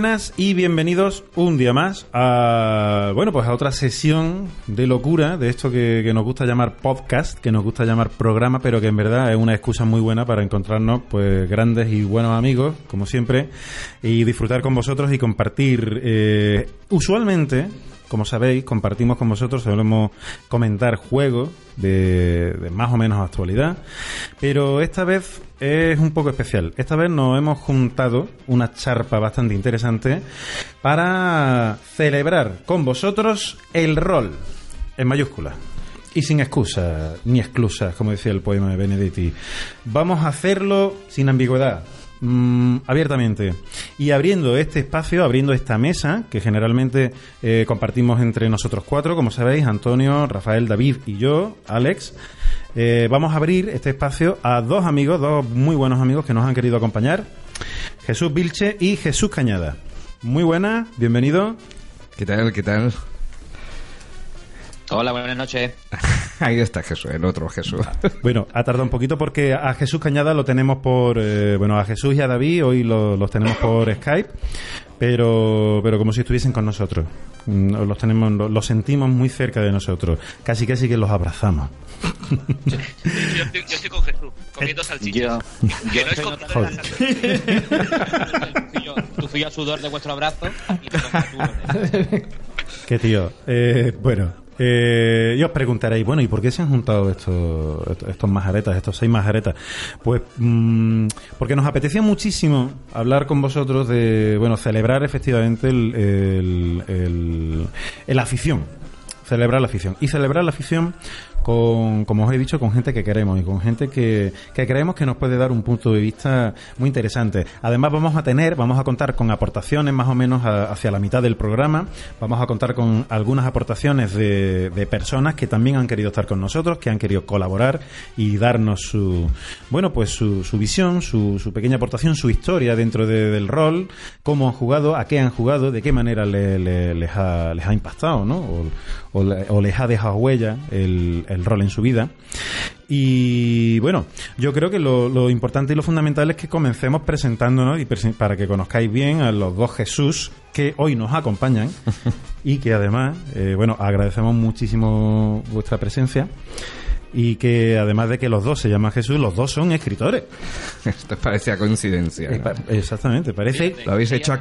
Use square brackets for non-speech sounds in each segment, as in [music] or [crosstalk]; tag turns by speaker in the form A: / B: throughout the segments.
A: Buenas y bienvenidos un día más a bueno pues a otra sesión de locura de esto que, que, nos gusta llamar podcast, que nos gusta llamar programa, pero que en verdad es una excusa muy buena para encontrarnos pues grandes y buenos amigos, como siempre, y disfrutar con vosotros y compartir eh, usualmente como sabéis, compartimos con vosotros, solemos comentar juegos de, de, más o menos actualidad, pero esta vez es un poco especial. Esta vez nos hemos juntado una charpa bastante interesante para celebrar con vosotros el rol en mayúsculas. Y sin excusas, ni exclusas, como decía el poema de Benedetti. Vamos a hacerlo sin ambigüedad, Mm, abiertamente. Y abriendo este espacio, abriendo esta mesa, que generalmente eh, compartimos entre nosotros cuatro, como sabéis, Antonio, Rafael, David y yo, Alex, eh, vamos a abrir este espacio a dos amigos, dos muy buenos amigos que nos han querido acompañar, Jesús Vilche y Jesús Cañada. Muy buenas, bienvenido.
B: ¿Qué tal? ¿Qué tal?
C: Hola, buenas noches. [laughs]
B: Ahí está Jesús, el otro Jesús. [laughs]
A: Bueno, ha tardado un poquito porque a Jesús Cañada lo tenemos por. Eh, bueno, a Jesús y a David hoy lo, los tenemos por Skype, pero, pero como si estuviesen con nosotros. Mm, Los, tenemos, los sentimos muy cerca de nosotros. Casi, casi que los abrazamos.
D: Yo, yo, estoy, yo estoy con Jesús, comiendo salchichas. Que no es.
C: Tu frío sudor de vuestro abrazo. [laughs]
A: Qué tío. Eh, bueno, eh, y os preguntaréis, bueno, ¿y por qué se han juntado estos, estos majaretas, estos seis majaretas? Pues mmm, porque nos apetecía muchísimo hablar con vosotros de, bueno, celebrar efectivamente el, el, el, el afición. Celebrar la afición. Y celebrar la afición con, como os he dicho, con gente que queremos y con gente que, que, creemos que nos puede dar un punto de vista muy interesante. Además vamos a tener, vamos a contar con aportaciones más o menos a, hacia la mitad del programa, vamos a contar con algunas aportaciones de, de, personas que también han querido estar con nosotros, que han querido colaborar y darnos su, bueno, pues su, su visión, su, su, pequeña aportación, su historia dentro de, del rol, cómo han jugado, a qué han jugado, de qué manera le, le, les, ha, les ha impactado, ¿no? O, o, o les ha dejado huella el, el rol en su vida. Y bueno, yo creo que lo, lo, importante y lo fundamental es que comencemos presentándonos y presen para que conozcáis bien a los dos Jesús que hoy nos acompañan [laughs] y que además, eh, bueno, agradecemos muchísimo vuestra presencia y que además de que los dos se llaman Jesús, los dos son escritores.
B: Esto parece a coincidencia.
A: ¿no? Exactamente, parece.
B: Lo habéis hecho a,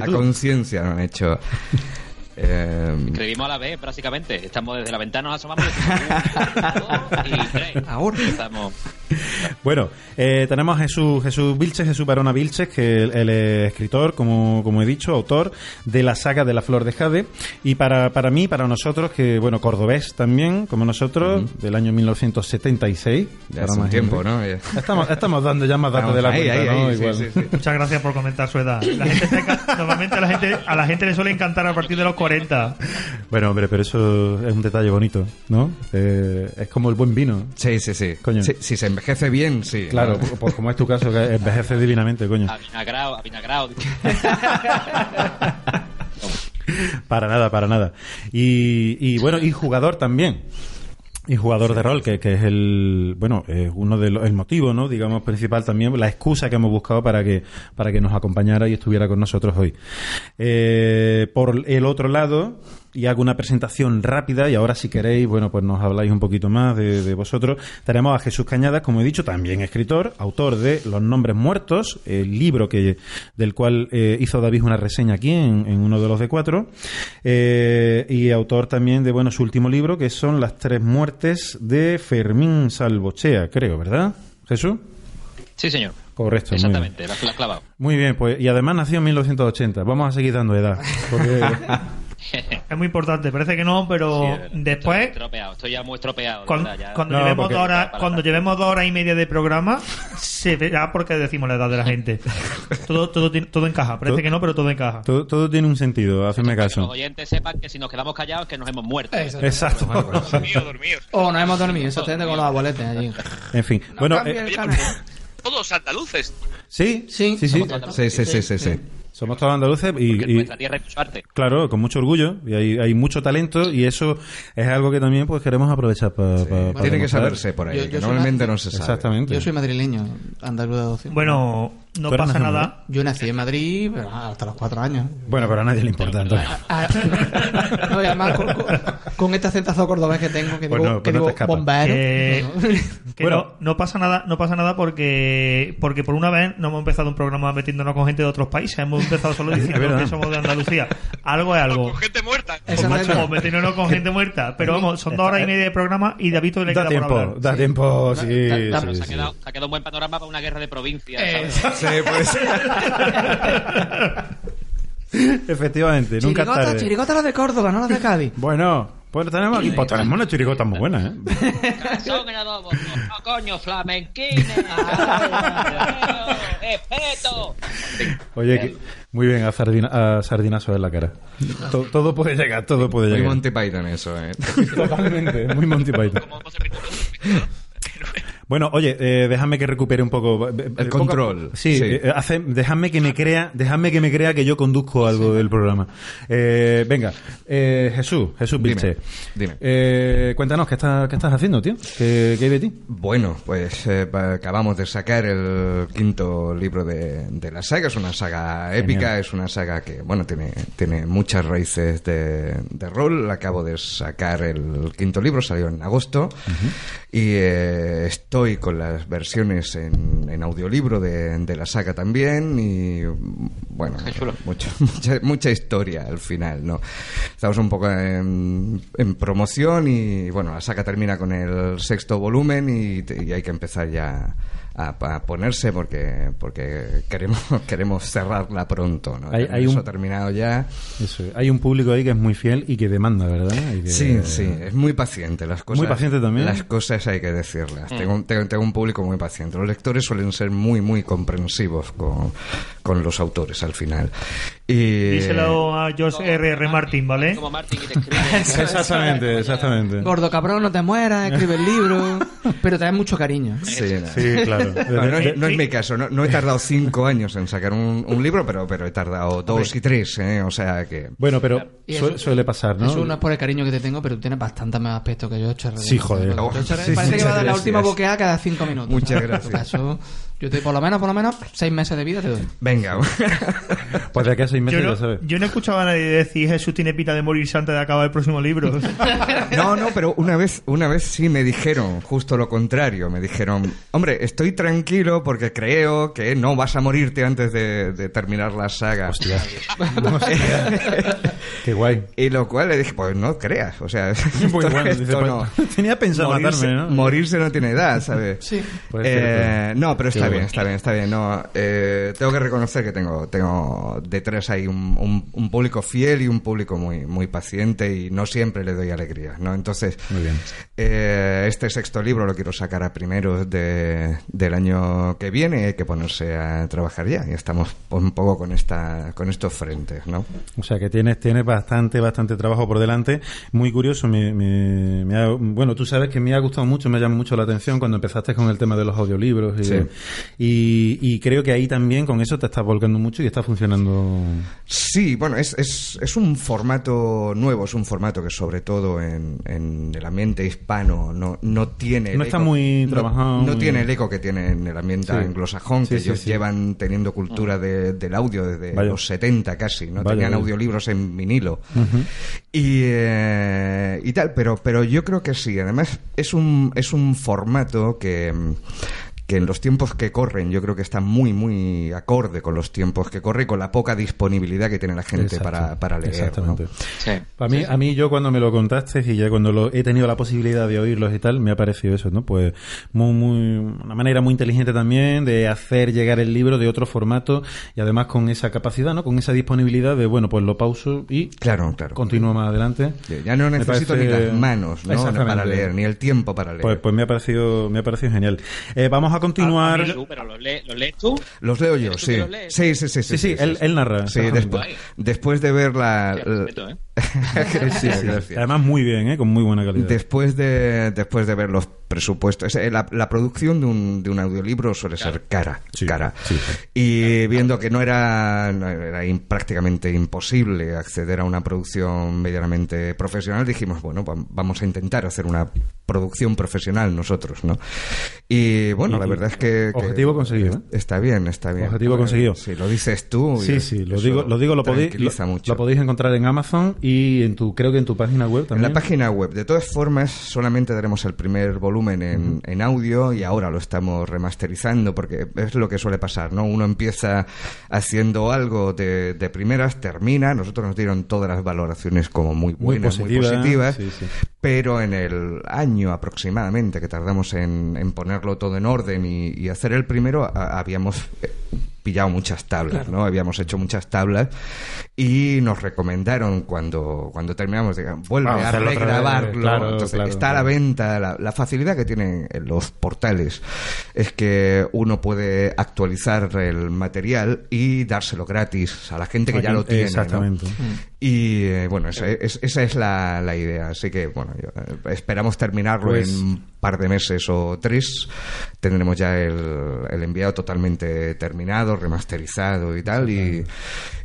B: a conciencia, lo han hecho. [laughs]
C: Eh, Escribimos a la vez, prácticamente. Estamos desde la ventana, nos asomamos y, [laughs] y tres.
A: Ahora estamos. [laughs] Bueno, eh, tenemos a Jesús, Jesús Vilches, Jesús Barona Vilches, que él, él, es escritor, como, como he dicho, autor de la saga de la Flor de Jade. Y para, para mí, para nosotros, que bueno, cordobés también, como nosotros, uh -huh. del año 1976.
B: Ya hace un tiempo, ¿no?
A: Estamos, estamos dando ya más datos de la
B: ahí,
A: cuenta,
B: ahí,
A: ¿no?
B: ahí,
A: Igual.
B: sí, sí, sí.
E: Muchas gracias por comentar su edad. La gente está, normalmente a la gente, a la gente le suele encantar a partir de los 40.
A: Bueno, hombre, pero eso es un detalle bonito, ¿no? Eh, es como el buen vino.
B: Sí, sí, sí.
A: Coño.
B: Si, si se envejece bien, sí.
A: Claro, pues, pues como es tu caso, que envejece [laughs] divinamente, coño.
C: Avinagrado, avinagrado. [laughs]
A: para nada, para nada. Y, y bueno, y jugador también y jugador de rol que, que es el bueno es uno de los el motivo no digamos principal también la excusa que hemos buscado para que para que nos acompañara y estuviera con nosotros hoy eh, por el otro lado y hago una presentación rápida y ahora si queréis, bueno, pues nos habláis un poquito más de, de vosotros. Tenemos a Jesús Cañadas, como he dicho, también escritor, autor de Los Nombres Muertos, el libro que del cual eh, hizo David una reseña aquí en, en, uno de los de cuatro, eh, y autor también de, bueno, su último libro, que son Las Tres Muertes de Fermín Salvochea, creo, ¿verdad, Jesús?
C: Sí, señor.
A: Correcto.
C: Exactamente, la has clavado.
A: Muy bien, pues, y además nació en 1980. Vamos a seguir dando edad. Porque... [laughs] [laughs]
E: es muy importante, parece que no, pero
C: sí,
E: después.
C: Estoy, estropeado, estoy ya muy estropeado.
E: Cuando,
C: ya...
E: cuando
A: no,
E: llevemos
A: porque...
E: dos horas, cuando llevemos dos horas y media de programa, se verá porque decimos la edad de la gente. [laughs] todo, todo, todo encaja, parece
A: todo,
E: que no, pero todo encaja.
A: Todo, todo tiene un sentido, hacedme caso.
C: Que los oyentes sepan que si nos quedamos callados es que nos hemos muerto.
A: Exacto. Exacto.
D: dormidos, dormidos.
F: O nos hemos dormido, exactamente con los abueletes allí.
A: En fin,
F: no
A: bueno.
F: Eh,
D: todos andaluces.
A: Sí,
F: sí,
A: sí, sí.
B: Sí, sí, sí, sí, sí.
A: Somos todos andaluces y, y
C: tierra es su arte.
A: claro, con mucho orgullo y hay, hay mucho talento y eso es algo que también pues queremos aprovechar para
B: Tiene que saberse por ahí,
F: Yo- yo
B: que normalmente no se sabe.
A: Exactamente.
F: Yo soy madrileño, andaluz de adopción.
E: Bueno, no pasa nada.
F: Yo nací en Madrid pero hasta los cuatro años.
A: Bueno, pero a nadie le importa.
F: Ah, [laughs] no, y además con, con- con este acentazo cordobés que tengo, que
A: Pues
F: digo,
A: no,
F: que
A: pues no
F: digo bombero.
E: Eh, [laughs] Que
A: Bueno.
E: no, no pasa nada, no pasa nada porque porque por una vez no hemos empezado un programa metiéndonos con gente de otros países, hemos empezado solo [laughs] diciendo que somos de Andalucía. Algo es algo.
D: Con gente muerta.
E: Pues,
F: Esa
E: macho, metiéndonos con gente muerta. Pero vamos, son dos horas y media de programa y David le
A: Da
E: queda por
A: tiempo,
E: hablar.
A: da tiempo, sí.
F: Da- da-
A: sí,
C: Se ha, quedado, se ha quedado un buen panorama para una guerra de provincias.
B: Pues. [laughs]
A: Efectivamente, nunca
F: Chirigota,
A: tarde.
F: chirigota la de Córdoba, no la de Cádiz.
A: Bueno, pues tenemos aquí, pues tenemos una chirigota muy buena, ¿eh?
C: Son en adobo, no, coño, flamenquina. [laughs] ¡Espeto!
A: Oye, que- muy bien, a, sardina, a sardinazo en la cara. To- todo puede llegar, todo puede
B: Muy
A: llegar.
B: Monty Python eso, ¿eh?
A: Totalmente, muy Monty Python. Bueno, oye, eh, déjame que recupere un poco.
B: El control,
A: Sí,
B: sí.
A: eh, hace- déjame que me crea, déjame que me crea que yo conduzco algo del programa. Eh, venga, eh, Jesús, Jesús
B: Dime,
A: Vilche.
B: dime.
A: Eh, cuéntanos, ¿qué, estás ¿qué estás haciendo, tío? ¿Qué, qué hay de ti?
B: Bueno, pues eh, acabamos de sacar el quinto libro de, de la saga. Es una saga épica,
A: Genial.
B: es una saga que, bueno, tiene, tiene muchas raíces de, de rol. Acabo de sacar el quinto libro, salió en agosto. Y eh, estoy con las versiones en, en audiolibro de, de la saga también. Y bueno, mucho- [laughs] mucha, mucha historia al final, ¿no? Estamos un poco en, en promoción y bueno, la saga termina con el sexto volumen y, y hay que empezar ya a, a ponerse porque porque queremos [laughs] queremos cerrarla pronto, ¿no?
A: Hay- hay
B: eso
A: un-
B: ha terminado ya.
A: Eso, hay un público ahí que es muy fiel y que demanda, ¿verdad? Y que-
B: Sí, sí, es muy paciente las cosas.
A: Muy paciente también.
B: Las cosas hay que decirlas. Tengo, tengo, tengo un público muy paciente. Los lectores suelen ser muy, muy comprensivos con, con los autores al final. Y,
E: Díselo a George R. R. Martin, ¿vale?
C: Como Martin y te escribe. [laughs]
A: Exactamente, exactamente.
F: Gordo cabrón, no te mueras, escribe el libro. [laughs] Pero te da mucho cariño.
B: Sí.
A: Sí, claro.
B: No, no es, no es mi caso, no, no he tardado cinco años en sacar un, un libro, pero, pero he tardado dos y tres, ¿eh? o sea que...
A: Bueno, pero
F: eso-
A: suele pasar, ¿no?
F: Eso no es por el cariño que te tengo, pero tú tienes bastante más aspecto que yo, Cherry.
A: Sí, joder.
F: Parece
A: Sí,
F: que va a dar la última boqueada cada cinco minutos.
B: Muchas
F: ¿sabes?
B: gracias.
F: Yo te, por lo menos, por lo menos, seis meses de vida te doy.
B: Venga. [laughs]
A: Pues de aquí a seis meses
E: Yo
A: ya
E: no,
A: sabes.
E: yo no he escuchado a nadie decir Jesús tiene pinta de morirse antes de acabar el próximo libro. [laughs]
B: No, no, pero una vez, una vez sí me dijeron justo lo contrario. Me dijeron, hombre, estoy tranquilo porque creo que no vas a morirte antes de, de terminar la saga.
A: Hostia. [laughs] Qué guay.
B: Y lo cual le dije, pues no creas, o sea,
A: Muy
B: esto-
A: bueno,
B: esto
A: dice, pues,
B: no.
A: tenía pensado
B: morirse,
A: matarme, ¿no?
B: Morirse no tiene edad, ¿sabes?
F: Sí.
A: Pues
B: Eh, no, pero
A: Qué
B: está bien, está bien, está bien. No, eh, tengo que reconocer que tengo, tengo detrás ahí un, un- un público fiel y un público muy, muy paciente y no siempre le doy alegría, ¿no? Entonces,
A: Muy bien.
B: eh, este sexto libro lo quiero sacar a primeros de, del año que viene y hay que ponerse a trabajar ya. Y estamos un poco con esta, con estos frentes, ¿no?
A: O sea que tienes, tienes bastante, bastante trabajo por delante. Muy curioso. Me, me- me ha- bueno, tú sabes que me ha gustado mucho, me llama mucho la atención cuando empezaste con el tema de los audiolibros. Y,
B: Sí.
A: Y, y creo que ahí también con eso te estás volcando mucho y está funcionando.
B: Sí, bueno, es, es, es un formato nuevo, es un formato que sobre todo en, en el ambiente hispano no, no tiene... el
A: No está
B: eco-
A: muy trabajado,
B: No,
A: muy-
B: tiene el eco que tiene en el ambiente
A: Sí.
B: anglosajón, que
A: Sí,
B: ellos
A: sí.
B: llevan teniendo cultura de- del audio desde los 70 casi, ¿no? Tenían audiolibros en vinilo. y, eh, y tal, pero, pero yo creo que sí. Además, es un, es un formato que... que en los tiempos que corren yo creo que está muy muy acorde con los tiempos que corre y con la poca disponibilidad que tiene la gente
A: Exacto.
B: para, para leer.
A: Exactamente.
B: ¿no?
C: Sí.
A: A mí, a mí yo cuando me lo contaste y ya cuando lo, he tenido la posibilidad de oírlos y tal, me ha parecido eso, ¿no? Pues muy, muy, una manera muy inteligente también de hacer llegar el libro de otro formato y además con esa capacidad, ¿no? Con esa disponibilidad de, bueno, pues lo pauso y
B: Claro, claro.
A: continúo más adelante.
B: Ya no necesito
A: parece-
B: ni las manos ¿no? Para leer, ni el tiempo para leer.
A: Pues, pues me ha parecido, me ha parecido genial. Eh, vamos a.
E: A- a mí
C: Tú, pero ¿lo, lee- lo lees tú?
B: los leo yo,
C: ¿Eres tú
B: sí.
C: los
B: sí. Sí, sí,
A: Sí, sí, él, él narra.
B: Sí, después, después de ver la...
C: Respeto, ¿eh? [laughs]
A: Sí, sí.
B: Gracias.
A: Además muy bien, ¿eh? Con muy buena calidad.
B: Después de, después de ver los presupuestos. Es, eh, la, la producción de un, de un audiolibro suele ser cara,
A: Sí,
B: cara.
A: sí, sí.
B: Y viendo que no era, no era in- prácticamente imposible acceder a una producción medianamente profesional, dijimos, bueno, va- vamos a intentar hacer una producción profesional nosotros, ¿no? Y bueno, la verdad es que... que
A: objetivo conseguido, ¿eh?
B: Está bien, está bien.
A: Objetivo conseguido.
B: Si lo dices tú...
A: Sí,
B: y
A: sí, lo digo, lo digo, lo podéis, lo, podéis encontrar en Amazon y en tu, creo que en tu página web
B: En
A: también.
B: la página web. De todas formas, solamente daremos el primer volumen en, en audio y ahora lo estamos remasterizando porque es lo que suele pasar, ¿no? Uno empieza haciendo algo de, de primeras, termina, nosotros nos dieron todas las valoraciones como muy
A: Muy
B: buenas, muy,
A: positivas,
B: positivas,
A: sí, sí.
B: pero en el año aproximadamente que tardamos en, en ponerlo todo en orden y, y hacer el primero, a- habíamos... pillado muchas tablas, ¿no? Habíamos hecho muchas tablas y nos recomendaron cuando, cuando terminamos, digan, vuelve
A: Vamos a
B: regrabarlo.
A: claro,
B: Entonces,
A: claro,
B: está a la venta. La, la facilidad que tienen en los portales es que uno puede actualizar el material y dárselo gratis a la gente que ya lo tiene. ¿no?
A: Exactamente.
B: Y eh, bueno, esa es, esa es la, la idea. Así que bueno, yo, eh, esperamos terminarlo
A: Pues-
B: en par de meses o tres. Tendremos ya el, el enviado totalmente terminado, remasterizado y tal. Y,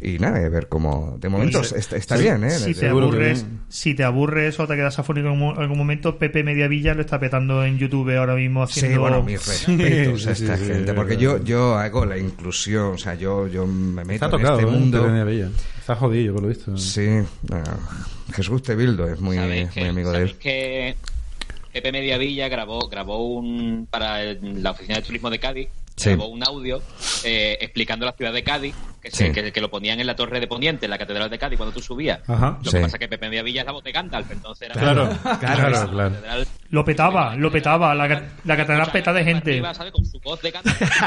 B: y nada, a ver cómo. De momento está, está bien, ¿eh?
E: Si te, aburres, si te aburres o te quedas afónico en algún- algún momento, Pepe Mediavilla lo está petando en YouTube ahora mismo
B: Sí,
E: haciendo...
B: bueno, mis [laughs] respetos
A: Sí,
B: a
A: sí,
B: esta
A: sí,
B: gente,
A: sí,
B: porque
A: sí,
B: yo,
A: sí.
B: yo hago la inclusión, o sea, yo, yo me meto
A: Está tocado,
B: en este
A: ¿eh?
B: mundo.
A: Pepe. Está jodido, por lo visto.
B: Sí, no, Jesús Tevildo es muy,
C: ¿Sabéis
B: muy
C: que,
B: amigo de él.
C: que Pepe Mediavilla grabó, grabó un para la oficina de turismo de Cádiz,
B: Sí.
C: grabó un audio eh, explicando la ciudad de Cádiz, que, se-
B: Sí.
C: que, que lo ponían en la torre de Poniente, en la catedral de Cádiz, cuando tú subías.
A: Ajá.
C: Lo
B: Sí.
C: que pasa es que Pepe Mediavilla es la voz de Gandalf, entonces era
A: Claro,
C: la
A: claro, claro.
C: catedral
E: Lo petaba, lo petaba. La, la catedral peta de gente.
C: arriba, ¿sabes? Con su voz de Gandalf. [laughs]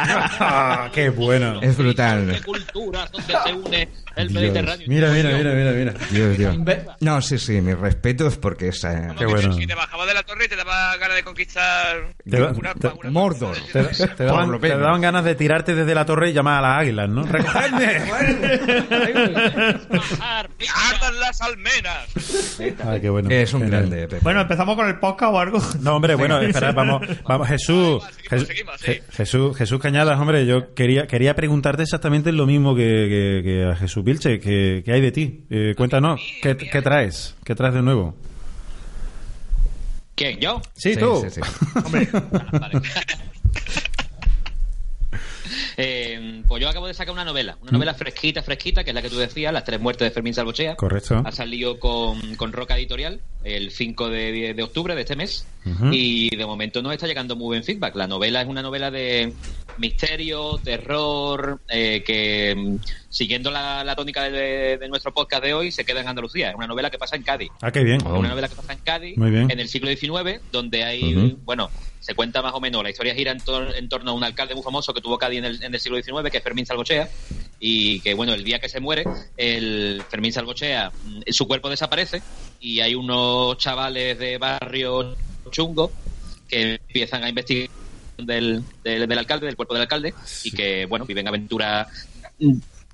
A: Ah, qué bueno.
B: Es brutal.
C: De culturas donde se une el
B: Dios.
C: Mediterráneo.
A: Mira, mira, mira, mira, mira.
B: Dios, Dios. No, sí, sí, mis respetos porque esa...
A: Qué bueno.
D: Si te bajabas de la torre y te daba ganas de conquistar
A: Te da-
D: una-
B: te-
D: una-
B: Mordor.
A: Te, te daban, te. Daban ganas de tirarte desde la torre y llamar a las águilas, ¿no? ¡Recogedme!
C: Bajar,
D: ¡Que ardan las almenas!
A: Ah, qué bueno.
B: Es un
A: Genial.
B: grande, Pepe.
E: Bueno, empezamos con el podcast o algo.
A: No, hombre, bueno, espera, vamos, vamos, Jesús,
D: Seguimos,
A: Jes-
D: seguimos, sí.
A: Je- Jesús, Jesús Cañadas, hombre, yo quería, quería preguntarte exactamente lo mismo que, que- que a Jesús Vilche, que, que hay de ti. Eh, cuéntanos, ¿qué, qué traes? ¿Qué traes de nuevo?
C: ¿Quién? ¿Yo?
A: Sí,
B: Sí,
A: tú.
B: sí, sí. [laughs]
C: Ah, vale. [laughs] Eh, pues yo acabo de sacar una novela, una novela fresquita, fresquita, que es la que tú decías, Las tres muertes de Fermín Salvochea.
A: Correcto.
C: Ha salido con, con Roca Editorial el 5 de, de octubre de este mes y de momento nos está llegando muy buen feedback. La novela es una novela de misterio, terror, eh, que mm, siguiendo la, la tónica de, de nuestro podcast de hoy se queda en Andalucía. Es una novela que pasa en Cádiz.
A: Ah, qué bien.
C: Una novela que pasa en Cádiz,
A: Muy bien.
C: en el siglo XIX, donde hay, bueno, se cuenta más o menos, la historia gira en, tor- en torno a un alcalde muy famoso que tuvo Cádiz en el, en el siglo XIX, que es Fermín Salvochea, y que, bueno, el día que se muere, el Fermín Salvochea, mm, su cuerpo desaparece, y hay unos chavales de barrio chungo que empiezan a investigar del, del, del alcalde, del cuerpo del alcalde, y que, bueno, viven aventuras...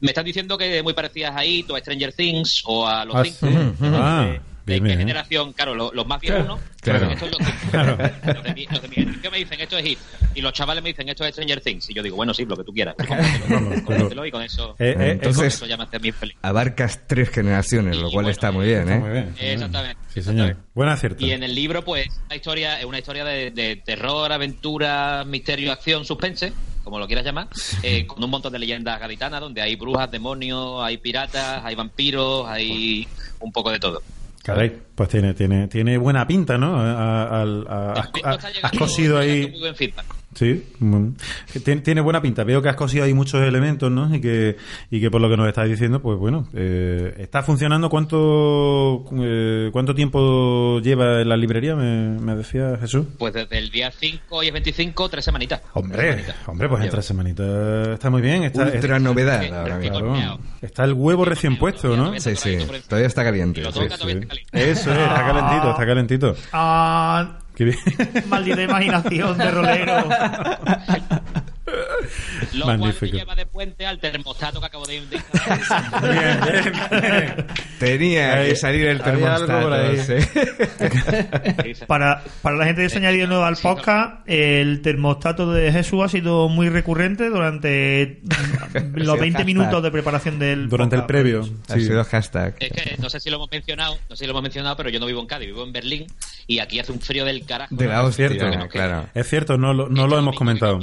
C: Me están diciendo que muy parecidas a It o a Stranger Things o a Los
A: Ah,
C: Cinco.
A: sí. Ah,
C: ¿De
A: bien,
C: qué
A: bien.
C: generación? Claro, lo- los, más viejos, ¿no?
B: claro.
C: Dicen, Esto es los, Cinco. los de mi, los de mi generación me dicen esto es Hit. Y los chavales me dicen esto es Stranger Things. Y yo digo, bueno, sí, lo que tú quieras. Cómpratelo, y con eso,
A: Eh, eh,
B: Entonces-
C: eso ya me hace mí feliz.
B: Abarcas tres generaciones, lo
C: Y
B: cual
C: bueno,
B: está muy bien,
A: Está
B: ¿eh?
A: muy bien.
C: Exactamente.
A: Sí, señor. Buen acierto.
C: Y en el libro, pues, una historia, es una historia de, de terror, aventura, misterio, acción, suspense, como lo quieras llamar, eh, con un montón de leyendas gaditanas donde hay brujas, demonios, hay piratas, hay vampiros, hay un poco de todo.
A: Caray, pues tiene, tiene, tiene buena pinta, ¿no? A- a- al- a- has, cosido ahí.
C: muy buen feedback.
A: Sí, mm, tiene, tiene buena pinta. Veo que has cosido ahí muchos elementos, ¿no? Y que, y que por lo que nos estás diciendo, pues bueno, eh, está funcionando. ¿Cuánto eh, cuánto tiempo lleva en la librería? Me, me decía Jesús.
C: Pues desde el día 5 y el 25, tres semanitas. Tres
A: Hombre,
C: semanitas.
A: hombre, pues en tres semanitas está muy bien. Está,
B: Ultra novedad
C: es- es-
A: claro, está el huevo recién puesto, ¿no?
B: Sí, sí, todavía está caliente.
C: Y lo
B: sí,
C: toca
B: sí.
C: todavía está caliente.
A: Eso es, está calentito, está calentito.
E: Ah. Maldita imaginación de rolero. [laughs]
C: Lo cual
A: Magnífico.
C: me lleva de puente al termostato que acabo de instalar.
A: Bien, bien, bien.
B: Tenía
A: Ahí-
B: que salir el termostato. sí.
E: Para, para la gente que se ha añadido nueva al podcast, el termostato de Jesús ha sido muy recurrente durante [laughs] los 20
B: hashtag.
E: minutos de preparación del
A: Durante el previo.
B: Ha
A: sí.
B: sido hashtag.
C: Es que no sé si lo hemos mencionado, no sé si lo hemos mencionado, pero yo no vivo en Cádiz, vivo en Berlín y aquí hace un frío del carajo.
B: De la
C: ¿no?
B: hostia,
A: cierto.
B: Claro.
A: Es cierto, no lo, no lo hemos comentado.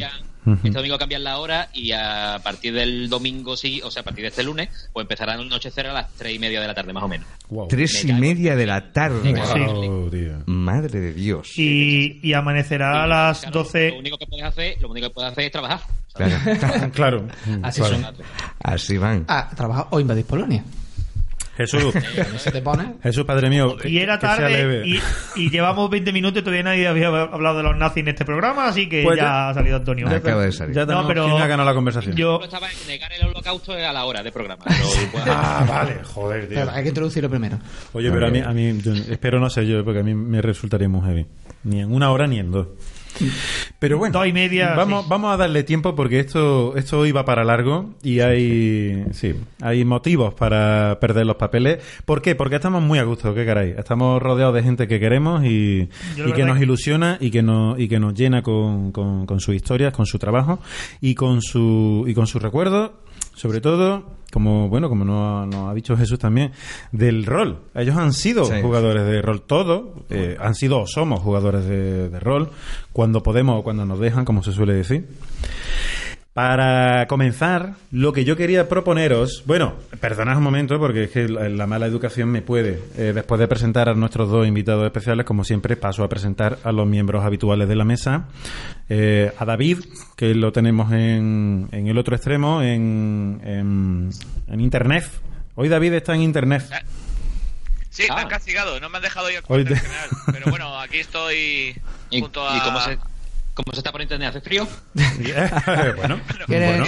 A: Ujú.
C: Este domingo cambian la hora y a partir del domingo sí, o sea, a partir de este lunes, pues empezará a anochecer a las tres y media de la tarde, más o menos.
A: Wow.
B: Tres y media de la tarde.
C: Sí.
A: Wow.
B: Madre de Dios.
E: Y, y amanecerá a las
C: Claro, Lo
E: 12.
C: único que puedes hacer, lo único que puedes hacer es trabajar.
B: Claro. [laughs]
A: Claro.
F: Así
A: Claro.
F: son.
B: Así van.
F: Ah, trabaja o invadís Polonia.
A: Jesús, [laughs]
F: Se te pone.
A: Jesús, padre mío.
E: Y era tarde y, y llevamos 20 minutos y todavía nadie había hablado de los nazis en este programa, así que
A: Pues
E: ya,
A: ya-
E: ha salido Antonio.
B: Acaba de salir.
A: Ya
E: No, pero
A: ha ganado la conversación.
E: Yo,
C: estaba en negar el holocausto a la hora de programa. pero, [laughs]
A: Ah, vale, joder, tío.
F: Pero hay que introducirlo primero.
A: Oye, pero a mí, a mí yo espero no ser yo, porque a mí me resultaría muy heavy. Ni en una hora ni en dos. [laughs] Pero bueno,
E: Dos y media,
A: vamos,
E: sí.
A: vamos a darle tiempo porque esto, esto hoy va para largo y hay, sí, hay motivos para perder los papeles. ¿Por qué? Porque estamos muy a gusto, qué caray. Estamos rodeados de gente que queremos y, y que nos ilusiona y que nos, y que nos llena con, con, con sus historias, con su trabajo y con su, y con sus recuerdos, sobre todo, como, bueno, como nos ha, nos ha dicho Jesús también, del rol. Ellos han sido
B: Sí.
A: jugadores de rol, todos, eh, han sido o somos jugadores de, de rol, cuando podemos o cuando nos dejan, como se suele decir. Para comenzar, lo que yo quería proponeros, bueno, perdonad un momento porque es que la, la mala educación me puede. Eh, después de presentar a nuestros dos invitados especiales, como siempre, paso a presentar a los miembros habituales de la mesa. Eh, a David, que lo tenemos en, en el otro extremo, en, en, en Internet. Hoy David está en Internet.
D: Sí, me
C: Ah.
D: han castigado, no me han dejado
A: Hoy te-
D: general. Pero bueno, aquí estoy [laughs]
C: ¿Y,
D: junto a...
C: y cómo, se, cómo se está por internet? ¿Hace frío? [laughs]
A: bueno,
F: ¿Quieres,
A: bueno.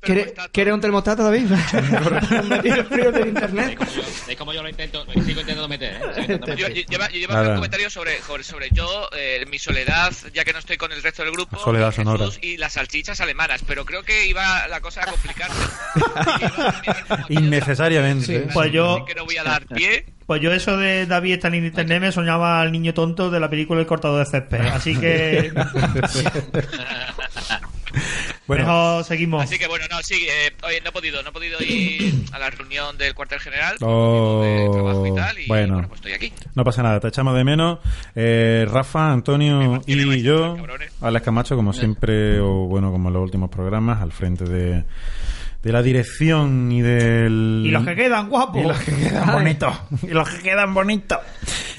F: ¿quieres,
D: termostato.
F: ¿quieres un termostato, David? [laughs] [laughs] El frío del
C: ¿Veis
F: internet.
C: como yo, veis como yo lo intento? Lo sigo intentando meter, ¿eh? Sigo intentando
D: Yo,
C: meter.
D: yo, lleva, yo llevo
A: Nada.
D: un comentario sobre, sobre, sobre yo, eh, mi soledad, ya que no estoy con el resto del grupo,
A: Soledad sonora.
D: y las salchichas alemanas, pero creo que iba la cosa a complicarse. Como
A: Innecesariamente.
F: Sí.
E: Pues yo-
D: Así que no voy a dar pie.
E: Pues yo eso de David está en internet me soñaba al niño tonto de la película El cortador de césped. Así que [laughs]
A: Bueno,
E: mejor seguimos.
D: Así que bueno, no, sí, eh, oye, no he podido, no he podido ir a la reunión del cuartel general
A: Oh,
D: de trabajo y tal, y
A: bueno.
D: bueno, pues estoy aquí.
A: No pasa nada, te echamos de menos. Eh, Rafa, Antonio
D: la
A: y yo. Alex Camacho, como siempre, o bueno, como en los últimos programas, al frente de, de la dirección y del...
E: Y los que quedan, guapos.
A: Y los que quedan bonitos. Y los que quedan bonitos.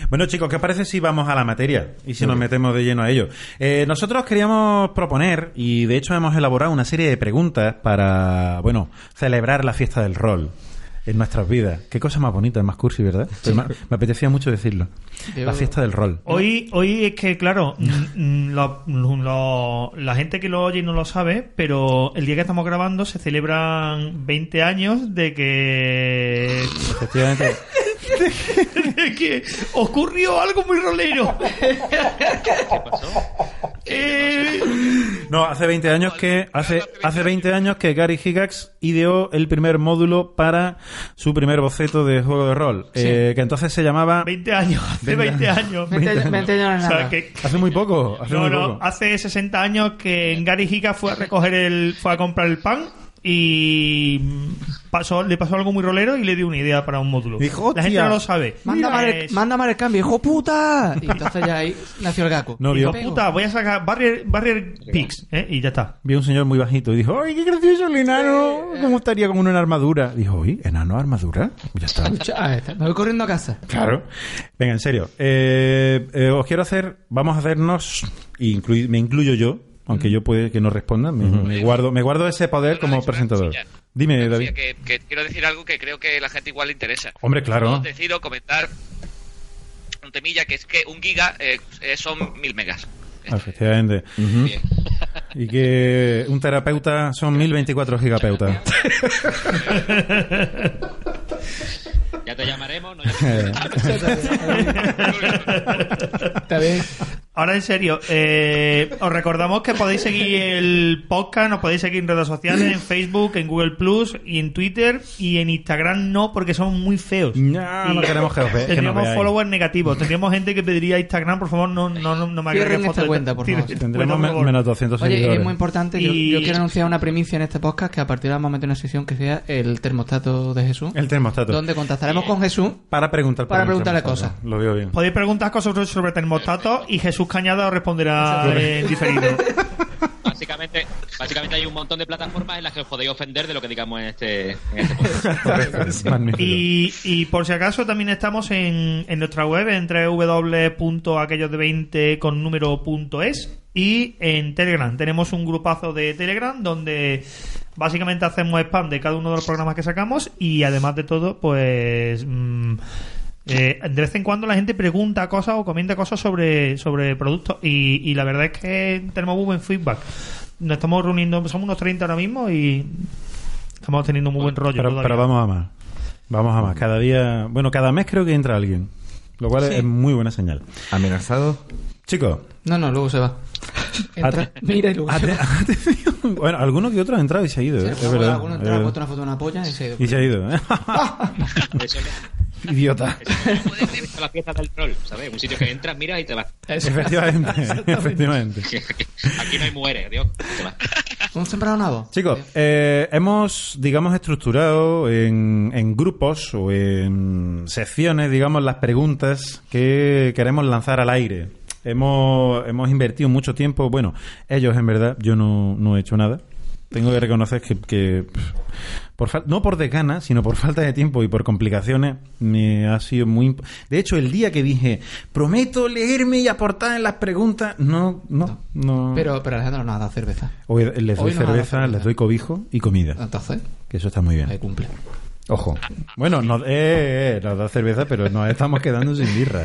A: Bueno, chicos, ¿qué parece si vamos a la materia y si nos metemos de lleno a ello? Eh, nosotros queríamos proponer, y de hecho hemos elaborado una serie de preguntas para, bueno, celebrar la fiesta del rol en nuestras vidas. Qué cosa más bonita, más cursi, ¿verdad? Me, me apetecía mucho decirlo.
F: Yo-
A: La fiesta del rol.
E: Hoy, hoy es que, claro, mm, mm, lo- lo- la gente que lo oye no lo sabe, pero el día que estamos grabando se celebran 20 años de que,
A: Efectivamente. [laughs] [laughs]
E: de que ocurrió algo muy rolero.
C: ¿Qué pasó?
E: Eh,
A: No, hace 20 años que hace hace 20 años que Gary Gygax ideó el primer módulo para su primer boceto de juego de rol, eh, que entonces se llamaba
E: 20 años, hace 20 años.
F: 20 años 20 años
E: O sea, que-
A: hace muy poco, hace
E: no,
A: muy
E: no,
A: poco.
E: hace 60 años que Gary Higa fue a recoger el, fue a comprar el pan y pasó, le pasó algo muy rolero y le dio una idea para un módulo.
A: Dijo,
E: La gente
A: "Hostia,
E: no lo sabe.
F: Manda mal, el,
E: Es-
F: manda mal el cambio, hijo puta. Y entonces ya ahí nació el gaco.
A: No vio.
E: Hijo puta, voy a sacar Barrier, Barrier Pix, ¿eh? Y ya está.
A: Vi a un señor muy bajito y dijo, ¡ay, qué gracioso el enano! ¿Cómo estaría con una armadura? Dijo, oye, ¿enano armadura? Ya está. [laughs]
F: Ah, está. Me voy corriendo a casa.
A: Claro. Venga, en serio. Eh, eh, os quiero hacer, vamos a hacernos, y me incluyo yo, aunque yo puede que no responda, me, me guardo, me guardo ese poder como
D: Una
A: presentador. Dime, David.
D: Que, que quiero decir algo que creo que la gente igual le interesa.
A: Hombre, claro.
D: Yo decido comentar un temilla que es que un giga eh, son mil megas.
A: Efectivamente.
C: Bien. [laughs]
A: Y que un terapeuta son 1024 gigapeutas.
C: Ya te llamaremos. No, Ya te-
F: Está bien.
E: ahora en serio, eh, os recordamos que podéis seguir el podcast, nos podéis seguir en redes sociales, en Facebook, en Google Plus y en Twitter y en Instagram no, porque son muy feos.
A: No, no queremos que os
E: Tendríamos
A: veáis.
E: followers negativos. Tendríamos gente que pediría Instagram, por favor, no, no, no, no me agregues fotos
F: esta
E: de-
F: cuenta, por favor.
A: Tendremos
E: por favor.
A: menos 200
F: Oye,
A: seguidores.
F: es muy importante, yo,
E: Y-
F: yo quiero anunciar una primicia en este podcast que a partir de ahora vamos a meter una sesión que sea el termostato de Jesús,
A: El termostato.
F: donde contactaremos con Jesús
A: Para preguntar
F: Para preguntarle
A: termostato.
F: cosas.
A: Lo veo bien.
E: Podéis preguntar cosas sobre, sobre termostatos y Jesús Cañada os responderá en diferido. [laughs]
C: Básicamente, básicamente hay un montón de plataformas en las que os podéis ofender de lo que digamos en este, en este podcast. [laughs]
E: Y, y por si acaso también estamos en, en nuestra web en www.aquellos de20 con número punto es y en Telegram. Tenemos un grupazo de Telegram donde básicamente hacemos spam de cada uno de los programas que sacamos y además de todo, pues... mm, eh, de vez en cuando la gente pregunta cosas o comenta cosas sobre, sobre productos y, y la verdad es que tenemos muy buen feedback. Nos estamos reuniendo, somos unos 30 ahora mismo y estamos teniendo muy buen rollo.
A: Pero vamos a más. Vamos a más. Cada día, bueno, cada mes creo que entra alguien. Lo cual es muy buena señal.
B: ¿Amenazado?
A: Chicos,
F: No, no, luego se va. [laughs] Entra, mira y luego se va. [laughs]
A: atención. bueno, alguno que otro ha entrado y se ha ido, ¿eh?
F: Sí,
A: es verdad.
F: Alguno ha
A: Eh,
F: puesto una foto de una polla y se ha ido.
A: y se ha ido. ¿eh? [laughs] Idiota.
C: ser la fiesta del troll, ¿sabes? Un sitio que entras, miras y te vas.
A: efectivamente, efectivamente.
C: Aquí no hay mujeres, Dios. Te vas.
F: ¿Un sembrado nabo?
A: Chicos, eh, hemos, digamos, estructurado en, en grupos o en secciones, digamos, las preguntas que queremos lanzar al aire. Hemos, hemos invertido mucho tiempo, bueno, ellos en verdad, yo no, no he hecho nada. Tengo que reconocer que, que, por fal- no por desgana, sino por [laughs] falta de tiempo y por complicaciones, me ha sido muy... De hecho, el día que dije, prometo leerme y aportar en las preguntas, no, no, no.
F: Pero, pero Alejandro no ha dado cerveza.
A: Hoy les doy
F: Hoy
A: cerveza,
F: cerveza.
A: les doy cobijo y comida.
F: Entonces,
A: Que eso está muy bien.
F: ahí cumple.
A: Ojo. Bueno, no, eh, eh, nos da cerveza, pero nos estamos quedando sin birra.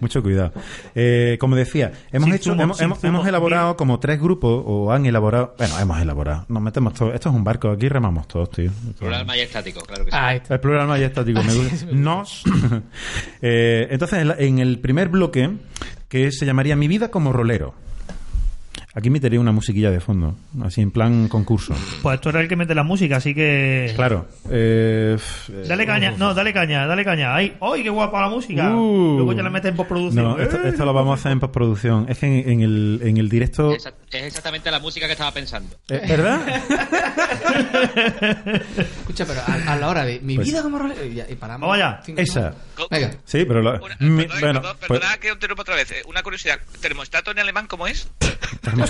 A: Mucho cuidado. Eh, como decía, hemos
E: Sin
A: hecho,
E: zumo,
A: hemos,
E: sin
A: hemos-
E: zumo.
A: hemos elaborado como tres grupos, o han elaborado, bueno, hemos elaborado, nos metemos todos, esto es un barco, aquí remamos todos, tío.
C: Plural majestático, claro que sí.
F: Está.
A: el plural majestático, me gusta. [laughs] Nos. [coughs] Eh, entonces, en, la- en el primer bloque, que se llamaría Mi vida como rolero. Aquí metería una musiquilla de fondo, así en plan concurso.
E: Pues tú eres el que mete la música, así que.
A: Claro. Eh, eh,
E: Dale caña, no, dale caña, dale caña. ¡Ay, ¡ay, qué guapa la música!
A: Uh.
E: Luego ya la metes en postproducción.
A: No, esto,
E: ¡Eh!
A: esto lo vamos a hacer en postproducción. Es que en, en el, en el directo.
C: Es exactamente la música que estaba pensando.
A: Eh, ¿Verdad? [laughs]
F: Escucha, pero a, a la hora de mi
A: Pues-
F: vida como rolero. Y, ya- y paramos.
E: Vamos allá.
F: Cinco
A: Esa.
F: Venga.
A: Sí, pero. lo-
D: Una-
A: mi-
D: perdona,
A: bueno,
D: perdona,
A: pues-
D: perdona que interrumpa otra vez. eh, Una curiosidad. ¿Termostato en alemán cómo es? [laughs]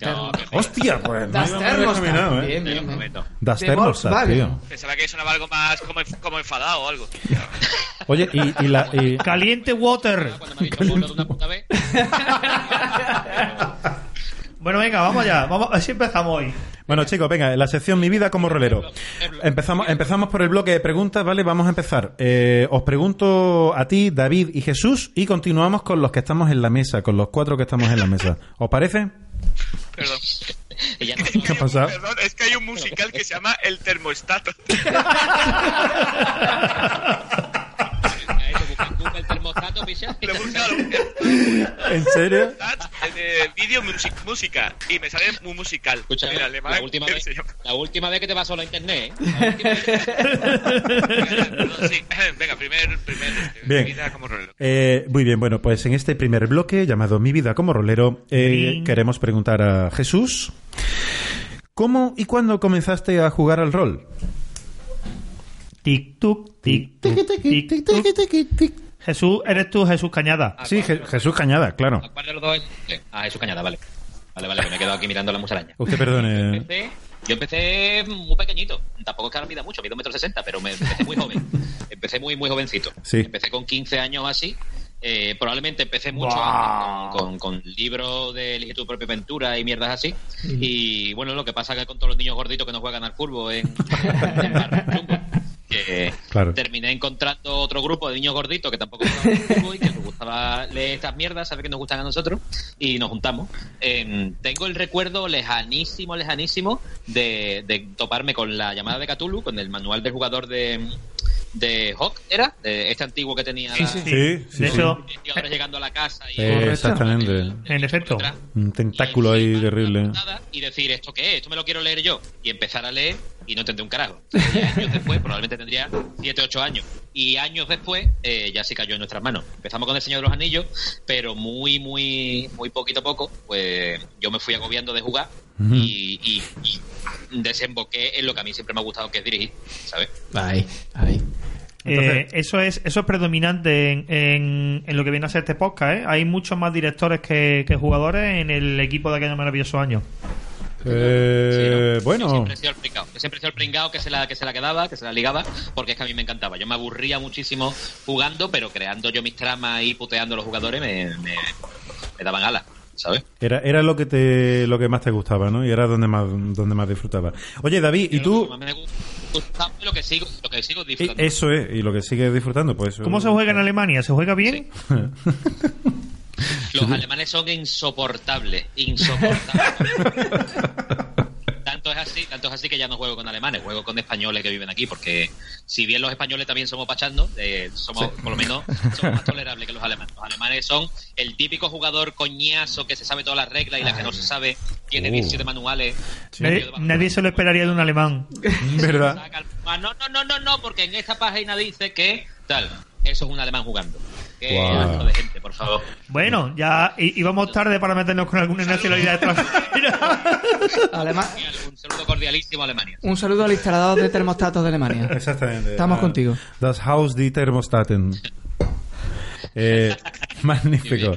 C: No, que-
A: Hostia, pues.
F: Das
A: no íbamos
F: Thermostat.
A: encaminado, ¿eh?
F: Bien,
C: te lo
F: bien, bien.
C: prometo.
A: Das
F: De
A: Thermostat,
F: Volkswagen.
A: tío.
D: Pensaba que sonaba algo más como, como enfadado o algo. [laughs]
A: Oye, y, y la. y-
E: Caliente water.
C: Cuando me ha dicho de una puta vez. [laughs] [laughs]
E: Bueno, venga, vamos allá. Vamos, así empezamos hoy.
A: Bueno, chicos, venga, en la sección Mi vida como rolero. Empezamos, empezamos por el bloque de preguntas, ¿vale? Vamos a empezar. Eh, os pregunto a ti, David y Jesús, y continuamos con los que estamos en la mesa, con los cuatro que estamos en la mesa. ¿Os parece?
D: Perdón.
C: Ya no- [laughs]
A: ¿Qué ha pasado?
D: Perdón, es que hay un musical que se llama El Termostato. [laughs] [laughs]
C: Ahí te buscas en Google termostato, picha.
D: Lo he buscado.
A: ¿En serio?
D: Eh, Vídeo music, música. Y me sale muy musical.
C: Escucha,
D: en alemán.
C: la última, vez, la última vez que te pasó la internet, ¿eh? [laughs]
D: Venga, primer, primer este,
A: Bien.
D: vida como rolero.
A: Eh, muy bien, bueno, pues en este primer bloque llamado Mi vida como rolero, eh, queremos preguntar a Jesús, ¿cómo y cuándo comenzaste a jugar al rol?
E: Tic, tuc, tic, tuc, tic, tuc. Jesús, eres tú, Jesús Cañada.
A: Sí, Je- Jesús Cañada, claro.
C: ¿Cuál de los dos es? Ah, Jesús Cañada, vale. Vale, vale, que me he quedado aquí mirando la musaraña.
A: Usted perdone.
C: Empecé- yo empecé muy pequeñito. Tampoco es que ahora mida mucho, mido un metro sesenta, pero me empecé muy joven. [laughs] Empecé muy, muy jovencito.
A: Sí.
C: Empecé con 15 años así. Eh, probablemente empecé mucho
E: Buah.
C: antes con, con, con libros de Elige tu propia aventura y mierdas así. Y bueno, lo que pasa es que con todos los niños gorditos que no juegan al fútbol en, en Chungo, que
A: Claro.
C: terminé encontrando otro grupo de niños gorditos que tampoco y que nos gustaba leer estas mierdas, saber que nos gustan a nosotros, y nos juntamos. Eh, tengo el recuerdo lejanísimo, lejanísimo de, de toparme con la llamada de Cthulhu, con el manual del jugador de, de Hawk, ¿era? De este antiguo que tenía. la-
A: Sí, sí,
E: de
A: sí.
E: hecho,
C: Y ahora llegando a la casa y.
A: Eh, exactamente.
E: en efecto.
A: Un tentáculo ahí terrible.
C: Y decir, ¿esto qué es? Esto me lo quiero leer yo. Y empezar a leer y no entendí un carajo. Y años después, probablemente tendría 7, 8 años. Y años después, eh, ya sí cayó en nuestras manos. Empezamos con El Señor de los Anillos, pero muy, muy, muy poquito a poco, pues yo me fui agobiando de jugar y, y- y desemboqué en lo que a mí siempre me ha gustado, que es dirigir, ¿sabes?
F: Ahí, ahí.
E: Eh, eso es eso es predominante en, en, en lo que viene a ser este podcast. ¿eh? Hay muchos más directores que, que jugadores en el equipo de aquellos maravillosos años.
A: Eh,
C: Sí, ¿no? Yo
A: bueno,
C: siempre he sido el pringao. Yo siempre he sido el pringao que se, la, que se la quedaba, que se la ligaba, porque es que a mí me encantaba. Yo me aburría muchísimo jugando, pero creando yo mis tramas y puteando a los jugadores me, me, me daban alas, ¿sabes?
A: era, era lo que te lo que más te gustaba, ¿no? Y era donde más donde más disfrutaba. Oye, David, ¿y tú?
C: Lo que más me gusta lo que sigo, lo que sigo disfrutando.
A: Eso es, y lo que sigues disfrutando, pues...
E: ¿Cómo se juega en Alemania? ¿Se juega bien? [laughs]
C: Los alemanes son insoportables, insoportables. [laughs] tanto es así, tanto es así que ya no juego con alemanes, juego con españoles que viven aquí, porque si bien los españoles también somos pachando, eh, somos por lo menos somos más tolerables que los alemanes. Los alemanes son el típico jugador coñazo que se sabe todas las reglas y las que no se sabe tiene
A: Uh.
C: 17 manuales.
E: Nadie, nadie se lo esperaría de un alemán. [laughs]
A: ¿Verdad?
C: Ah, no, no, no, no, no, porque en esta página dice que tal. Eso es un alemán jugando. Qué
A: Guau.
C: asco de gente, por favor.
E: Bueno, ya íbamos tarde para meternos con alguna nacionalidad extranjera. [laughs]
F: Alema-
C: Un saludo cordialísimo a Alemania.
F: Un saludo al instalador de termostatos de Alemania. [laughs]
A: Exactamente.
F: Estamos
A: Ah,
F: contigo.
A: Das Haus die Thermostaten. [laughs] Eh, magnífico.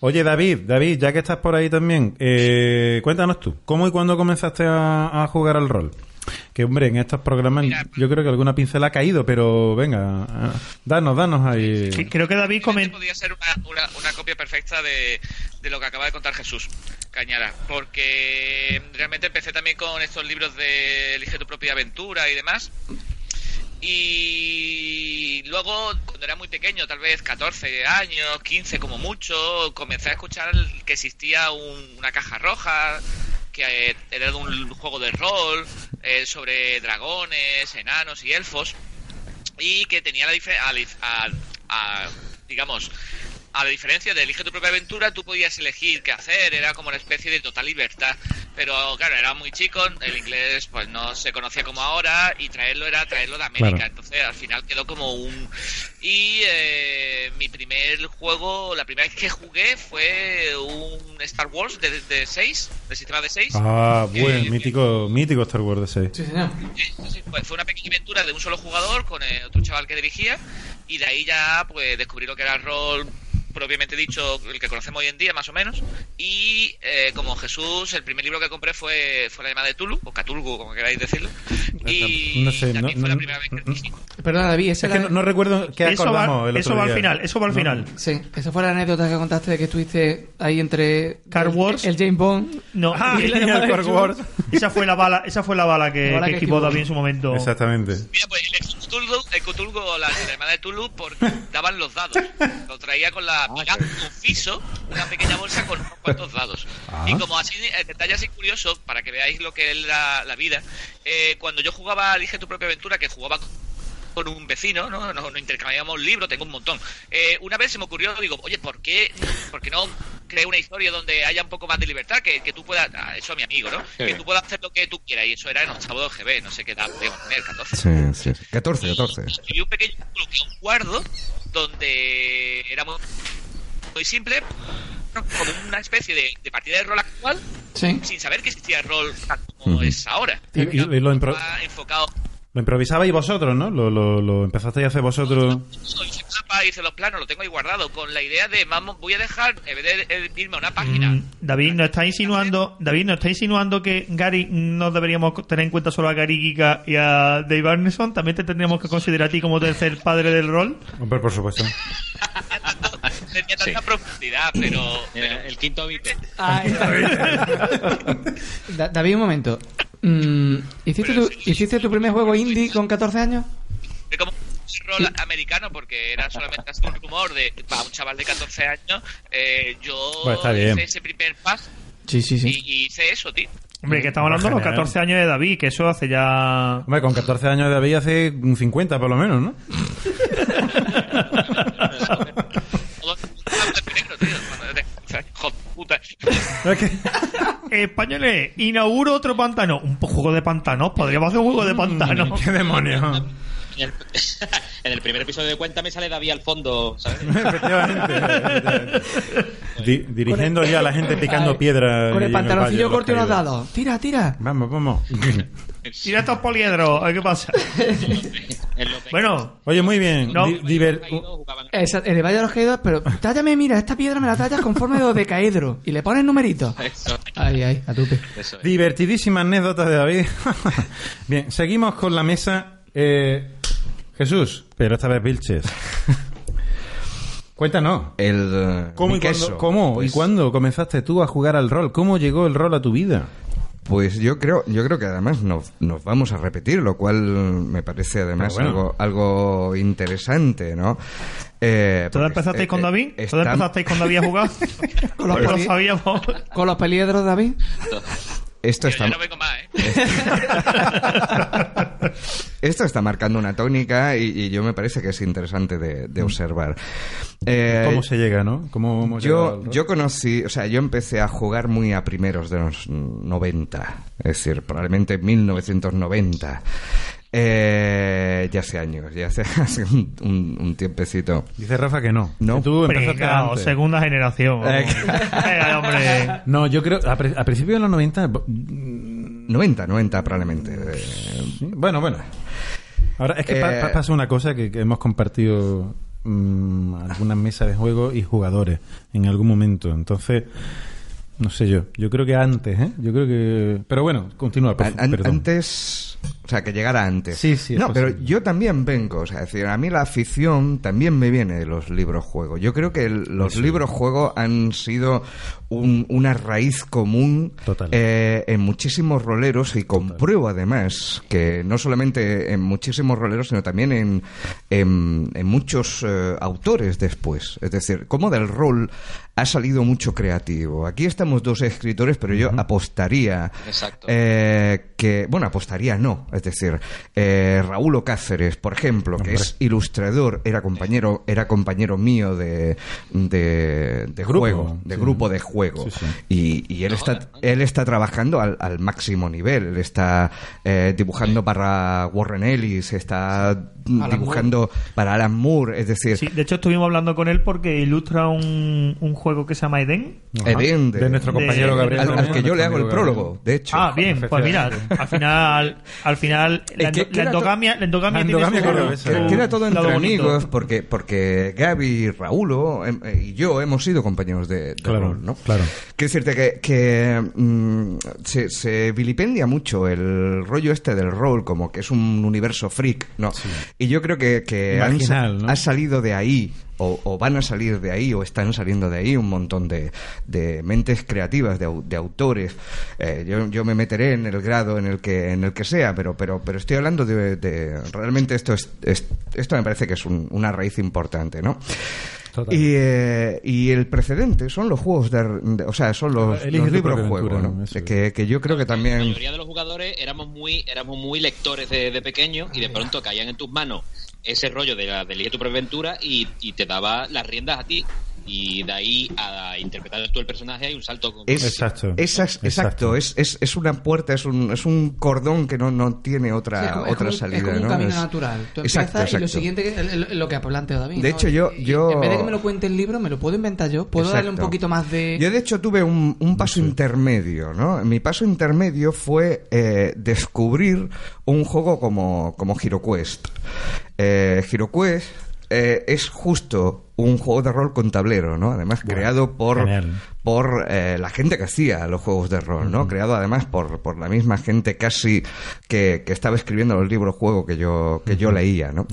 A: Oye, David, David, ya que estás por ahí también, eh, cuéntanos tú, ¿cómo y cuándo comenzaste a, a jugar al rol? Que, hombre, en estos programas
D: Mira,
A: yo creo que alguna pincel ha caído, pero venga, danos, danos ahí.
E: Creo que David
D: Realmente
E: comentó.
D: podría ser una, una, una copia perfecta de, de lo que acaba de contar Jesús Cañara, porque realmente empecé también con estos libros de Elige tu propia aventura y demás. Y luego, cuando era muy pequeño, tal vez 14 años, 15 como mucho, comencé a escuchar que existía un- una caja roja, que era de un juego de rol eh, sobre dragones, enanos y elfos y que tenía la diferencia, digamos, a la diferencia de elige tu propia aventura, tú podías elegir qué hacer, era como una especie de total libertad. Pero claro, era muy chico, el inglés pues no se conocía como ahora y traerlo era traerlo de América.
A: Claro.
D: Entonces al final quedó como un... Y eh, mi primer juego, la primera vez que jugué fue un Star Wars de, de 6, de sistema de 6.
A: Ah,
D: que-
A: buen, mítico, mítico Star Wars de 6.
F: Sí, señor.
D: Sí, sí, sí, pues fue una pequeña aventura de un solo jugador con eh, otro chaval que dirigía y de ahí ya pues descubrí lo que era el rol propiamente dicho, el que conocemos hoy en día más o menos y eh, como Jesús, el primer libro que compré fue, fue la llamada de Tulu o Catulgu, como queráis decirlo y
A: No sé,
D: también
A: no-
D: fue la
A: no-
D: primera vez que.
F: Perdona, David, esa
A: Es que no, no recuerdo qué
E: Eso
A: acordamos
E: va,
A: el
E: eso
A: otro
E: va al
A: día.
E: final, eso va al
A: No.
E: final.
F: Sí, esa fue la anécdota que contaste de que estuviste ahí entre
E: Car Wars.
F: el James Bond
E: No,
A: Ah,
E: y-
A: y el Star Wars.
E: esa fue la bala, esa fue la bala que,
F: La bala
E: que
F: que
E: esquivó. David en su momento.
A: Exactamente.
D: Mira, pues el Cthulhu, el Cthulhu o la, la llamada de Tulu porque [laughs] daban los dados. Lo traía con la amiga confiso, una pequeña bolsa con unos cuantos dados.
A: Ah.
D: Y como así, el detalle así curioso, para que veáis lo que es la, la vida, eh, cuando yo jugaba Elige tu propia aventura, que jugaba con un vecino, ¿no? Nos, nos intercambiábamos libros, tengo un montón. Eh, una vez se me ocurrió, digo, oye, ¿por qué, por qué no creo una historia donde haya un poco más de libertad? Que, que tú puedas, ah, eso a mi amigo, ¿no? Que tú puedas hacer lo que tú quieras. Y eso era en octavo de GB, no sé qué edad podíamos tener, 14.
B: Sí, sí. 14, 14.
D: Y un pequeño que un guardo donde era muy, muy simple, como una especie de, de partida de rol actual,
F: Sí.
D: sin saber que existía el rol tal como es ahora.
A: Y- y- y lo impro-
D: Estaba enfocado
A: Lo improvisabais vosotros, ¿no? Lo, lo, lo empezasteis a hacer vosotros.
D: hice el mapa, hice los planos, lo tengo ahí guardado, con la idea de, vamos, voy a dejar, en vez de irme a una página,
E: Mm, David, ¿nos está insinuando, David, ¿nos está insinuando que Gary no deberíamos tener en cuenta solo a Gary Giga y a Dave Arneson? ¿También te tendríamos que considerar a ti como tercer padre del rol?
A: Hombre, por supuesto. [laughs]
D: tenía tanta profundidad, pero,
C: el quinto [laughs] beat. [laughs]
F: Da- David, un momento. Mm, ¿hiciste, tu, ¿Hiciste tu primer juego indie con 14 años?
D: como un rol americano, porque era solamente hasta un rumor de, para un chaval de 14 años, eh, yo
A: Pues está bien.
D: hice ese primer paso
F: Sí, sí, sí.
D: y, y hice eso, tío.
E: Hombre, que estamos hablando de los
A: Genial.
E: 14 años de David, que eso hace ya...
A: Hombre, con 14 años de David hace 50 por lo menos, ¿no? [laughs]
D: puta.
E: Españoles, inauguro otro pantano. Un juego de pantanos. Podríamos hacer un juego de pantanos. [laughs]
A: ¿Qué demonios? [laughs]
C: En el, primer episodio de Cuéntame sale David al fondo, ¿sabes? [laughs]
A: efectivamente. efectivamente. Di- dirigiendo ya a la gente picando
F: Ay,
A: piedra.
F: Con el pantaloncillo corto y
A: los
F: dados. Tira, tira.
A: Vamos, vamos.
E: Tira estos poliedros. A ver qué pasa. [laughs] Bueno,
A: Oye, muy bien.
E: No.
A: Di- diver-
F: el Valle de los Caídos, pero tállame, mira, esta piedra me la tallas con forma de dodecaedro. Y le pones numerito.
C: Eso,
F: Ay, ay, a tupe.
C: eso es.
A: Divertidísima anécdota de David. [laughs] Bien, seguimos con la mesa. Eh, Jesús, pero esta vez Vilches. Cuéntanos.
B: El, eh,
A: ¿Cómo, y cuándo,
B: queso,
A: cómo
B: pues-
A: y cuándo comenzaste tú a jugar al rol? ¿Cómo llegó el rol a tu vida?
B: Pues yo creo, yo creo que además nos, nos vamos a repetir, lo cual me parece además
A: bueno.
B: algo, algo interesante, ¿no? Eh,
E: ¿todos
B: porque,
E: empezasteis
B: eh,
E: con
B: eh,
E: David? ¿Todos
B: está-
E: empezasteis con David a jugar? [laughs]
F: Con los
E: Pues.
F: Con los peliedros, David. [laughs]
B: Esto
D: Yo
B: está,
D: ya no vengo más, ¿eh? [laughs]
B: esto está marcando una tónica y, y yo me parece que es interesante de, de observar. Eh,
A: ¿Cómo se llega, no? ¿Cómo hemos
B: Yo, yo conocí, o sea, yo empecé a jugar muy a primeros de los 90, es decir, probablemente 1990. Eh, ya hace años, ya hace, [laughs] hace un, un- un tiempecito.
A: Dice Rafa que no.
B: No.
A: Que tú
E: Pringao, segunda generación.
B: Eh, [laughs]
E: Ay, hombre.
A: No, yo creo, a, pri- a principios de los 90...
B: 90, 90 probablemente. Eh,
A: Bueno, bueno. Ahora, es que pa-
B: Eh,
A: pa- pasa una cosa que, que hemos compartido mm, algunas mesas de juego y jugadores en algún momento. Entonces, no sé yo. Yo creo que antes, ¿eh? Yo creo que... Pero bueno, continúa, por
B: An-
A: perdón.
B: antes, o sea, que llegara antes.
A: Sí, sí,
B: No, pero yo también vengo, o sea, es decir, a mí la afición también me viene de los libros juego. Yo creo que el- los libros juego han sido un- una raíz común eh, en muchísimos roleros y compruebo además que no solamente en muchísimos roleros, sino también en, en, en muchos eh, autores después. Es decir, como del rol ha salido mucho creativo. Aquí estamos dos escritores, pero yo apostaría
C: Exacto.
B: eh, que, bueno, apostaría no. Es decir, eh, Raúl Ocáceres, por ejemplo, que
A: Hombre.
B: es ilustrador, era compañero, era compañero mío de, de, de
A: Grupo,
B: juego, de
A: sí.
B: grupo de juego.
A: Sí, sí.
B: Y, y él está, él está trabajando al, al máximo nivel. Él está eh, dibujando para Warren Ellis, está dibujando para Alan Moore, es decir,
E: Sí, de hecho estuvimos hablando con él porque ilustra un, un juego que se llama Eden.
A: Ajá.
B: Edén
A: de,
B: de-
A: nuestro compañero
E: de-
A: Gabriel.
B: al, al que yo le hago el prólogo, de hecho.
E: Ah, bien, pues mira, al final, al final la, endo- la endogamia, la endogamia
A: La
E: tiene
A: endogamia
E: su-
A: cordobesa.
E: su
B: Que era todo entre
E: bonito.
B: amigos porque porque Gaby y Raúl em, eh, y yo hemos sido compañeros de, de
A: Claro,
B: rol, ¿no?
A: claro.
B: Quiero decirte que, que, mm, se, se vilipendia mucho el rollo este del rol como que es un universo freak, ¿no? Y yo creo que, que han
A: ¿no?
B: ha salido de ahí o, o van a salir de ahí o están saliendo de ahí un montón de, de mentes creativas de, de autores. Eh, yo, yo me meteré en el grado en el que en el que sea pero pero pero estoy hablando de, de- realmente esto es, es- esto me parece que es un- una raíz importante no y, eh, y el precedente son los juegos de, de- o sea son los, libros
A: propia
B: juego
A: aventura,
B: ¿no? que, que yo creo que
C: La
B: también
C: mayoría de los jugadores éramos muy, éramos muy lectores de, de pequeños y de pronto caían en tus manos ese rollo de, la, de tu propia aventura y, y te daba las riendas a ti. Y de ahí a interpretar tú el personaje hay un salto. con-
B: Es,
A: Exacto.
B: esas- exacto,
A: Exacto.
B: Es, es, es una puerta, es un, es un cordón que no, no tiene otra,
F: Sí, es como- es
B: otra salida.
F: Es como un
B: ¿no?
F: camino
B: Es-
F: natural. Tú
B: Exacto,
F: empiezas y lo
B: exacto.
F: siguiente que- es lo- lo que ha planteado David.
B: De
F: ¿no?
B: hecho, yo- yo-
F: En vez de que me lo cuente el libro, me lo puedo inventar yo. Puedo darle un
B: Exacto.
F: poquito más de.
B: Yo, de hecho, tuve un, un paso intermedio, ¿no? Mi paso intermedio fue eh, descubrir un juego como, como HeroQuest. Eh, HeroQuest eh, es justo un juego de rol con tablero, ¿no? Además, creado por,
A: genial.
B: por eh, la gente que hacía los juegos de rol, ¿no? Creado además por, por la misma gente casi que, que estaba escribiendo los libros juego que yo, que yo leía, ¿no?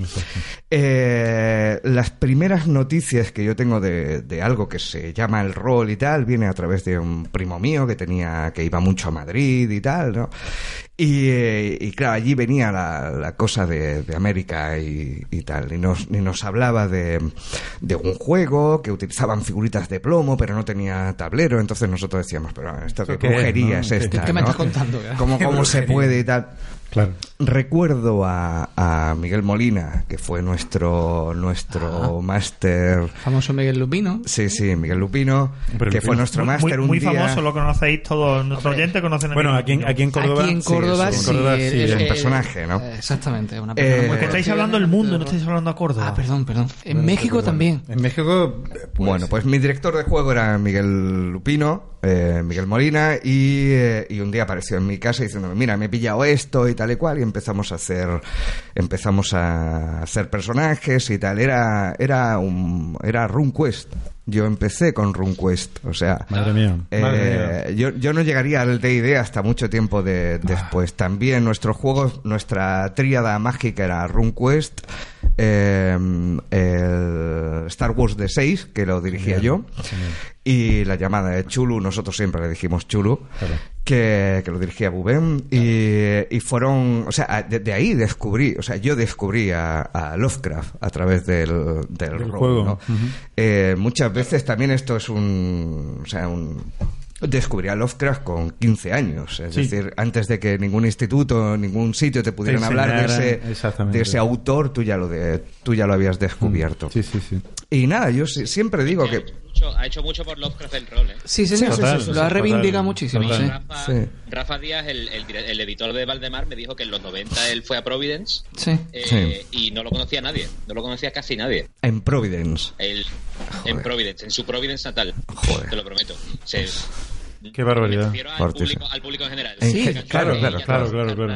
B: Eh, las primeras noticias que yo tengo de, de algo que se llama el rol y tal viene a través de un primo mío que tenía que iba mucho a Madrid y tal, ¿no? Y, eh, y claro, allí venía la, la cosa de, de América y, y tal, y nos, y nos hablaba de, de de un juego que utilizaban figuritas de plomo, pero no tenía tablero. Entonces nosotros decíamos, pero esto qué
A: qué es,
B: brujería
A: no?
B: es
A: ¿Qué-
B: esta.
F: qué me estás contando?
B: ¿Cómo, [laughs] cómo se
A: brujería.
B: puede y tal?
A: Claro.
B: Recuerdo a, a Miguel Molina, que fue nuestro, nuestro máster.
F: Famoso Miguel Lupino.
B: Sí, sí, Miguel Lupino,
A: Pero
B: que
A: Lupino.
B: fue nuestro
E: muy,
B: máster un
E: muy
B: día.
E: famoso, lo conocéis todos. Nuestros oyentes conocen a
A: Bueno, aquí, en- aquí en Córdoba.
F: Aquí en
B: sí,
F: Córdoba,
B: es
F: sí.
B: un-
A: Córdoba,
F: el-
A: sí,
F: el-
A: es un
B: personaje, ¿no?
F: eh, Exactamente, una
B: Eh,
F: persona muy
E: Porque estáis hablando del mundo, no estáis hablando a Córdoba.
F: Ah, perdón, perdón. En México también.
A: En México. pues,
B: Bueno, pues mi director de juego era Miguel Lupino, eh, Miguel Molina, y, eh, y un día apareció en mi casa diciéndome, mira, me he pillado esto y tal y cual, y empezamos a hacer, empezamos a hacer personajes y tal. Era, era un, era RuneQuest. Yo empecé con RuneQuest, o sea,
A: Madre mía.
B: eh,
A: madre mía.
B: yo, yo no llegaría al D&D hasta mucho tiempo de- después. También nuestros juegos, nuestra tríada mágica era RuneQuest, eh, el Star Wars de 6, que lo dirigía yo, y la llamada de Chulu, nosotros siempre le dijimos Chulu,
A: Claro.
B: que, que lo dirigía Bubén, y, y fueron, o sea, de, de ahí descubrí, o sea, yo descubrí a, a Lovecraft a través del, del,
A: juego.
B: ¿no? Eh, muchas veces también esto es un, o sea, un descubrí a Lovecraft con 15 años, es
A: Sí.
B: decir, antes de que ningún instituto, ningún sitio te pudieran
A: Te
B: hablar de ese, de ese autor, tú ya lo de, tú ya lo habías descubierto.
A: Sí, sí, sí.
B: Y nada, yo si- siempre digo que
C: mucho, ha hecho mucho por Lovecraft el rol, ¿eh?
F: Sí, señor.
A: Sí, total,
F: lo
A: sí,
F: ha reivindicado
A: total,
F: muchísimo,
A: total.
F: sí.
C: Rafa,
B: Sí.
C: Rafa Díaz, el, el el editor de Valdemar, me dijo que en los 90 él fue a Providence
F: Sí.
C: eh, y no lo conocía nadie, no lo conocía casi nadie.
B: en Providence,
C: Él, en Providence, en su Providence natal,
B: Joder.
C: te lo prometo. Se-
A: Qué barbaridad.
C: Me refiero al público, al público en general.
B: En
F: Sí,
B: claro, claro,
A: claro,
C: sabes,
A: claro, claro.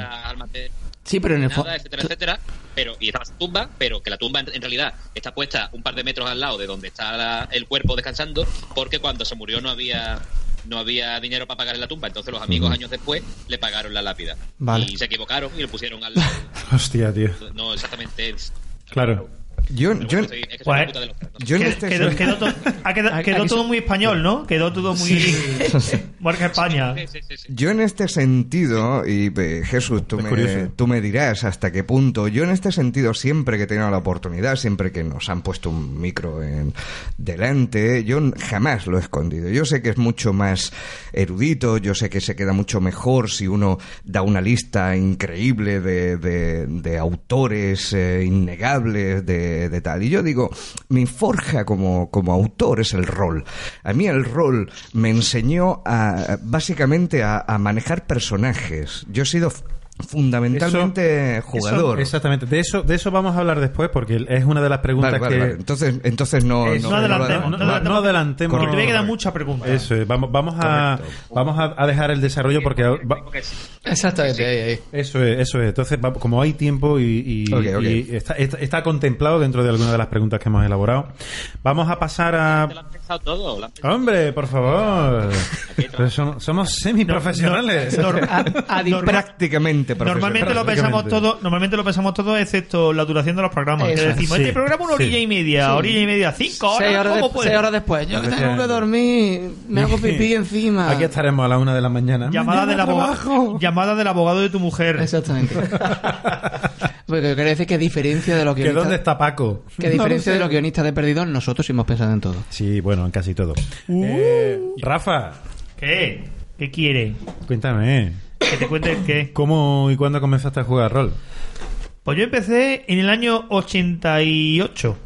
F: Sí, pero en el fondo.
C: etcétera, etcétera. Pero, y estaba su tumba, pero que la tumba en, en realidad está puesta un par de metros al lado de donde está la- el cuerpo descansando, porque cuando se murió no había no había dinero para pagar en la tumba, entonces los amigos años después le pagaron la lápida.
F: Vale.
C: Y se equivocaron y lo pusieron al lado. [laughs]
A: Hostia, tío.
C: No exactamente.
A: Claro.
B: Yo,
C: Pero
B: yo,
C: bueno, soy- es que soy
E: Pues,
B: yo en este
E: quedó, quedó to- ha quedado,
F: Aquí-
E: quedó
F: aquí
E: todo muy español, ¿no? Quedó todo muy. [laughs] Marca España.
C: Sí, sí, sí, sí.
B: Yo en este sentido, y eh, Jesús, tú me,
A: curioso.
B: tú me dirás hasta qué punto, yo en este sentido siempre que he tenido la oportunidad, siempre que nos han puesto un micro en delante, yo jamás lo he escondido. Yo sé que es mucho más erudito, yo sé que se queda mucho mejor si uno da una lista increíble de, de- de autores eh, innegables de, de tal. Y yo digo, mi forja como, como autor es el rol. A mí el rol me enseñó a, básicamente a, a manejar personajes. Yo he sido fundamentalmente
A: Eso-
B: jugador.
A: exactamente. De eso, de eso vamos a hablar después, porque es una de las preguntas
B: Vale, vale,
A: que.
B: vale. Entonces, entonces no,
A: Es-
E: no adelantemos,
A: no,
E: no
A: no- adelantemos.
E: Porque todavía quedan muchas preguntas.
A: Eso es. Vamos, vamos a, vamos a, a dejar el desarrollo porque. va-
C: Porque sí.
F: Exactamente, ahí, ahí.
A: eso es, eso es. Entonces, va- como hay tiempo y, y- está, está- está contemplado dentro de algunas de las preguntas que hemos elaborado, vamos a pasar a.
C: ¿Te lo han pensado todo? ¿Lo han pensado?
A: Hombre, por favor. Somos, somos semiprofesionales.
E: No, no,
F: A- a [laughs] di-
B: prácticamente
E: Normalmente lo
A: Prácticamente.
E: pensamos todo, normalmente lo pensamos todo excepto la duración de los programas. Que decimos,
A: Sí,
E: este programa una orilla
A: sí.
E: y media,
F: Sí.
E: orilla y media, cinco horas,
F: Seis horas,
E: ¿cómo
F: de-
E: puede?
F: seis horas después. Yo que tengo que dormir, me hago pipí [laughs] encima.
A: Aquí estaremos a la una de la mañana.
E: Llamada del, abogado, llamada del abogado de tu mujer.
F: Exactamente. [laughs] Porque quiere decir que a diferencia de los
A: ¿Que dónde está Paco?
F: Que a diferencia de los guionistas de Perdidos, nosotros sí hemos pensado en todo.
A: Sí, bueno, en casi todo.
E: Uh.
A: Eh, Rafa,
E: ¿Qué? ¿Qué quiere?
A: cuéntame.
E: Que te cuente el qué.
A: ¿Cómo y cuándo comenzaste a jugar rol?
E: Pues yo empecé en el año 88.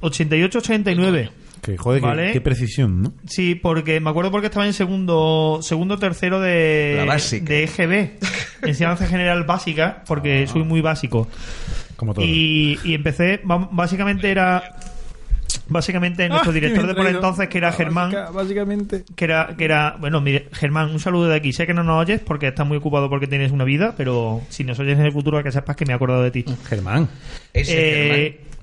E: 88-89.
A: Que joder, qué-
E: Vale.
A: qué, precisión, ¿no?
E: Sí, porque me acuerdo porque estaba en segundo, segundo tercero de,
B: La básica.
E: de EGB, [laughs] enseñanza general básica, porque soy muy básico.
A: Como todo.
E: Y, y empecé, básicamente era, básicamente nuestro [laughs]
A: Ah,
E: director
A: que me
E: de por entonces, que era Germán,
A: básica- Básicamente.
E: que era, que era, bueno, mire, Germán, un saludo de aquí. Sé que no nos oyes porque estás muy ocupado porque tienes una vida, pero si nos oyes en el futuro, que sepas que me he acordado de ti.
A: Germán.
B: Ese
E: Eh,
B: Germán.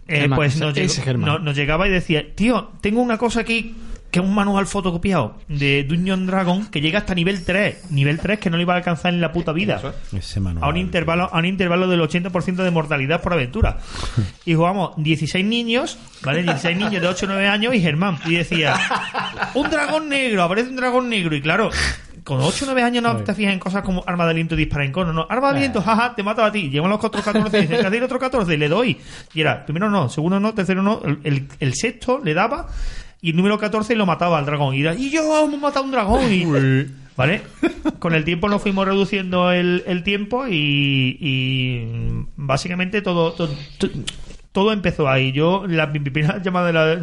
E: eh,
F: Germán,
E: pues
F: ese-
E: nos,
F: ese
E: llegó-
F: Germán.
E: no- nos llegaba y decía, tío, tengo una cosa aquí que es un manual fotocopiado de Dungeon Dragon que llega hasta nivel 3. Nivel 3 que no le iba a alcanzar en la puta vida.
A: Ese manual.
E: A un intervalo, a un intervalo del 80% de mortalidad por aventura. Y jugamos 16 niños, ¿vale? 16 niños de 8 o 9 años y Germán. Y decía, un dragón negro, aparece un dragón negro. Y claro, con 8 o 9 años no te fijas en cosas como arma de aliento y dispara en cono. No, arma de aliento, jaja, te mato a ti. Llegan los otros 14 y dicen, "¿Qué hacer otro 14? Le doy. Y era, primero no, segundo no, tercero no. El sexto le daba y el número 14 lo mataba al dragón. Y, era, y yo hemos matado a un dragón. Y, [laughs] ¿Vale? Con el tiempo nos fuimos reduciendo el, el tiempo y, y básicamente todo, todo, to- todo empezó ahí. Yo, la, primera [laughs] llamada de la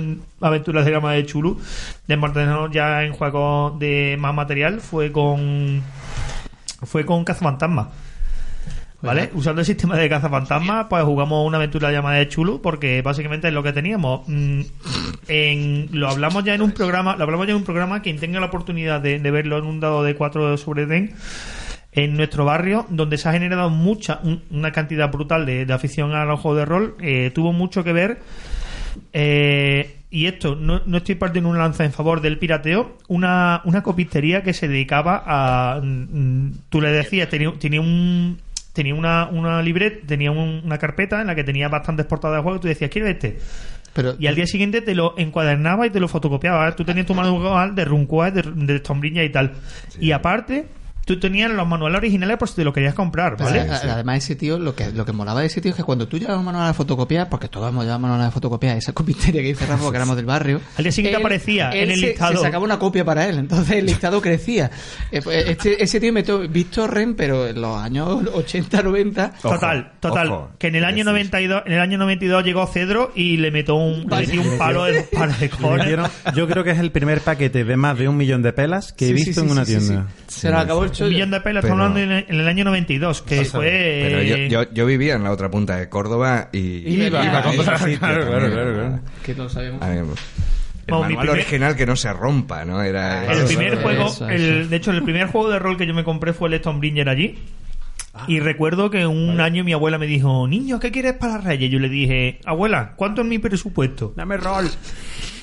E: aventura de gama de Chulu, de mantenernos ya en juegos de más material, fue con fue con Cazafantasma. ¿Vale? Usando el sistema de cazafantasma, pues jugamos una aventura llamada de Chulu, porque básicamente es lo que teníamos. Mm, En, lo hablamos ya en un programa, lo hablamos ya en un programa, quien tenga la oportunidad de, de verlo en un dado de 4 sobre den, en nuestro barrio, donde se ha generado mucha, un- una cantidad brutal de, de afición a los juegos de rol, eh, tuvo mucho que ver eh, y esto, no, no estoy partiendo una lanza en favor del pirateo, una, una copistería que se dedicaba a... mm, Tú le decías, tenía, tenía un... Tenía una, una libreta, tenía un- una carpeta en la que tenía bastantes portadas de juego y tú decías, ¿quieres este?
F: Pero,
E: Y al día siguiente te lo encuadernaba y te lo fotocopiaba. Tú tenías tu manual de Runquoise, de, de Stormbringer y tal. Y aparte, tú tenías los manuales originales por si te lo querías comprar,
F: Pero
E: ¿vale?
F: Además, ese tío, lo que, lo que molaba de ese tío es que cuando tú llevabas un manual de fotocopiar, porque todos hemos llevado manual de fotocopiar, esa copistería que dice Rafa, porque éramos del barrio.
E: Al día siguiente
F: él-
E: aparecía
F: él
E: en el
F: se-
E: listado.
F: Se sacaba una copia para él, entonces el listado crecía. Eh, pues, Este, ese tío metió Víctor Ren, pero en los años 80, 90.
E: Total, total.
B: ojo.
E: que en el año
B: Decís.
E: 92, en el año 92 llegó Cedro y le metió un, le metió un palo de pares de
A: Le
E: cojones.
A: yo creo que es el primer paquete de más de un millón de pelas que he
F: Sí,
A: visto
F: sí,
A: en una tienda.
F: sí. Se nos acabó el
E: Un
F: chollo.
E: millón de pelas,
B: Pero-
E: estamos hablando en, en el año 92, que fue...
B: Pero yo, yo, yo vivía en la otra punta de Córdoba y
F: Iba,
B: iba
F: a comprar,
A: claro,
B: también.
A: claro, claro.
F: Que no sabemos.
B: El
E: mi
B: manual
E: primer-
B: original que no se rompa, ¿no? Era
E: El
F: Eso,
E: primer juego,
F: eso,
E: el-
F: eso.
E: de hecho, el primer juego de rol que yo me compré fue el Stormbringer allí. Y recuerdo que un año mi abuela me dijo, niño, ¿qué quieres para Reyes? Yo le dije, abuela, ¿cuánto es mi presupuesto?
A: Dame rol.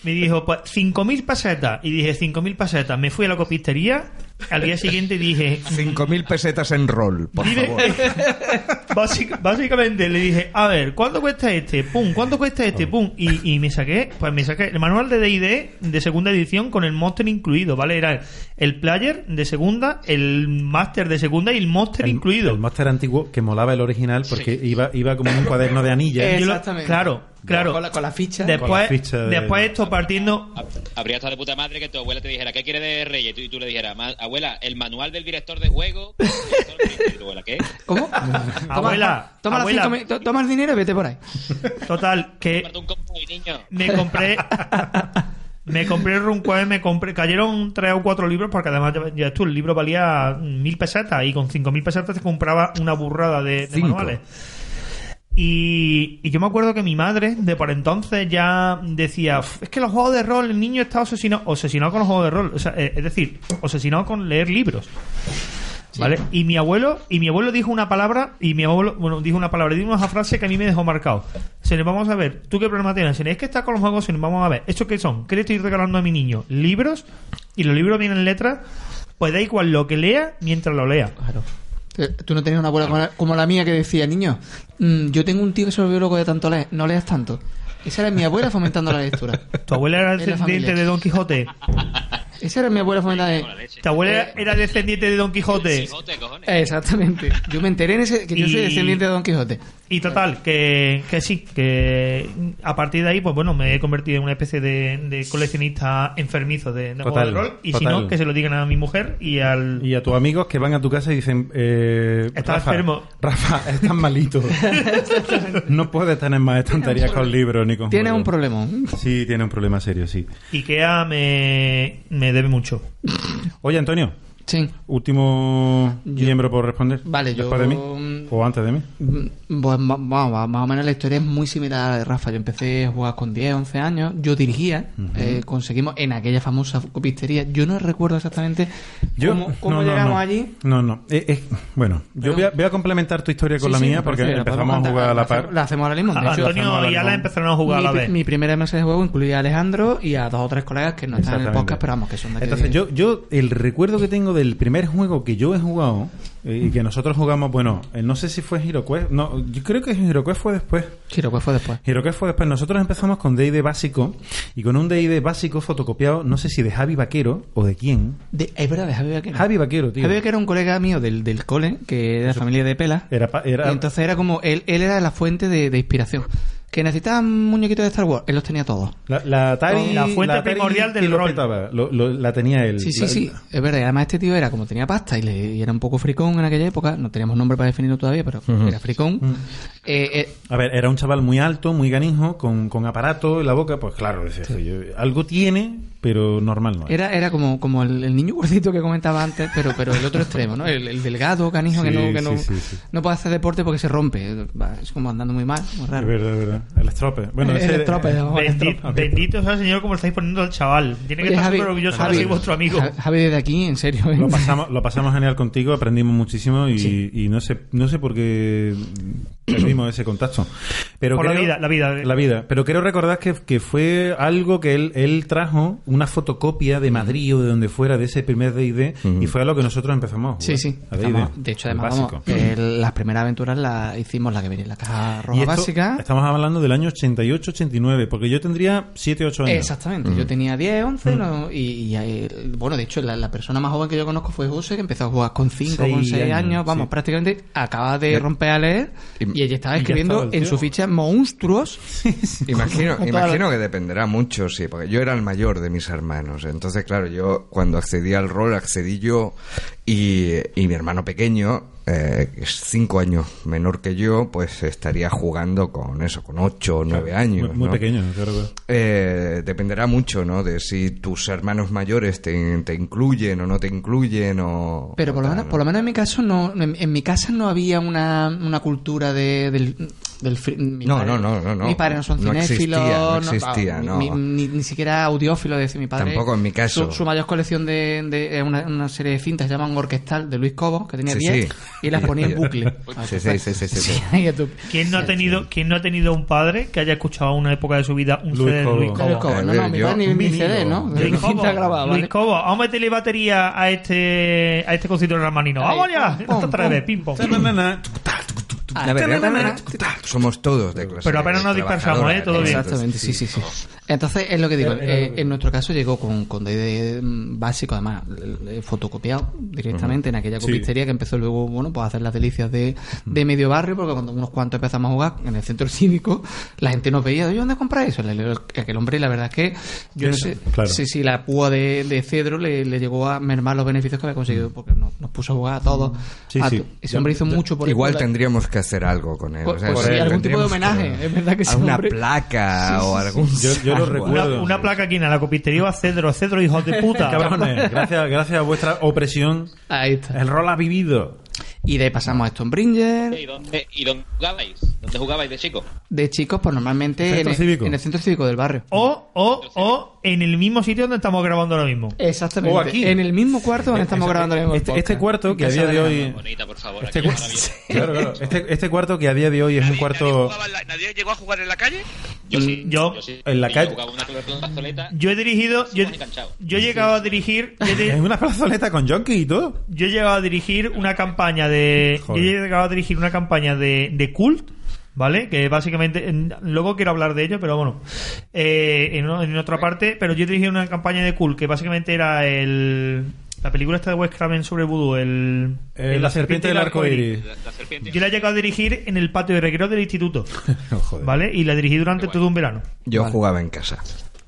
E: Me dijo, pues 5.000 pesetas. Y dije, 5.000 pesetas. Me fui a la copistería. Al día siguiente dije,
B: 5.000 pesetas en rol, por
E: Dime-
B: favor. [laughs]
E: Básic- básicamente le dije, a ver, ¿cuánto cuesta este? Pum, ¿cuánto cuesta este? Pum. Y, y me saqué, pues me saqué el manual de D&D de segunda edición con el monster incluido, ¿vale? Era el player de segunda, el master de segunda y el monster
A: El,
E: incluido.
A: el máster antiguo que molaba el original porque iba, iba como en un cuaderno de anillas.
F: Exactamente.
E: claro, claro.
F: Con la, con la ficha.
E: Después,
A: con la ficha de-
E: después esto partiendo...
C: Habría estado de puta madre que tu abuela te dijera, ¿qué quiere de Reyes? Y tú, y tú le dijeras, "Ma- abuela, el manual del director de juego. Abuela, ¿qué?
F: ¿Cómo? [laughs]
E: Abuela,
F: toma,
E: abuela.
F: cinco to- toma el dinero y vete por ahí.
E: Total, que me compré [laughs] me compré el Runquoise, me compré cayeron tres o cuatro libros porque además ya, ya tú el libro valía mil pesetas y con cinco mil pesetas te compraba una burrada de, manuales. Y, y yo me acuerdo que mi madre de por entonces ya decía "Uf, es que los juegos de rol el niño está obsesionado obsesionado con los juegos de rol o sea, eh, es decir obsesionado con leer libros ¿Vale? Y mi abuelo, y mi abuelo dijo una palabra, y mi abuelo, bueno, dijo una palabra, dijo una frase que a mí me dejó marcado. Se nos vamos a ver, ¿tú qué problema tienes? Si es que está con los juegos, se nos vamos a ver. ¿Esto qué son? ¿Qué le estoy regalando a mi niño? ¿Libros? Y los libros vienen en letras, pues da igual lo que lea mientras lo lea.
F: Claro. Eh, Tú no tenías una abuela como la, como la mía que decía, niño, mm, yo tengo un tío que se volvió loco de tanto leer, no leas tanto. Esa era mi abuela fomentando la lectura.
E: ¿Tu abuela era descendiente de Don Quijote?
F: Esa era mi abuela
C: leche.
E: ¿Tu abuela era descendiente de Don Quijote?
C: Quijote, cojones.
F: Exactamente. Yo me enteré en ese que yo soy descendiente de Don Quijote.
E: Y total, que, que sí, que a partir de ahí, pues bueno, me he convertido en una especie de, de coleccionista enfermizo de, de juegos
A: Total,
E: de rol. Y si
A: total.
E: no, que se lo digan a mi mujer y al.
A: Y a tus amigos que van a tu casa y dicen, eh,
E: Estás
A: Rafa,
E: enfermo.
A: Rafa, estás malito. no puedes tener más estanterías con libros ni con
F: Tienes un
A: juegos".
F: problema.
A: Sí, tiene un problema serio, sí.
E: IKEA me, me debe mucho.
A: Oye, Antonio,
F: Sí.
A: último
F: Yo-
A: miembro por responder.
F: Vale, yo-
A: ¿Después de mí?
F: mm,
A: ¿O antes de mí?
F: Pues ma- más o menos la historia es muy similar a la de Rafa. Yo empecé a jugar con 10, 11 años. Yo dirigía. eh, conseguimos en aquella famosa copistería. Yo no recuerdo exactamente
A: Yo,
F: cómo, cómo
A: no,
F: llegamos
A: no.
F: allí.
A: No, no. Eh, eh, bueno, yo voy a, voy a complementar tu historia con
F: Sí,
A: la
F: sí,
A: mía porque
F: la
A: empezamos a jugar a la par.
F: La hacemos ahora mismo. De hecho,
A: hacemos
E: Antonio y Ala empezaron a jugar a la
F: mi,
E: vez.
F: mi primera mesa de juego incluía a Alejandro y a dos o tres colegas que no están en el podcast, pero vamos, que son de aquí.
A: Entonces, yo, yo, el recuerdo que tengo del primer juego que yo he jugado, eh, y que nosotros jugamos, bueno, eh, no sé si fue HeroQuest, no, yo creo que HeroQuest fue después.
F: Giro, pues fue después.
A: HeroQuest fue después. Nosotros empezamos con D&D básico y con un D&D básico fotocopiado, no sé si de Javi Vaquero o de quién.
F: De, es verdad, de Javi Vaquero.
A: Javi Vaquero, tío.
F: Javi Vaquero era un colega mío del, del cole, que era de familia de Pela.
A: Era, pa- era
F: Y entonces era como, él, él era la fuente de, de inspiración. Que necesitaban muñequitos de Star Wars, él los tenía todos.
A: la, la Atari,
E: La fuente
A: Atari
E: primordial del rol.
A: lo- lo- la tenía él.
F: Sí, sí,
A: La-
F: sí, es verdad. Y además este tío era como tenía pasta y, le, y era un poco fricón en aquella época, no teníamos nombre para definirlo todavía, pero era fricón. Eh, eh,
A: A ver, era un chaval muy alto, muy ganijo, con, con aparato en la boca, pues claro, decía, "Oye, algo tiene, pero normal no es.
F: era, era como, como el, el niño gordito que comentaba antes, pero, pero el otro extremo, ¿no? El, el delgado, canijo, que, no, que no,
A: sí, sí, sí.
F: no puede hacer deporte porque se rompe. Va, Es como andando muy mal, muy
A: Es
F: raro.
A: verdad, es verdad. El estrope. Bueno, [laughs]
F: El
A: ese-
F: estrope, ¿no?
E: Bendi-
F: Ok.
E: bendito sea el señor como estáis poniendo al chaval. Tiene que
F: Oye,
E: estar súper orgulloso
F: Javi,
E: de ser vuestro amigo.
F: Ja- Javi, desde aquí, en serio. ¿eh?
A: Lo pasamos, lo pasamos genial contigo, aprendimos muchísimo y,
F: Sí.
A: y no sé no sé por qué perdimos ese contacto. Pero
E: Por la vida, la vida.
A: La vida. Pero quiero recordar que, que fue algo que él, él trajo, una fotocopia de Madrid o de donde fuera de ese primer D&D y fue a lo que nosotros empezamos. a
F: Sí,
A: jugar,
F: sí.
A: a
F: Estamos- de hecho, además, vamos, el- las primeras aventuras las hicimos la que venía en la caja roja
A: Y esto-
F: básica.
A: Estamos hablando del año 88-89, porque yo tendría 7 8 años.
F: Exactamente, yo tenía 10, 11 no, y, y, eh, bueno, de hecho la, la persona más joven que yo conozco fue José, que empezó a jugar con 5,
A: Seis
F: con 6
A: años,
F: años, vamos,
A: sí.
F: prácticamente acaba de romper a leer
B: Y-
F: y ella estaba escribiendo
A: estaba
F: en su ficha monstruos. [laughs]
B: Imagino, [laughs] imagino que dependerá mucho, sí, porque yo era el mayor de mis hermanos. Entonces, claro, yo cuando accedí al rol, accedí yo y, y mi hermano pequeño, eh, que es cinco años menor que yo, pues estaría jugando con eso, con ocho o nueve años.
A: Muy, muy
B: ¿no?
A: pequeño, claro. claro.
B: Eh, dependerá mucho, ¿no? De si tus hermanos mayores te, te incluyen o no te incluyen o...
F: Pero por
B: o
F: lo
B: tal,
F: menos,
B: ¿no?
F: por lo menos en mi caso no, en, en mi casa no había una, una cultura de, del, del mi
B: No,
F: padre-
B: no, no, no, no.
F: Mis padres no son
B: No
F: cinéfilos,
B: existía, no existía,
F: ah,
B: no.
F: mi- ni, ni siquiera audiófilo, decir, mi padre.
B: Tampoco en mi caso.
F: Su, su mayor colección de, de es una, una serie de cintas que se llaman Orquestal de Luis Cobos, que tenía
B: Sí,
F: 10
B: sí.
F: y las ponía en [laughs] bucle.
B: Sí, sí, sí, sí, sí, sí.
E: ¿Quién no, ha tenido, ¿Quién no ha tenido un padre que haya escuchado a una época de su vida un
A: Luis
E: CD de
A: Cobo.
E: Luis
F: Luis
E: Cobo?
F: Cobos,
B: A
F: no, no, mi padre ni, ni
A: vinilo.
F: CD, ¿no?
E: Luis
F: Ni
E: Cobo,
F: cinta grabada,
E: Luis
F: ¿vale?
E: Cobo, vamos a meterle batería a este a este concierto de Ramanino.
F: Ahí,
E: ¡Vamos ya!
F: pum.
E: vez, ping pong.
F: Ah,
B: somos todos de clase.
E: Pero apenas nos dispersamos, ¿eh? Todo bien.
F: Exactamente, sí, sí, sí. Entonces, es lo que digo. eh, en nuestro caso llegó con, con D&D básico, además, eh, fotocopiado directamente en aquella
A: Sí.
F: copistería que empezó luego, bueno, pues a hacer las delicias de, de medio barrio, porque cuando unos cuantos empezamos a jugar en el centro [laughs] cívico, la gente nos veía, ¿dónde compráis eso? Le- le- Aquel hombre, la verdad es que yo no sé
A: Claro.
F: si, si la púa de, de Cedro le, le llegó a mermar los beneficios que había conseguido, porque nos, nos puso a jugar a todos.
A: Sí,
F: A
A: sí.
F: to- Ese hombre hizo mucho por
B: Igual tendríamos que hacer algo con él. O sea,
A: sí,
F: algún tipo de
B: que-
F: homenaje, es verdad que sí, hombre.
B: placa o algún.
A: Yo- yo lo
B: algo.
A: recuerdo.
E: Una, una placa aquí en la copistería a Cedro, Cedro, hijos de puta. [laughs]
A: Cabrones, gracias, gracias a vuestra opresión,
F: Ahí está.
A: el rol ha vivido.
F: Y de ahí pasamos a Stonebringer.
C: ¿Y dónde, ¿Y dónde jugabais? ¿Dónde jugabais de chico?
F: De chicos, pues normalmente en
A: ¿Centro
F: el,
A: cívico?
F: en el centro cívico del barrio.
E: O, o, o en el mismo sitio donde estamos grabando ahora mismo.
F: Exactamente.
A: O aquí.
F: En el mismo cuarto donde estamos grabando el
A: Este, este
F: podcast.
A: cuarto que a día de hoy.
C: Bonita, por favor.
A: Este, cu- [laughs] claro, claro. Este, este cuarto que a día de hoy es un
D: ¿Nadie-
A: cuarto.
D: ¿nadie, la- llegó a jugar en la calle?
C: Yo sí.
E: Yo-
C: sí.
A: en la calle-
C: Yo
E: he dirigido, yo, he llegado a dirigir, yo he, [laughs]
A: En una plazoleta con jockey y todo.
E: yo he llegado a dirigir una campaña de,
A: Joder.
E: yo he llegado a dirigir una campaña de, de cult, ¿vale? Que básicamente, en- luego quiero hablar de ello, pero bueno, eh, en, en otra parte, pero yo dirigí una campaña de cult que básicamente era el, la película esta de Wes Craven sobre vudú, el, el-
A: la serpiente del arco iris.
C: La, la serpiente.
E: Yo la he llegado a dirigir en el patio de recreo del instituto. [laughs] ¿vale? Y la dirigí durante todo un verano.
B: Yo
F: Vale.
B: jugaba en casa.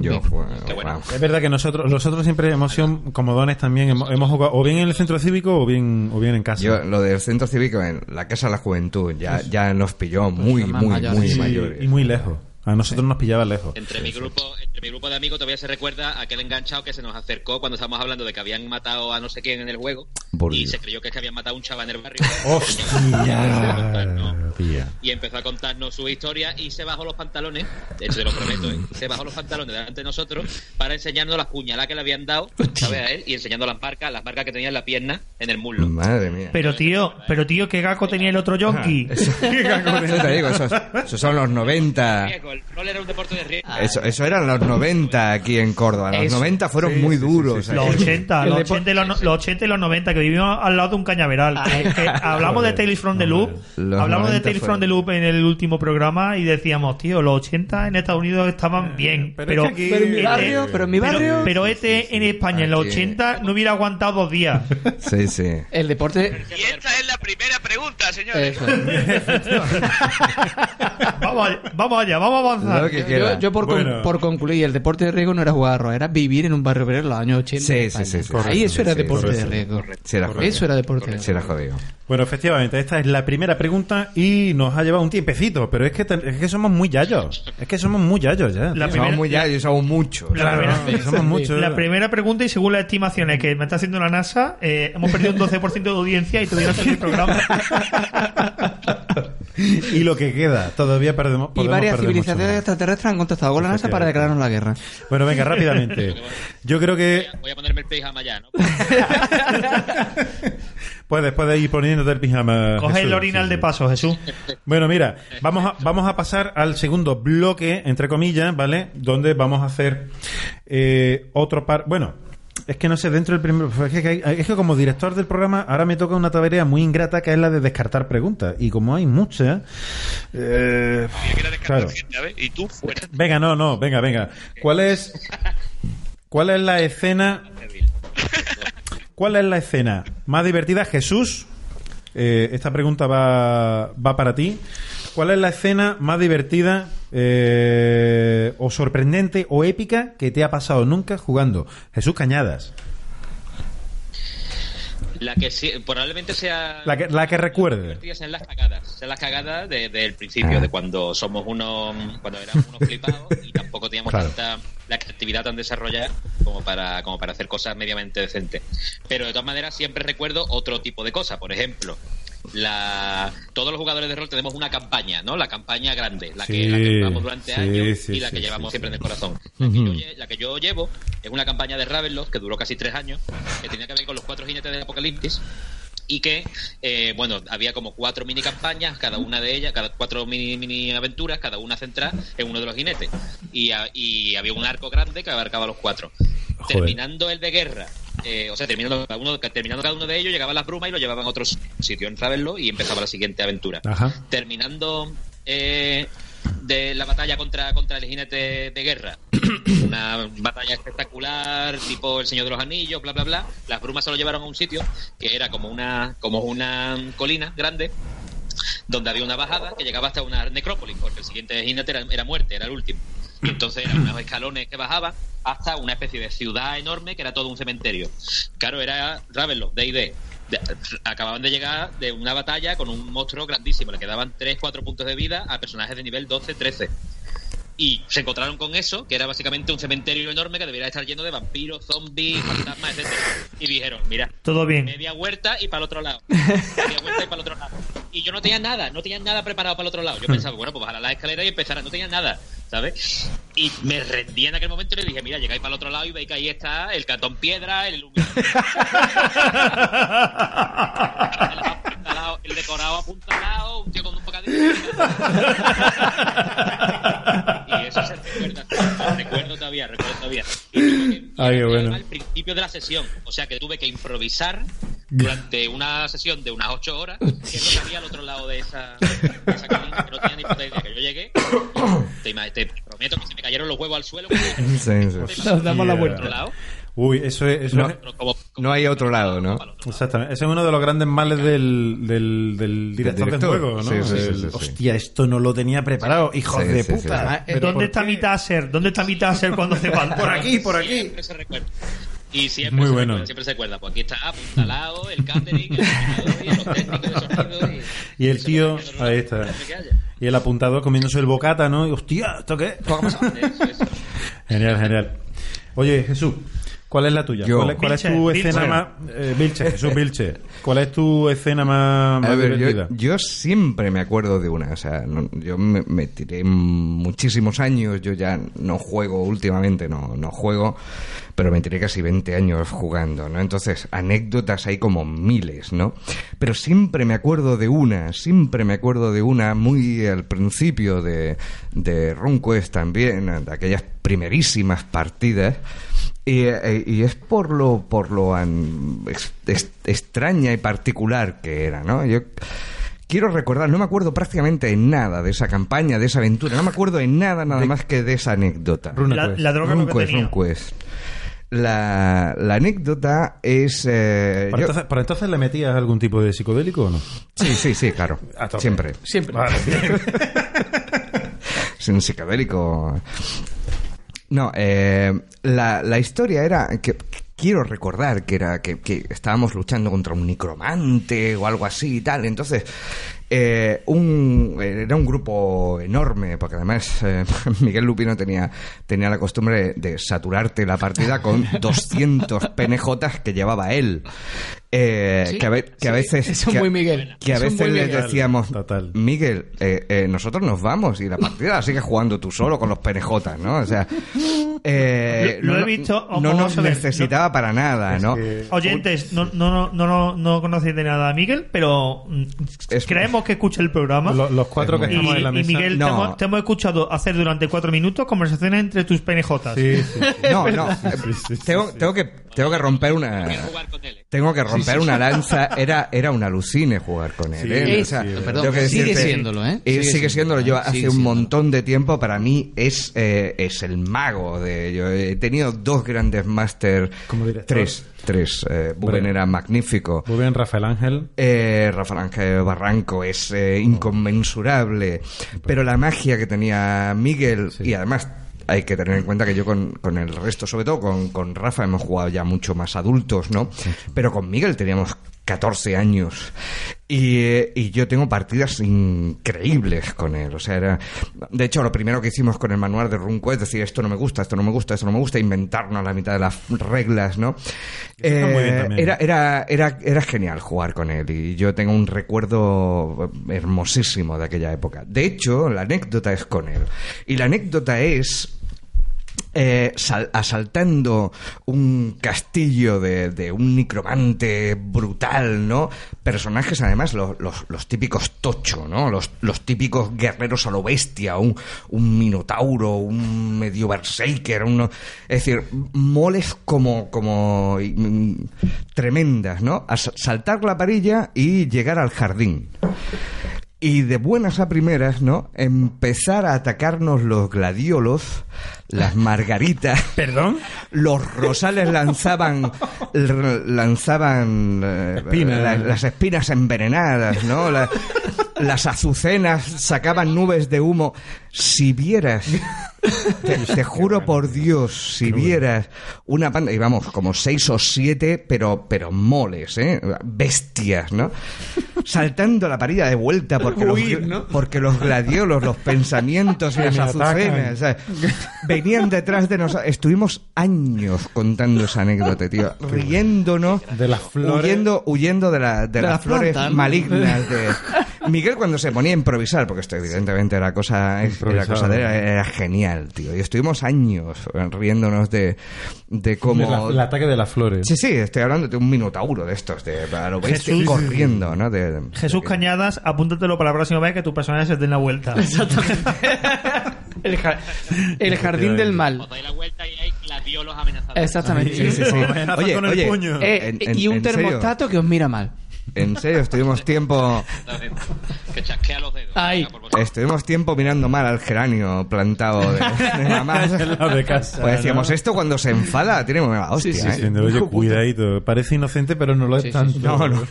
B: Yo
C: bueno.
B: wow.
A: Es verdad que nosotros, nosotros siempre hemos sido comodones también. Hemos, hemos jugado o bien en el centro cívico o bien, o bien en casa.
B: Yo, lo del centro cívico en la Casa de la Juventud ya, ya nos pilló muy,
F: más
B: muy,
F: mayores.
B: muy
A: Sí,
B: mayores.
A: y muy lejos. A nosotros nos pillaba lejos.
C: Entre mi grupo, entre mi grupo de amigos todavía se recuerda aquel enganchado que se nos acercó cuando estábamos hablando de que habían matado a no sé quién en el juego
B: Por
C: y
B: Dios.
C: se creyó que es que habían matado a un chaval en el barrio.
A: Hostia. [laughs] [laughs]
C: y empezó a contarnos su historia y se bajó los pantalones, de hecho te lo prometo, ¿eh? se bajó los pantalones delante de nosotros para enseñarnos las puñaladas que le habían dado, ¿sabes? A él y enseñando las marcas, las marcas que tenía en la pierna, en el muslo.
B: Madre mía.
E: Pero tío, pero tío, qué gaco tenía el otro yonki.
B: Eso [laughs] te digo, esos, esos son los 90.
C: Riesgo, el rol era un deporte de riesgo.
B: Eso, eso eran los 90 aquí en Córdoba. Los
F: Eso.
B: 90 fueron
A: Sí,
B: muy duros.
A: sí, sí.
B: aquí.
E: Los 80,
F: El
E: los
F: depo-
E: 80, y los, no- los 80 y los 90, que vivimos al lado de un cañaveral. Que- [laughs] que hablamos de Tales from the Loop,
B: Los
E: hablamos de
B: 90
E: Tales from the
B: fueron-
E: Loop en el último programa y decíamos, tío, los 80 en Estados Unidos estaban bien,
A: pero
E: pero,
A: es que aquí-
F: Pero en mi
E: este-
F: barrio, pero en mi
E: pero-
F: barrio,
E: pero este en España en los
B: Aquí.
E: 80 no hubiera aguantado dos días. [laughs]
B: Sí, sí.
F: el deporte.
D: Y esta es la primera pregunta, señores. [laughs]
E: Vamos, allá, vamos allá, vamos avanzar.
B: Lo que.
F: Yo, yo por, con-
A: Bueno.
F: por concluir, el deporte de riesgo no era jugar a era vivir en un barrio obrero en los años 80.
B: Sí, sí, sí, sí.
F: Ahí
B: Correcto,
F: eso era
B: sí,
F: deporte
A: correcto.
F: de riesgo.
B: Jodido.
F: Eso era deporte de
B: Sí, era
F: riesgo.
B: jodido.
A: Bueno, efectivamente, esta es la primera pregunta y nos ha llevado un tiempecito, pero es que, te- es que somos muy yayos. Es que somos muy yayos ya.
E: La
B: Somos
E: primera-
B: muy ya, yo somos muchos.
E: La primera-
A: somos muchos.
E: La primera pregunta, y según las estimaciones que me está haciendo la NASA, eh, hemos perdido un 12% de audiencia y todavía no el programa. [laughs]
A: y lo que queda, todavía perdemos.
F: Y varias
A: perder
F: civilizaciones
A: mucho
F: extraterrestres han contactado con la NASA para declararnos la guerra.
A: Bueno, venga, rápidamente. [laughs] Yo creo que
C: Voy a ponerme el pijama ya, ¿no? [laughs]
A: puedes, puedes ir poniéndote el pijama.
E: Coge
A: Jesús,
E: el orinal
A: sí,
E: de paso, Jesús.
A: Bueno, mira, vamos a, vamos a pasar al segundo bloque, entre comillas, ¿vale? Donde vamos a hacer eh, otro par. Bueno, es que no sé, dentro del primer. Es que, hay- es que como director del programa, ahora me toca una tarea muy ingrata que es la de descartar preguntas. Y como hay muchas. eh, claro.
D: Y tú fuera.
A: Venga, no, no, venga, venga. ¿Cuál es. ¿Cuál es la escena. ¿Cuál es la escena más divertida? Jesús, eh, esta pregunta va, va para ti. ¿Cuál es la escena más divertida eh, o sorprendente o épica que te ha pasado nunca jugando? Jesús Cañadas.
C: La que sí, probablemente sea.
A: La que, la que recuerde.
C: sean las cagadas. Sean las cagadas de- del principio, de cuando somos unos. Cuando éramos unos flipados y tampoco teníamos
A: Claro.
C: tanta. La creatividad tan desarrollada como para, como para hacer cosas medianamente decentes. Pero de todas maneras, siempre recuerdo otro tipo de cosas. Por ejemplo, la todos los jugadores de rol tenemos una campaña, ¿no? La campaña grande, la, que, la que llevamos durante
A: sí,
C: años
A: sí,
C: y la que llevamos siempre en el corazón. La, que yo, la que yo llevo es una campaña de Ravenloft que duró casi tres años, que tenía que ver con los cuatro jinetes del apocalipsis y que, eh, bueno, había como cuatro mini campañas, cada una de ellas, cada cuatro mini, mini aventuras, cada una centrada en uno de los jinetes. Y, a- y había un arco grande que abarcaba los cuatro.
A: Joder.
C: Terminando el de guerra, eh, o sea, terminando cada, uno, terminando cada uno de ellos, llegaban las brumas y lo llevaban a otro sitio en Ravenloft y empezaba la siguiente aventura.
A: Ajá.
C: Terminando eh, de la batalla contra, contra el jinete de guerra, [clears throat] una batalla espectacular, tipo el Señor de los Anillos, bla, bla, bla. Las brumas se lo llevaron a un sitio que era como una, como una colina grande, donde había una bajada que llegaba hasta una necrópolis, porque el siguiente jinete era, era muerte, era el último. Y entonces eran unos escalones que bajaban hasta una especie de ciudad enorme que era todo un cementerio. Claro, era Ravenloft, D&D. Acababan de llegar de una batalla con un monstruo grandísimo. Le quedaban 3-4 puntos de vida a personajes de nivel 12-13. Y se encontraron con eso, que era básicamente un cementerio enorme que debería estar lleno de vampiros, zombies, fantasmas, etcétera. Y dijeron, mira,
E: Todo bien.
C: media huerta y para el otro lado. [laughs] Media huerta y para el otro lado. Y yo no tenía nada, no tenía nada preparado para el otro lado. Yo pensaba, bueno, pues bajar a la escalera y empezar. No tenía nada, ¿sabes? Y me rendí en aquel momento y le dije, mira, llegáis para el otro lado y veis que ahí está el cantón piedra, el [laughs] el decorado apuntalado, un tío con un bocadillo. [laughs] y eso se recuerda, recuerdo todavía, recuerdo todavía. Y [laughs]
A: Ay, qué
C: era
A: bueno.
C: Al principio de la sesión, o sea que tuve que improvisar [laughs] durante una sesión de unas ocho horas, que es lo que había al otro lado de esa, de esa colina, que no tenía ni puta idea. Que yo llegué, te, te prometo que se me cayeron los huevos al suelo. [laughs]
B: Sí, sí.
F: Nos damos la
A: Yeah.
F: vuelta.
A: Uy, eso es. Eso
B: No.
A: es-
C: como- como-
B: No hay otro lado, ¿no?
A: Exactamente. Ese es uno de los grandes males del, del, del director,
B: director.
A: del juego, ¿no?
B: Sí, sí,
A: El,
B: sí, sí.
A: Hostia, esto no lo tenía preparado, hijos
B: Sí,
A: de puta.
F: Además,
A: ¿Pero
E: ¿Dónde está mi taser? ¿Dónde está mi taser cuando hace falta? [laughs]
A: Por aquí, por aquí.
C: Siempre se recuerda. Y siempre
A: Muy
C: se
A: bueno.
C: recuerda, siempre se acuerda. Pues aquí está apuntalado, el catering, el y los técnicos de sonido. Y,
A: Y el tío, ahí está. Y el apuntador comiéndose el bocata, ¿no? Y hostia, ¿esto qué?
C: Eso, eso. [laughs]
A: Genial, genial. Oye, Jesús, ¿Cuál es la tuya?
B: Yo-
A: ¿Cuál, es, cuál es tu
E: Vilche,
A: escena más... Eh, Vilche, Jesús Vilche. ¿Cuál es tu escena más, más
B: A ver,
A: divertida?
B: yo, yo siempre me acuerdo de una. O sea, no- yo me, me tiré muchísimos años. Yo ya no juego últimamente, no, no juego. Pero me tiré casi 20 años jugando, ¿no? Entonces, anécdotas hay como miles, ¿no? Pero siempre me acuerdo de una, siempre me acuerdo de una muy al principio de, de RunQuest también, de aquellas primerísimas partidas. Y, eh, y es por lo, por lo an- ex- ex- extraña y particular que era, ¿no? Yo quiero recordar, no me acuerdo prácticamente en nada de esa campaña, de esa aventura, no me acuerdo en nada, nada más que de esa anécdota.
A: Runa
E: La,
A: Quest.
E: la droga lo que
B: RunQuest,
E: tenía.
B: RunQuest. La, la anécdota es... eh,
A: ¿Para,
B: yo-
A: entonces, para entonces le metías algún tipo de psicodélico o no?
B: Sí, sí, sí, claro. [laughs] Siempre.
F: Siempre.
A: Vale, [laughs] [laughs]
B: sin psicodélico. No, eh, la, la historia era que quiero recordar que era que, que estábamos luchando contra un necromante o algo así y tal. Entonces, eh, un, era un grupo enorme, porque además eh, [laughs] Miguel Lupino tenía, tenía la costumbre de saturarte la partida con [laughs] 200 penejotas que llevaba él. Eh,
F: Sí,
B: que, a, que veces
F: eso es
B: que a-
F: muy Miguel.
B: que a
F: Eso
B: veces
F: muy
B: le
F: Miguel.
B: decíamos
A: Total.
B: Miguel eh, eh, nosotros nos vamos y la partida la sigues jugando tú solo con los penejotas no o sea [laughs] eh,
E: Lo- lo
B: no,
E: he visto,
B: no nos necesitaba para nada no
A: que-
E: Oyentes, no, no, no, no, no, no conocéis de nada a Miguel, pero mm,
B: Es-
E: creemos que escucha el programa.
A: Lo- los cuatro que
B: Es
E: y,
A: estamos en la
E: y
A: mesa.
E: Miguel,
B: No.
E: te, hemos, te hemos escuchado hacer durante cuatro minutos conversaciones entre tus penejotas.
A: Sí, sí.
B: no [laughs] no
A: sí, sí, sí,
B: tengo,
A: sí.
B: tengo que tengo que romper una.
C: ¿eh?
B: tengo que romper una lanza era era un alucine jugar con él ¿eh?
F: Perdón,
B: tengo que
F: sigue siéndolo, ¿eh?
B: Eh, sigue, siéndolo. Yo hace
F: Sigue
B: un montón de tiempo, para mí, es, eh, es el mago de Yo he tenido dos grandes máster. Tres. Tres. Eh, Buben era magnífico.
A: Muy bien, Rafael Ángel.
B: Eh, Rafael Ángel Barranco es eh, inconmensurable. Pero la magia que tenía Miguel,
A: Sí.
B: y además hay que tener en cuenta que yo con, con el resto, sobre todo con, con Rafa, hemos jugado ya mucho más adultos, ¿no? Pero con Miguel teníamos 14 años. Y, eh, y yo tengo partidas increíbles con él. O sea, era. De hecho, lo primero que hicimos con el manual de RunQuest es decir, esto no me gusta, esto no me gusta, esto no me gusta, inventarnos la mitad de las reglas, ¿no?
A: está muy bien
B: Eh,
A: también.
B: era, era, era, era genial jugar con él y yo tengo un recuerdo hermosísimo de aquella época. De hecho, la anécdota es con él. Y la anécdota es eh, sal- asaltando un castillo de, de un necromante brutal, ¿no? Personajes, además, los, los, típicos tocho, ¿no? Los, típicos guerreros a lo bestia, un, un minotauro, un medio berserker, uno... Es decir, moles como, como mm, tremendas, ¿no? A sa- saltar la parilla y llegar al jardín. Y de buenas a primeras, ¿no? Empezar a atacarnos los gladiolos, las margaritas. [laughs]
A: ¿Perdón?
B: Los rosales lanzaban [laughs] lanzaban eh,
A: Espinas.
B: la- las espinas envenenadas, ¿no? Las azucenas sacaban nubes de humo. Si vieras, te, [laughs] te juro por Dios, si vieras una panda, y vamos, como seis o siete, pero, pero moles, ¿eh? Bestias, ¿no? Saltando la parilla de vuelta porque,
F: Huir,
B: los,
F: ¿no?
B: porque los gladiolos, los pensamientos y [laughs] las azucenas, ¿sabes? venían detrás de nosotros. Estuvimos años contando esa anécdota, tío, riéndonos,
A: De las flores.
B: huyendo, huyendo de, la- de
F: De
B: las
F: las
B: flores
F: plantas, ¿no?
B: malignas. De... Miguel cuando se ponía a improvisar, porque esto evidentemente era cosa, era, cosa de él, era, era genial, tío. Y estuvimos años riéndonos de, de cómo...
A: La- el ataque de las flores.
B: Sí, sí, estoy hablando de un minotauro de estos, de lo bestia,
E: Jesús-
B: corriendo, ¿no? De, de-
E: Jesús
B: de-
E: Cañadas, apúntatelo para la próxima vez que tu personaje se dé la vuelta. [laughs] [laughs]
F: El, ja- el jardín del mal.
C: Os dais la vuelta y hay gladiolos amenazadores.
F: Exactamente.
B: Sí, sí, sí.
A: Amenaza
B: Oye,
A: con el
B: oye,
A: puño.
F: Eh,
B: en- en-
F: y un
B: serio,
F: termostato que os mira mal.
B: En serio, estuvimos tiempo...
C: Que chasquea los dedos.
F: Ay.
B: Estuvimos tiempo mirando mal al geranio plantado de, de mamá. [laughs]
A: En la de casa,
B: Pues decíamos,
A: ¿no?
B: esto cuando se enfada tiene muy mala hostia,
F: Sí, sí,
B: ¿eh?
A: Diciendo, oye, cuidadito. Parece inocente, pero no lo es
F: Sí, sí,
A: tanto.
F: sí.
B: No, no.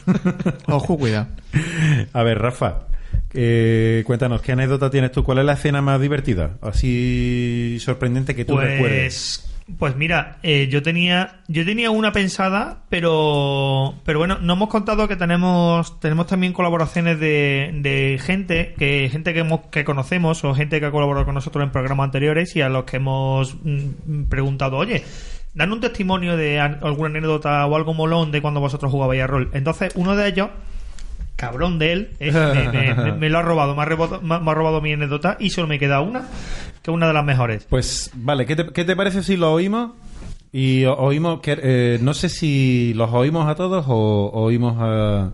B: [laughs]
F: Ojo, cuidado. [laughs]
A: A ver, Rafa, eh, cuéntanos, ¿qué anécdota tienes tú? ¿Cuál es la escena más divertida? Así sorprendente que tú recuerdes.
E: Pues, mira, eh, yo tenía yo tenía una pensada, pero pero bueno, no hemos contado que tenemos tenemos también colaboraciones de, de gente que gente que hemos, que conocemos o gente que ha colaborado con nosotros en programas anteriores y a los que hemos mm, preguntado, oye, dan un testimonio de alguna anécdota o algo molón de cuando vosotros jugabais a rol. Entonces, uno de ellos, cabrón de él, eh, me, me- me- [laughs] me lo ha robado, me ha, robado, me ha- me ha robado mi anécdota y solo me queda una, que es una de las mejores.
A: Pues vale, ¿qué te, qué te parece si lo oímos? Y oímos, que, eh, no sé si los oímos a todos o oímos a,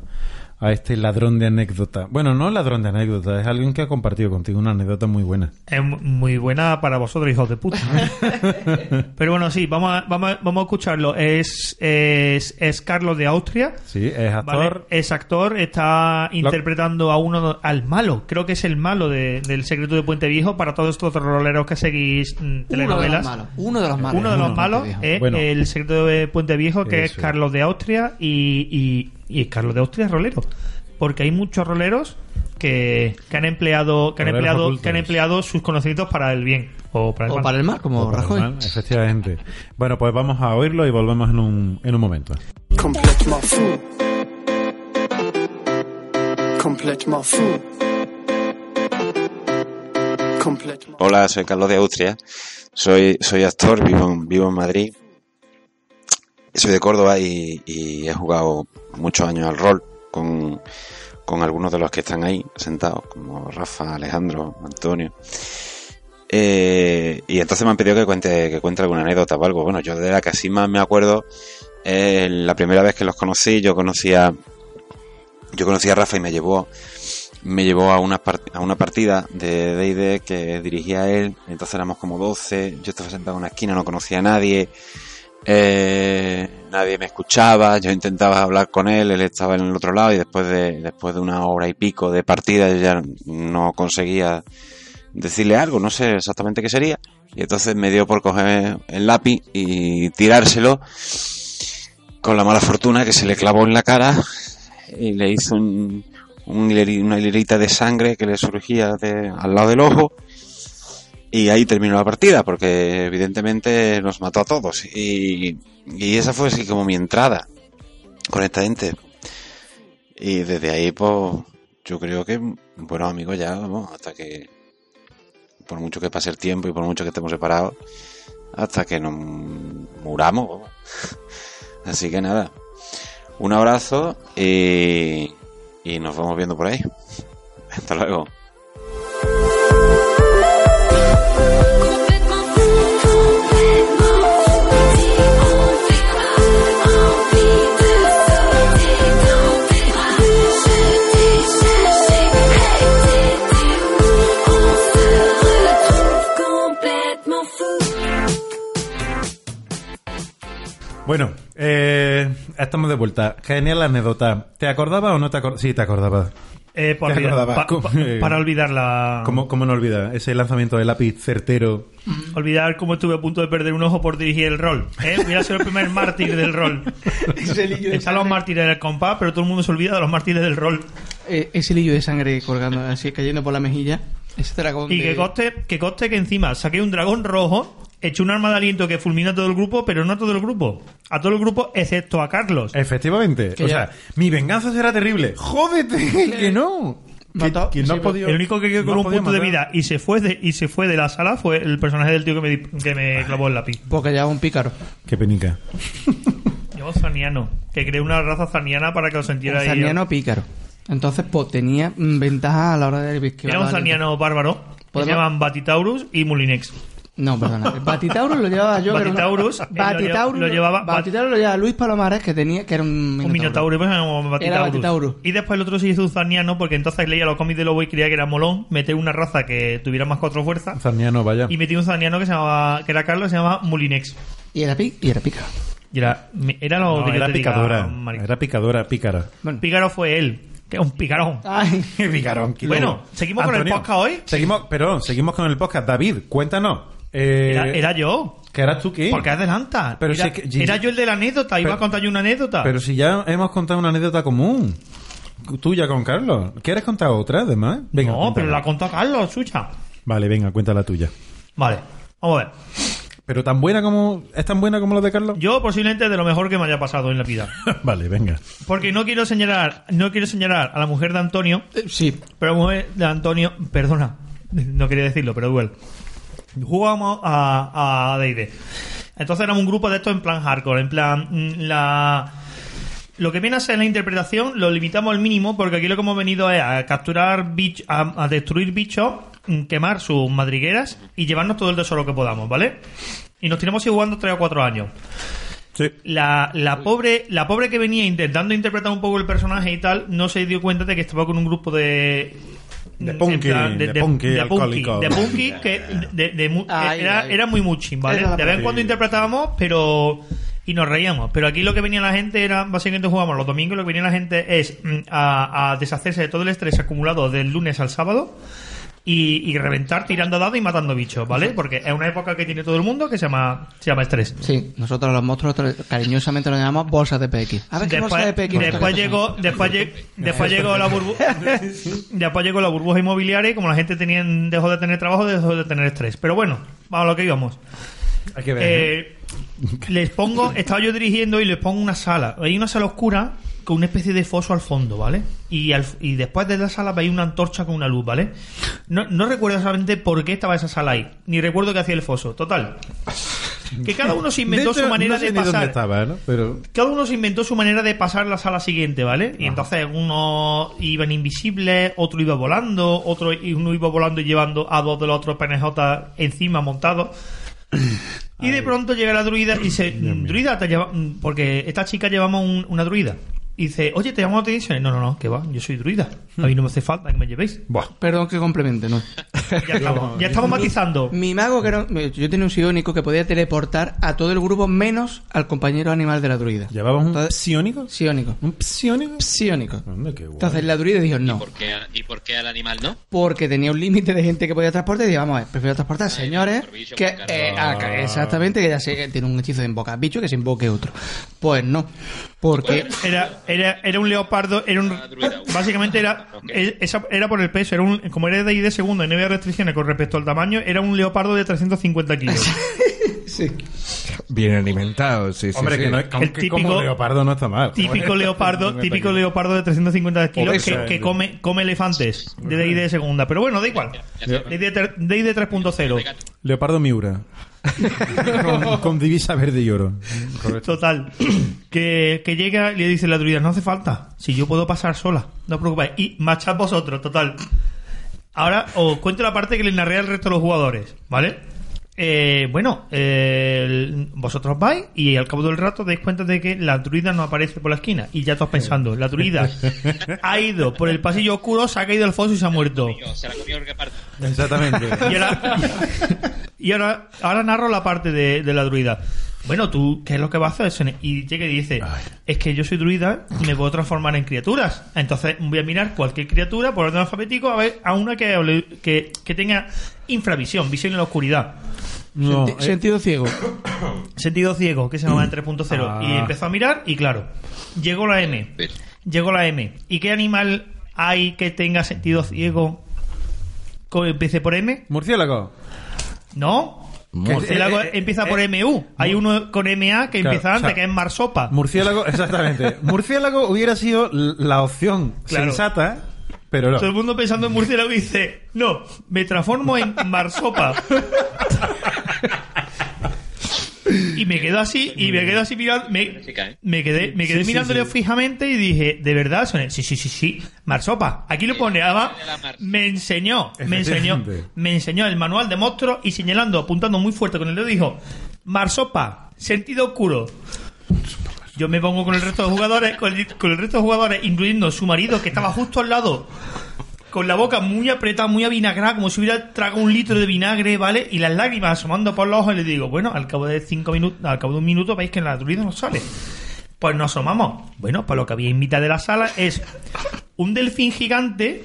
A: a este ladrón de anécdota. Bueno, no ladrón de anécdota, es alguien que ha compartido contigo una anécdota muy buena.
E: Es mu- muy buena para vosotros, hijos de puta. [laughs] Pero bueno, sí, vamos a, vamos a, vamos a escucharlo. Es, es, es Carlos de Austria.
A: Sí, es actor.
E: ¿vale? Es actor, está interpretando a uno, al malo, creo que es el malo de- del secreto de Puente Viejo para todos estos roleros que seguís mm,
F: Uno de los
E: telenovelas.
F: malos. Uno de los malos.
E: Uno de los malos es
A: Bueno.
E: el secreto de Puente Viejo, que es. Carlos de Austria y, y, y Carlos de Austria es rolero. Porque hay muchos roleros que, que han empleado que han
A: Roleros
E: empleado
A: ocultos.
E: que han empleado sus conocimientos para el bien o para el
F: O
E: mal.
F: para el mal, como
A: O
F: Rajoy.
A: mal, efectivamente. Bueno, pues vamos a oírlo y volvemos en un, en un momento.
G: Complètement fou. Complètement fou. Complètement.
H: Hola, soy Carlos de Austria. Soy, soy actor, vivo en, vivo en Madrid. Soy de Córdoba y, y he jugado muchos años al rol con, con algunos de los que están ahí sentados, como Rafa, Alejandro, Antonio. Eh, y entonces me han pedido que cuente, que cuente alguna anécdota o algo. Bueno, yo de la que así más me acuerdo, la primera vez que los conocí, yo conocía, yo conocí a Rafa y me llevó me llevó a una, a una partida de D&D que dirigía él, entonces éramos como 12, yo estaba sentado en una esquina, no conocía a nadie, eh, nadie me escuchaba, yo intentaba hablar con él, él estaba en el otro lado y después de, después de una hora y pico de partida yo ya no conseguía decirle algo, no sé exactamente qué sería, y entonces me dio por coger el lápiz y tirárselo con la mala fortuna que se le clavó en la cara y le hizo un, una hilerita de sangre que le surgía al lado del ojo y ahí terminó la partida porque evidentemente nos mató a todos y, esa fue así como mi entrada con esta gente y desde ahí pues yo creo que buenos amigos ya vamos hasta que por mucho que pase el tiempo y por mucho que estemos separados hasta que nos muramos [laughs] así que nada un abrazo y nos vamos viendo por ahí. [laughs] Hasta luego.
A: Bueno, eh, estamos de vuelta. Genial la anécdota. ¿Te acordabas o no te acordabas? Sí, te acordabas.
E: Eh, por [laughs] olvidar-
A: acordabas.
E: pa-
A: ¿Cómo-
E: pa-
A: eh,
E: para olvidar la
A: ¿Cómo, ¿Cómo no olvidar ese lanzamiento de lápiz certero?
E: olvidar cómo estuve a punto de perder un ojo por dirigir el rol. ¿eh? Hubiera sido el primer mártir del rol. [laughs] Están los mártires del compás, pero todo el mundo se olvida de los mártires del rol.
F: eh, ese hilillo de sangre colgando así, cayendo por la mejilla. Ese dragón
E: Y
F: de-
E: que coste, que coste que encima saqué un dragón rojo, eché un arma de aliento que fulmina a todo el grupo, pero no a todo el grupo. A todo el grupo, excepto a Carlos.
A: Efectivamente.
F: Que
A: o
F: ya-
A: sea, mi venganza será terrible. ¡Jódete! [laughs] ¡Que no! Que,
F: Mató-
A: que no
F: sí,
A: ha podido-
E: El único que quedó
A: no
E: con un punto de vida y se fue de, y se fue de la sala fue el personaje del tío que me, di- que me clavó el lápiz.
F: Porque ya un pícaro.
A: Qué penica. [laughs]
E: Yo Zaniano, que creé una raza zaniana para que os
F: Un
E: sintierais.
F: zarniano pícaro. Entonces, pues tenía mm, ventaja a la hora de esquivar
E: Era un zaniano bárbaro. Que se llaman Batitaurus y Mulinex.
F: No, perdona. [laughs] Batitaurus lo llevaba yo. era un-
E: Batitaurus,
F: Batitaurus
E: lo llevaba-
F: Batitaurus lo llevaba Luis Palomares, que tenía que era un
E: Un minotauro, pues Batitaurus.
F: Batitaurus.
E: Y después el otro se hizo un zaniano porque entonces leía los cómics de Lobo y creía que era molón meter una raza que tuviera más cuatro fuerzas.
A: Zarniano, vaya.
E: Y metí un zaniano que se llamaba, que era Carlos, se llamaba Mulinex.
F: Y era, pi- y era pícaro.
E: Y era, era lo
A: No,
E: que
A: era
E: diga,
A: picadora. Era picadora, pícara.
F: Bueno,
E: Pícaro fue él, que un picarón.
F: Ay, [laughs]
A: Picarón.
E: Bueno. ¿seguimos con el podcast hoy?
A: Seguimos, perdón, seguimos con el podcast. David, cuéntanos. Eh,
E: Era, era yo.
A: ¿Que eras tú qué?
E: Porque adelanta.
A: Pero
E: era,
A: si es que-
E: era yo el de la anécdota, iba a contar yo una anécdota.
A: Pero si ya hemos contado una anécdota común. Tuya con Carlos. ¿Quieres contar otra, además? Venga,
E: no,
A: cuéntala.
E: pero la contó Carlos, sucha.
A: Vale, venga, cuenta la tuya.
E: Vale, vamos a ver.
A: ¿Pero tan buena como... ¿Es tan buena como la de Carlos?
E: Yo posiblemente de lo mejor que me haya pasado en la vida. [laughs]
A: vale, venga.
E: Porque no quiero señalar, no quiero señalar a la mujer de Antonio,
F: eh, sí.
E: pero la mujer de Antonio, perdona, no quería decirlo, pero igual. Jugamos a a D&D. Entonces éramos un grupo de estos en plan hardcore, en plan mm, la lo que viene a ser la interpretación lo limitamos al mínimo porque aquí lo que hemos venido es a capturar bichos, a, a destruir bichos, mm, quemar sus madrigueras y llevarnos todo el tesoro que podamos, ¿vale? Y nos tenemos jugando tres o cuatro años.
A: Sí.
E: La, la pobre la pobre que venía intentando interpretar un poco el personaje y tal no se dio cuenta de que estaba con un grupo de
A: De punky, de punky
E: de punky, de punky que de- de mu-
F: Ay,
E: era,
F: ay.
E: era muy muchín, ¿vale? De vez en cuando interpretábamos, pero y nos reíamos. Pero aquí lo que venía la gente era, básicamente jugamos los domingos, lo que venía la gente es mm, a, a deshacerse de todo el estrés acumulado del lunes al sábado y, y reventar tirando dados y matando bichos, ¿vale? Porque es una época que tiene todo el mundo que se llama, se llama estrés.
F: Sí, nosotros los monstruos cariñosamente los llamamos bolsas de PX. A ver qué bolsa de
E: Después,
F: PX.
E: después llegó, después, lle- [laughs] después llegó la burbuja, [laughs] después llegó la burbuja inmobiliaria y como la gente tenía, dejó de tener trabajo, dejó de tener estrés. Pero bueno, vamos a lo que íbamos.
A: Hay que ver. ¿eh?
E: Eh, les pongo, estaba yo dirigiendo y les pongo una sala. Hay una sala oscura con una especie de foso al fondo, ¿vale? Y, al- y después de la sala veis una antorcha con una luz, ¿vale? No, no recuerdo exactamente por qué estaba esa sala ahí, ni recuerdo qué hacía el foso. Total. Que cada uno se inventó
A: hecho,
E: su manera
A: no sé
E: de pasar.
A: estaba, ¿no? Pero
E: Cada uno se inventó su manera de pasar la sala siguiente, ¿vale? Y entonces uno iban invisibles, otro iba volando, otro y uno iba volando y llevando a dos de los otros PNJ encima montados. Y de pronto llega la druida y dice, druida, te lleva... porque esta chica llevamos un- una druida. Y dice, oye, te llamamos la atención. No, no, no, que va, yo soy druida. A mí no me hace falta que me llevéis.
A: Buah.
F: Perdón que complemente, ¿no? [laughs]
E: Ya estamos, ya estamos matizando.
F: Mi mago, que era, yo tenía un psiónico que podía teleportar a todo el grupo menos al compañero animal de la druida.
A: ¿Llevabas un
F: Entonces-
A: psiónico?
F: Psiónico.
A: ¿Un psiónico?
F: Psiónico.
A: Anda, qué guay.
F: Entonces la druida dijo no.
C: ¿Por qué, ¿Y por qué al animal no?
F: Porque tenía un límite de gente que podía transportar y dije, vamos a ver, prefiero transportar señores
C: por bicho,
F: que...
C: por
F: eh, ah, exactamente, que ya sé, tiene un hechizo de invocar bicho que se invoque otro. Pues no, porque...
E: Era, era, era un leopardo, era un, básicamente era, esa- era por el peso, era un, como era de ahí de segundo y no había restricciones con respecto al tamaño, era un leopardo de 350 kilos. [laughs]
B: Bien alimentado, sí, sí.
A: Hombre,
B: sí.
A: que, no,
E: El
A: que
E: típico-
A: como leopardo no está mal.
E: típico [laughs] leopardo, típico leopardo de 350 kilos
B: Obeso.
E: que, que come, come elefantes de ahí de segunda. Pero bueno, da igual. De ter- ahí de 3.0.
A: Leopardo Miura. Con, con divisa verde y oro. Correcto.
E: Total. [clears throat] Que, que llega y le dice la druida, no hace falta. Si yo puedo pasar sola, no os preocupéis. Y marchad vosotros, total. Ahora os cuento la parte que le narré al resto de los jugadores, ¿vale? Eh, bueno, eh, vosotros vais y al cabo del rato dais cuenta de que la druida no aparece por la esquina. Y ya estás pensando, la druida [laughs] ha ido por el pasillo oscuro, se ha caído al foso y se ha muerto.
C: Comió, se la comió.
A: Exactamente.
E: Y ahora, y ahora, ahora narro la parte de, de la druida. Bueno, tú, ¿qué es lo que vas a hacer? Y llega y dice, es que yo soy druida y me puedo transformar en criaturas. Entonces voy a mirar cualquier criatura por orden alfabético a ver a una que, hable- que, que tenga infravisión, visión en la oscuridad.
A: No,
F: Senti-
A: eh,
F: Sentido ciego. [coughs]
E: Sentido ciego, que se llama en 3.0.
A: Ah.
E: Y empezó a mirar y claro, llegó la M. Llegó la M. ¿Y qué animal hay que tenga sentido ciego? empiece por M?
A: murciélago.
E: ¿No? Murciélago
A: eh, eh,
E: empieza por
A: eh,
E: MU. Hay uno con MA que
A: Claro,
E: empieza antes,
A: o sea,
E: que es Marsopa.
A: Murciélago, [laughs] exactamente. Murciélago hubiera sido la opción
E: Claro.
A: sensata, pero no.
E: Todo el mundo pensando en murciélago dice, no, me transformo en Marsopa. [laughs] y me quedo así, y me quedo así mirando, me, me quedé, me quedé
A: Sí,
E: mirándole
A: sí.
E: fijamente y dije, ¿de verdad? Sí, sí, sí, sí, Marsopa. Aquí lo pone, me enseñó, me enseñó, me enseñó el manual de monstruos y señalando, apuntando muy fuerte con el dedo, dijo, Marsopa, sentido oscuro. Yo me pongo con el resto de jugadores, con el, con el resto de jugadores, incluyendo su marido, que estaba justo al lado, con la boca muy apretada, muy avinagrada, como si hubiera tragado un litro de vinagre, ¿vale? Y las lágrimas asomando por los ojos, y le digo, bueno, al cabo de cinco minutos, al cabo de un minuto veis que la druida no sale. Pues nos asomamos. Bueno, pues lo que había en mitad de la sala es un delfín gigante,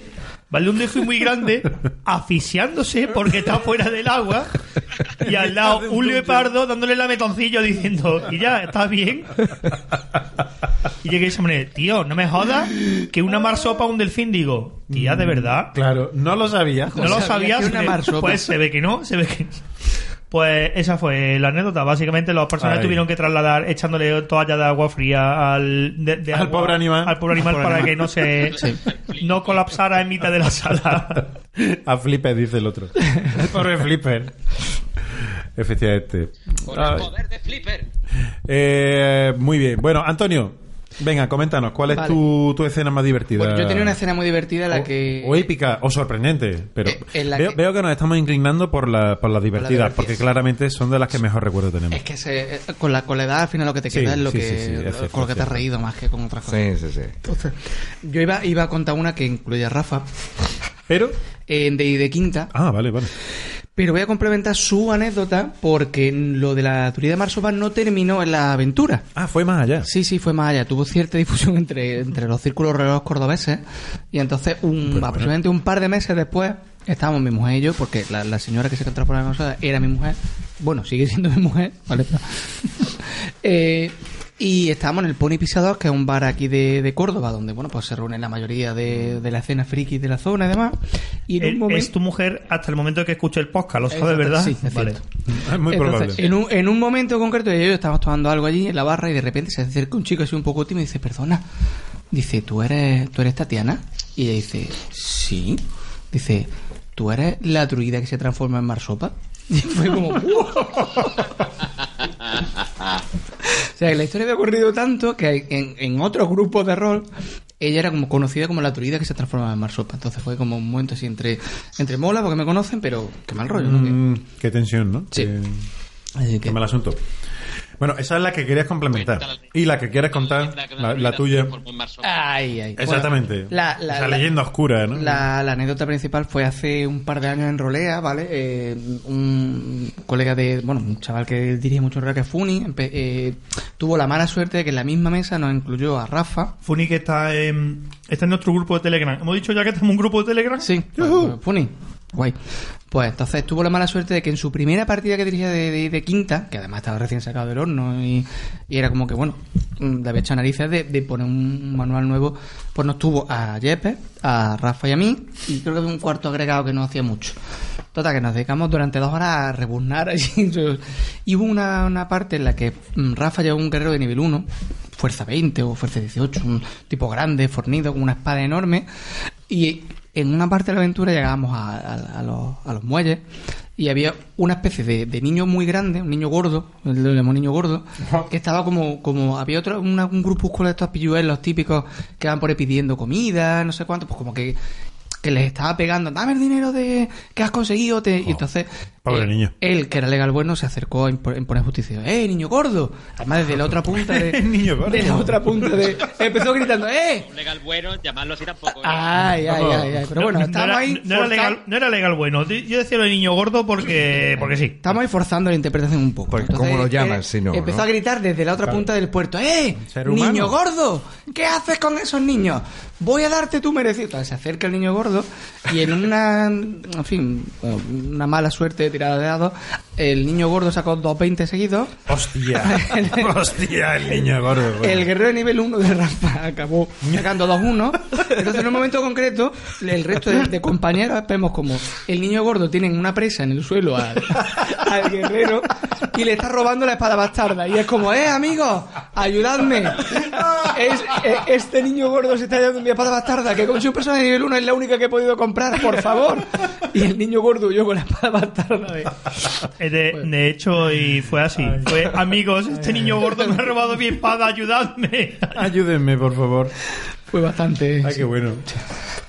E: ¿vale? Un delfín muy grande, asfixiándose porque está fuera del agua, y al lado un leopardo dándole lametoncillo diciendo, y ya, ¿estás bien? Y llegué y se me tío, no me jodas que una marsopa un delfín, digo, tía, de verdad.
A: Claro, no lo sabía.
E: No lo
F: sabía
E: sabías.
F: que una marsopa.
E: Pues se ve que no, se ve que Pues esa fue la anécdota. Básicamente los personajes
A: Ay.
E: tuvieron que trasladar echándole toalla de agua fría al, de- de
A: Al
E: agua-
A: pobre animal.
E: Al pobre animal
F: Al pobre
E: para
F: animal.
E: que no se no colapsara en mitad de la sala.
A: A Flipper, dice el otro. El pobre Flipper. Efectivamente.
C: Con
A: Ay.
C: el poder de Flipper.
A: Eh, muy bien. Bueno, Antonio, venga, coméntanos, ¿cuál es tu, tu escena más divertida?
F: Yo tenía una escena muy divertida la
A: o,
F: que...
A: o épica o sorprendente, pero
F: Eh,
A: veo,
F: que-
A: veo que nos estamos inclinando por la, por la divertida,
F: divertida.
A: porque claramente son de las que mejor recuerdo tenemos.
F: Es que se- eh, con, la, con la edad al final lo que te
A: Sí,
F: queda es lo
A: sí,
F: que,
A: sí, sí, es cierto,
F: con lo que te has reído más que con otras cosas.
B: Sí, sí, sí.
F: Entonces, yo iba, iba a contar una que incluye a Rafa
A: Pero...
F: en de, de quinta,
A: Ah, vale, vale.
F: Pero voy a complementar su anécdota porque lo de la teoría de Marsopan no terminó en la aventura.
A: Ah, fue más allá.
F: Sí, sí, fue más allá. Tuvo cierta difusión entre, entre los círculos relojes cordobeses. Y entonces, un,
A: bueno.
F: aproximadamente un par de meses después, estábamos mi mujer y yo, porque la, la señora que se transformaba en nosotros era mi mujer. Bueno, sigue siendo mi mujer, ¿vale? [laughs] Eh, y estábamos en el Pony Pisador, que es un bar aquí de, de Córdoba, donde, bueno, pues se reúnen la mayoría de, de la escena friki de la zona y demás. Y en un momento...
E: Es tu mujer hasta el momento que escuche el podcast, ¿lo sabes, verdad?
F: sí, es
E: vale.
A: Es muy
F: Entonces,
A: probable.
F: En un, en un momento concreto, ella y yo estábamos tomando algo allí en la barra y de repente se acerca un chico así un poco tímido y dice, perdona, dice, ¿tú eres, ¿tú eres Tatiana? Y ella dice, sí. Dice, ¿tú eres la druida que se transforma en marsopa? [laughs] Y fue como... [laughs] O sea, que la historia había ocurrido tanto que en, en otros grupos de rol ella era como conocida como la druida que se transformaba en marsopa. Entonces fue como un momento así entre, entre mola porque me conocen, pero qué mal rollo, ¿no? Que-
A: Mm, qué tensión, ¿no?
F: Sí.
A: Qué,
F: Así
A: qué
F: que-
A: mal asunto. Bueno, esa es la que querías complementar. Y la que quieres contar, la, la tuya.
F: Ay, ay.
A: Exactamente.
F: Bueno, la, la-
A: Esa
F: la-
A: leyenda oscura, ¿no?
F: La, la anécdota principal fue hace un par de años en Rolea, ¿vale? Eh, un colega de, bueno, un chaval que dirige mucho Rolea que es Funi, eh, tuvo la mala suerte de que en la misma mesa nos incluyó a Rafa.
E: Funi que está en, está en nuestro grupo de Telegram. ¿Hemos dicho ya que en un grupo de Telegram?
F: Sí, pues, pues, Funi. Guay. Pues entonces tuvo la mala suerte de que en su primera partida que dirigía de, quinta, que además estaba recién sacado del horno y, era como que, bueno, mm, le había hecho narices de, de poner un manual nuevo, pues nos tuvo a Jeppe, a Rafa y a mí, y creo que había un cuarto agregado que no hacía mucho. Total, que nos dedicamos durante dos horas a rebuznar allí. [laughs] Y hubo una, una parte en la que mm, Rafa llevó un guerrero de nivel 1, fuerza 20 o fuerza 18, un tipo grande, fornido, con una espada enorme, y en una parte de la aventura llegábamos a, a- a los, a los muelles y había una especie de, de niño muy grande, un niño gordo, el le llamamos niño gordo, que estaba como, como había otro, una- un grupúsculo de estos pilluelos típicos que van por ahí pidiendo comida, no sé cuánto, pues como que, que les estaba pegando, dame el dinero de que has conseguido, te-". y entonces
A: pobre
F: eh,
A: niño.
F: él, que era legal bueno, se acercó a impo- imponer justicia. ¡Eh, niño gordo! Además, desde la otra punta de... [laughs]
A: Niño gordo.
F: De la otra punta de... Empezó gritando, ¡eh!
C: Un legal bueno, llamarlo así tampoco. ¿eh?
F: Ay, ay, ay, ay. Pero bueno,
E: no,
F: estamos
E: era,
F: ahí...
E: no era legal, no era legal bueno. Yo decía lo de niño gordo porque, porque sí.
F: Estamos ahí forzando la interpretación un poco.
B: Porque ¿cómo lo llamas si no,
F: Empezó
B: no?
F: a gritar desde la otra punta del puerto. ¡Eh! ¡Niño gordo! ¿Qué haces con esos niños? Voy a darte tu merecido. Entonces se acerca el niño gordo y en una... En fin, una mala suerte tirada de dados, el niño gordo sacó 220 seguidos.
A: Hostia. [laughs] Hostia, el niño gordo. bueno.
F: El guerrero de nivel 1 de Rafa acabó [laughs] sacando 2-1. Entonces, en un momento concreto, el resto de, de compañeros vemos como el niño gordo tiene una presa en el suelo al, [laughs] al guerrero y le está robando la espada bastarda. Y es como, ¡eh, amigos! ¡Ayudadme! Es- eh, este niño gordo se está llevando mi espada bastarda, que con su persona de nivel 1 es la única que he podido comprar, por favor. Y el niño gordo huyó con la espada bastarda. De-
E: Eh, De, de hecho, y fue así. Fue, amigos, este niño gordo me ha robado mi espada, ayudadme.
A: Ayúdenme, por favor.
F: Fue bastante...
A: Ay, qué bueno.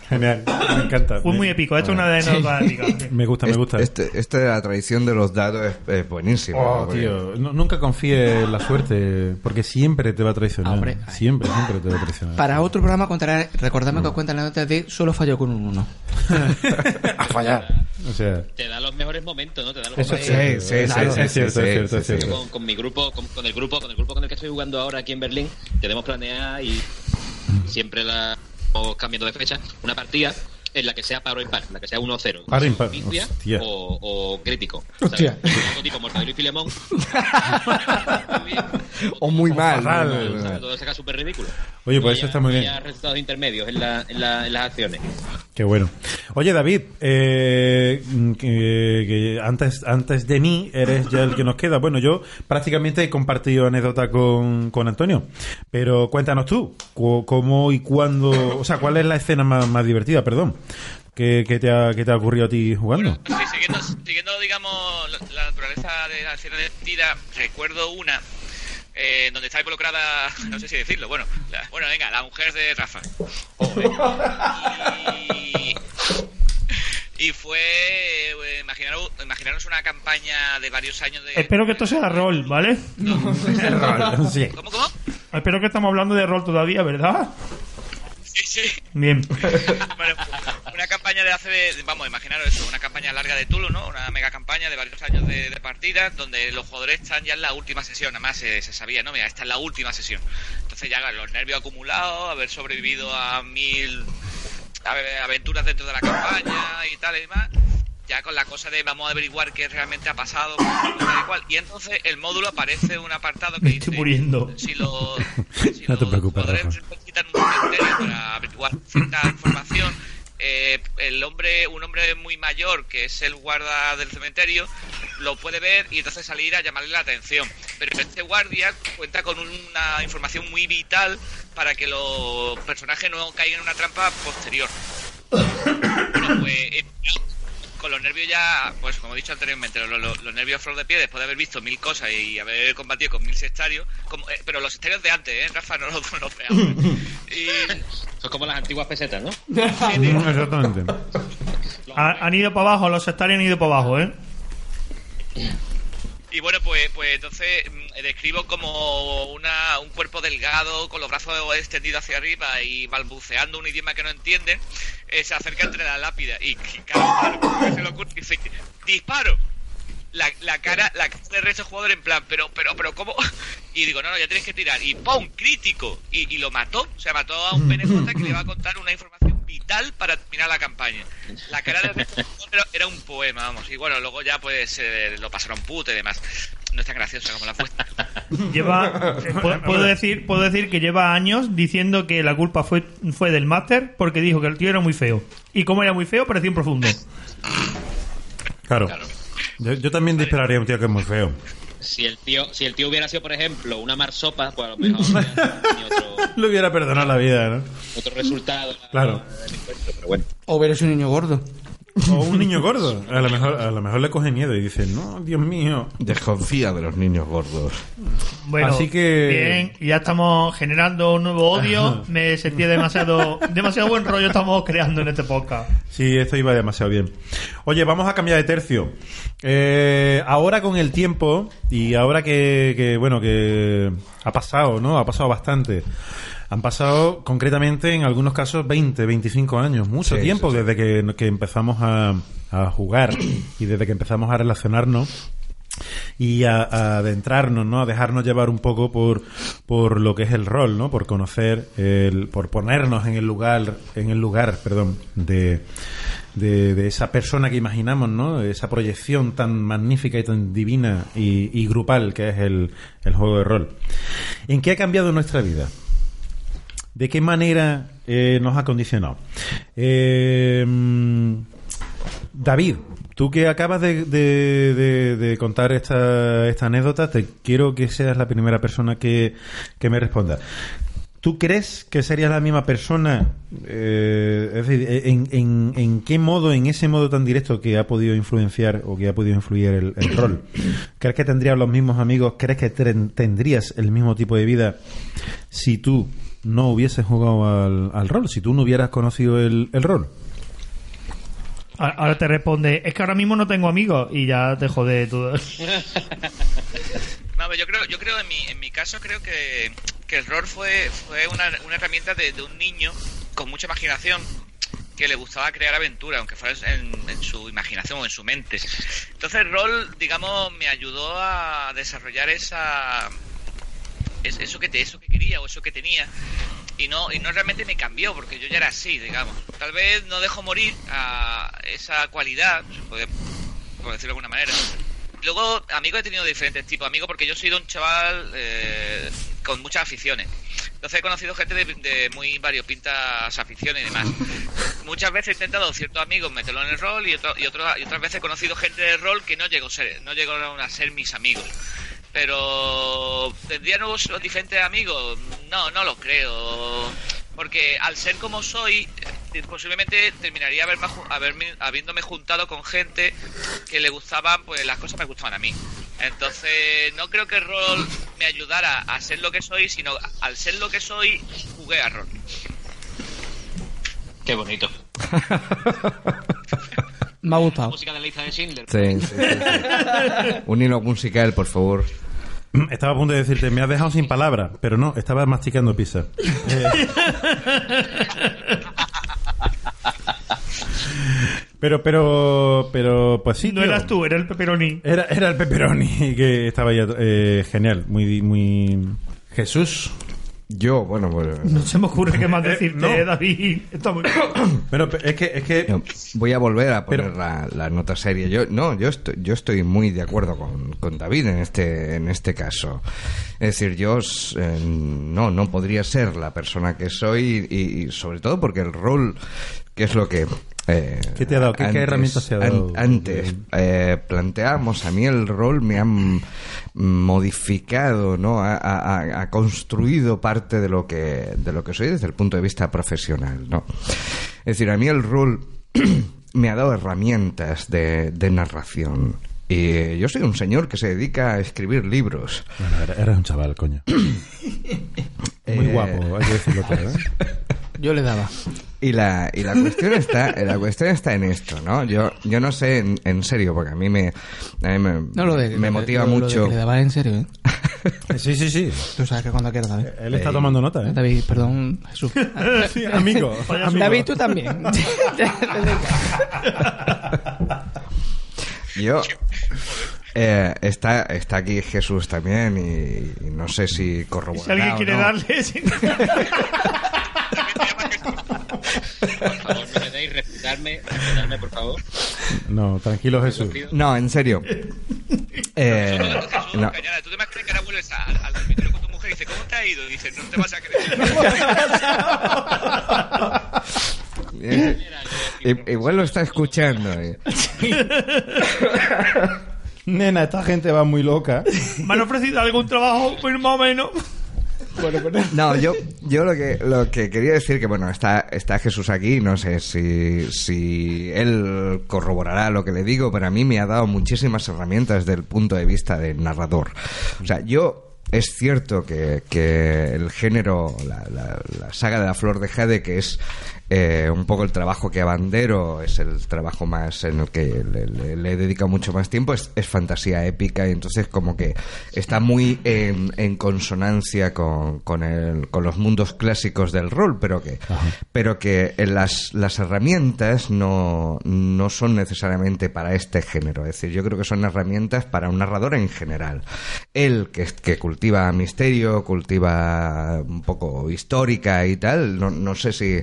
A: Genial, me encanta.
E: Fue muy épico. Esto es una de las épicas. [laughs]
A: Me gusta, me gusta.
B: Este, este de la tradición de los dados es, es buenísimo.
A: Oh,
B: ¿no? Porque-
A: tío, no- nunca confíe en la suerte, porque siempre te va a traicionar.
F: Hombre.
A: siempre, siempre te va a traicionar.
F: Para otro programa contaré, recordadme que os cuenta la nota de solo falló con un 1. [laughs]
A: a fallar. O sea,
C: Te da los mejores momentos, ¿no? Te da los
A: eso
C: mejores
A: sí,
B: sí, sí,
A: es cierto,
B: sí,
A: es cierto,
B: sí,
A: es cierto.
C: con, con mi grupo, con, con el grupo, con el grupo con el que estoy jugando ahora aquí en Berlín, tenemos planeada y siempre la vamos cambiando de fecha, una partida en la que sea paro impar, en la que sea 1-0.
A: Paro impar.
C: O, o crítico.
F: Hostia.
C: Algo tipo Mortadelo y Filemón. [laughs]
B: O muy mal.
C: Todo saca súper ridículo.
A: Oye, pues
C: No
A: eso
C: haya-
A: está muy bien.
C: resultados intermedios en, la, en, la- en las acciones.
A: Qué bueno. Oye, David, eh, que, que antes, antes de mí eres ya el que nos queda. Bueno, yo prácticamente he compartido anécdota con, con Antonio, pero cuéntanos tú, cu- cómo y cuándo, o sea, cuál es la escena más, más divertida, perdón. ¿Qué, qué te ha, qué te ha ocurrido a ti jugando?
D: Sí, siguiendo, siguiendo, digamos, la, la naturaleza de la escena de tira, recuerdo una eh, donde está involucrada, no sé si decirlo, bueno, la- bueno, venga, la mujer de Rafa. Y, y fue, eh, imaginaros, imaginaros una campaña de varios años de...
E: Espero que esto sea rol, ¿vale? [laughs]
A: Sí.
D: ¿Cómo, cómo?
E: Espero que estamos hablando de rol todavía, ¿verdad?
D: Sí, sí.
E: Bien. [laughs]
D: Bueno, una campaña de hace, de- vamos, imaginaros eso, una campaña larga de Tulu, ¿no? Una mega campaña de varios años de, de partidas, donde los jugadores están ya en la última sesión, además se, se sabía, ¿no? Mira, esta es la última sesión. Entonces ya los nervios acumulados, haber sobrevivido a mil ave- aventuras dentro de la campaña y tal y demás, ya con la cosa de vamos a averiguar qué realmente ha pasado, tal y entonces el módulo aparece un apartado que
E: Me
D: dice
E: estoy muriendo.
D: si los, [laughs] si
A: No te preocupes,
D: un para averiguar cierta [laughs] información. eh, el hombre, un hombre muy mayor que es el guarda del cementerio, lo puede ver y entonces salir a llamarle la atención. Pero este guardia cuenta con una información muy vital para que los personajes no caigan en una trampa posterior. [coughs] Bueno, pues con los nervios ya, pues como he dicho anteriormente, los, los- los nervios a flor de pie después de haber visto mil cosas y haber combatido con mil sectarios, como, eh, pero los sectarios de antes, ¿eh? Rafa, no los, [laughs] los de ahora. [laughs] Y,
C: Son como las antiguas pesetas, ¿no? [laughs]
A: Exactamente.
E: Ha- han ido para abajo, los sectarios han ido para abajo, ¿eh?
D: Y bueno, pues, pues entonces mm, describo como una, un cuerpo delgado con los brazos extendidos hacia arriba y balbuceando un idioma que no entienden, eh, se acerca entre la lápida y, claro, claro, se le ocurre dice, disparo. La, la cara, la cara del resto del jugador en plan, pero, pero, pero, ¿cómo? [laughs] Y digo, no, no, ya tienes que tirar. Y ¡pum! Crítico. Y, y lo mató. O sea, mató a un PNJ que le va a contar una información vital para terminar la campaña. La cara jugador [laughs] era, era un poema, vamos. Y bueno, luego ya pues eh, lo pasaron puto y demás. No es tan graciosa como la fue. [laughs]
E: Lleva, eh, [laughs] puedo, puedo decir, puedo decir que lleva años diciendo que la culpa fue, fue del máster porque dijo que el tío era muy feo. Y como era muy feo, parecía un profundo.
A: Claro. Yo, yo también dispararía a un tío que es muy feo.
C: Si el tío, si el tío hubiera sido, por ejemplo, una marsopa, pues a lo mejor otro, [laughs]
A: Le hubiera perdonado la vida, ¿no?
C: otro resultado.
A: Claro.
C: Pero bueno.
F: O eres un niño gordo.
A: O un niño gordo. A lo mejor, a lo mejor le coge miedo y dice, no, Dios mío.
B: Desconfía de los niños gordos.
E: Bueno,
A: Así que-
E: bien, ya estamos generando un nuevo odio. Me sentía demasiado, demasiado buen rollo estamos creando en este podcast.
A: Sí, esto iba demasiado bien. Oye, vamos a cambiar de tercio. Eh, ahora con el tiempo y ahora que, que, bueno, que ha pasado, ¿no? Ha pasado bastante. Han pasado concretamente en algunos casos 20, 25 años, mucho
B: Sí,
A: tiempo
B: sí, sí.
A: desde que, que empezamos a, a jugar y desde que empezamos a relacionarnos y a, a adentrarnos, ¿no? A dejarnos llevar un poco por, por lo que es el rol, ¿no? Por conocer, el, por ponernos en el lugar, en el lugar, perdón, de, de, de esa persona que imaginamos, ¿no? Esa proyección tan magnífica y tan divina y, y grupal que es el, el juego de rol. ¿En qué ha cambiado nuestra vida? ¿De qué manera eh, nos ha condicionado? Eh, David, tú que acabas de, de- contar esta, esta anécdota, te quiero que seas la primera persona que, que me responda. ¿Tú crees que serías la misma persona? eh, es decir, en, en- en qué modo, en ese modo tan directo que ha podido influenciar o que ha podido influir el, rol? ¿Crees que tendrías los mismos amigos? ¿Crees que tendrías el mismo tipo de vida si tú no hubieses jugado al, al rol? Si tú no hubieras conocido el, el rol.
E: Ahora te responde, es que ahora mismo no tengo amigos y ya te jode todo. [laughs]
D: No, pero yo creo, yo creo en mi, en mi caso creo que, que el rol fue, fue una, una herramienta de, de un niño con mucha imaginación que le gustaba crear aventuras, aunque fuera en, en su imaginación o en su mente. Entonces el rol, digamos, me ayudó a desarrollar esa es- eso que te, eso que quería o eso que tenía y no y no realmente me cambió porque yo ya era así, digamos. Tal vez no dejo morir a esa cualidad, por decirlo de alguna manera. Luego, amigos he tenido diferentes tipos amigos porque yo he sido un chaval eh, con muchas aficiones. Entonces he conocido gente de, de muy variopintas aficiones y demás. Muchas veces he intentado ciertos amigos meterlo en el rol y, otro- y, otro- y otras veces he conocido gente de rol que no llegó ser, no llegaron a ser mis amigos. Pero ¿tendría nuevos o diferentes amigos? No, no lo creo. Porque al ser como soy, posiblemente terminaría haberme haberme- habiéndome juntado con gente que le gustaban pues las cosas que me gustaban a mí. Entonces, no creo que el rol me ayudara a ser lo que soy, sino al ser lo que soy, jugué a rol.
C: Qué bonito. [laughs]
F: Me ha gustado.
C: Música de la lista de Schindler.
B: Sí, sí, sí, sí. Un hilo musical, por favor. [clears throat]
A: Estaba a punto de decirte, me has dejado sin palabras, pero no, estaba masticando pizza. Eh, pero, pero, pero, pues sí.
E: No
A: tío.
E: eras tú, era el pepperoni.
A: Era, era el pepperoni que estaba ya eh, genial, muy, muy. Jesús.
B: Yo, bueno, pues... [laughs]
E: No se me ocurre qué más
A: Eh,
E: decirte,
A: no.
E: David. Está muy... [coughs]
A: Bueno, es que, es que
B: Voy a volver a poner
A: Pero-
B: la, la nota seria. Yo no, yo estoy, yo estoy muy de acuerdo con, con David en este en este caso. Es decir, yo eh, no no podría ser la persona que soy y, y sobre todo porque el rol que es lo que eh,
A: ¿Qué te ha dado? ¿Qué- qué herramientas te ha dado?
B: an- antes eh, planteamos a mí el rol me han modificado, ¿no? Ha, ha- construido parte de lo que de lo que soy desde el punto de vista profesional, ¿no? Es decir, a mí el rol [clears throat] me ha dado herramientas de, de narración. Y yo soy un señor que se dedica a escribir libros.
A: Bueno, eres un chaval, coño. [clears throat] Muy
B: Eh,
A: guapo, hay que decirlo todo, ¿eh? [laughs]
F: Yo le daba.
B: Y la, y la cuestión está, la cuestión está en esto, ¿no? Yo, yo no sé, en, en serio, porque a mí me, a mí me,
F: No lo de
B: me
F: lo-
B: motiva
F: lo- lo de
B: mucho.
F: que le daba en serio, ¿eh? [laughs]
A: Sí, sí, sí.
F: Tú sabes que cuando quieras, David.
A: Él está tomando nota, ¿eh?
F: David, perdón, Jesús. [laughs]
A: Sí, amigo. amigo. [laughs]
F: David, tú también.
B: Yo eh, está, está aquí Jesús también y, y no sé si corroborará
E: Si alguien
B: o
E: quiere
B: no.
E: darle...
C: Por favor, no me deis respetarme, respetarme, por favor.
A: No, tranquilo, Jesús.
B: No, en serio. Eh, no.
D: Tú te imaginas que ahora vuelves a- al, dormitorio con tu mujer y dices, ¿cómo te ha ido? Y dices, no te vas a creer.
B: Eh, i- igual lo está escuchando. eh.
A: Nena, esta gente va muy loca.
E: Me han ofrecido algún trabajo, pues más o menos. [laughs]
B: No, yo, yo lo que lo que quería decir que bueno está está Jesús aquí, no sé si si él corroborará lo que le digo, pero a mí me ha dado muchísimas herramientas desde el punto de vista del narrador. O sea, yo es cierto que, que el género, la, la- la saga de la flor de Jade, que es eh, un poco el trabajo que abandero, es el trabajo más en el que le, le- le he dedicado mucho más tiempo, es, es fantasía épica y entonces como que está muy en, en consonancia con, con, el- con los mundos clásicos del rol, pero que, pero que en las, las herramientas no, no son necesariamente para este género. Es decir, yo creo que son herramientas para un narrador en general. Él que, que cultiva misterio, cultiva un poco histórica y tal, no, no sé si,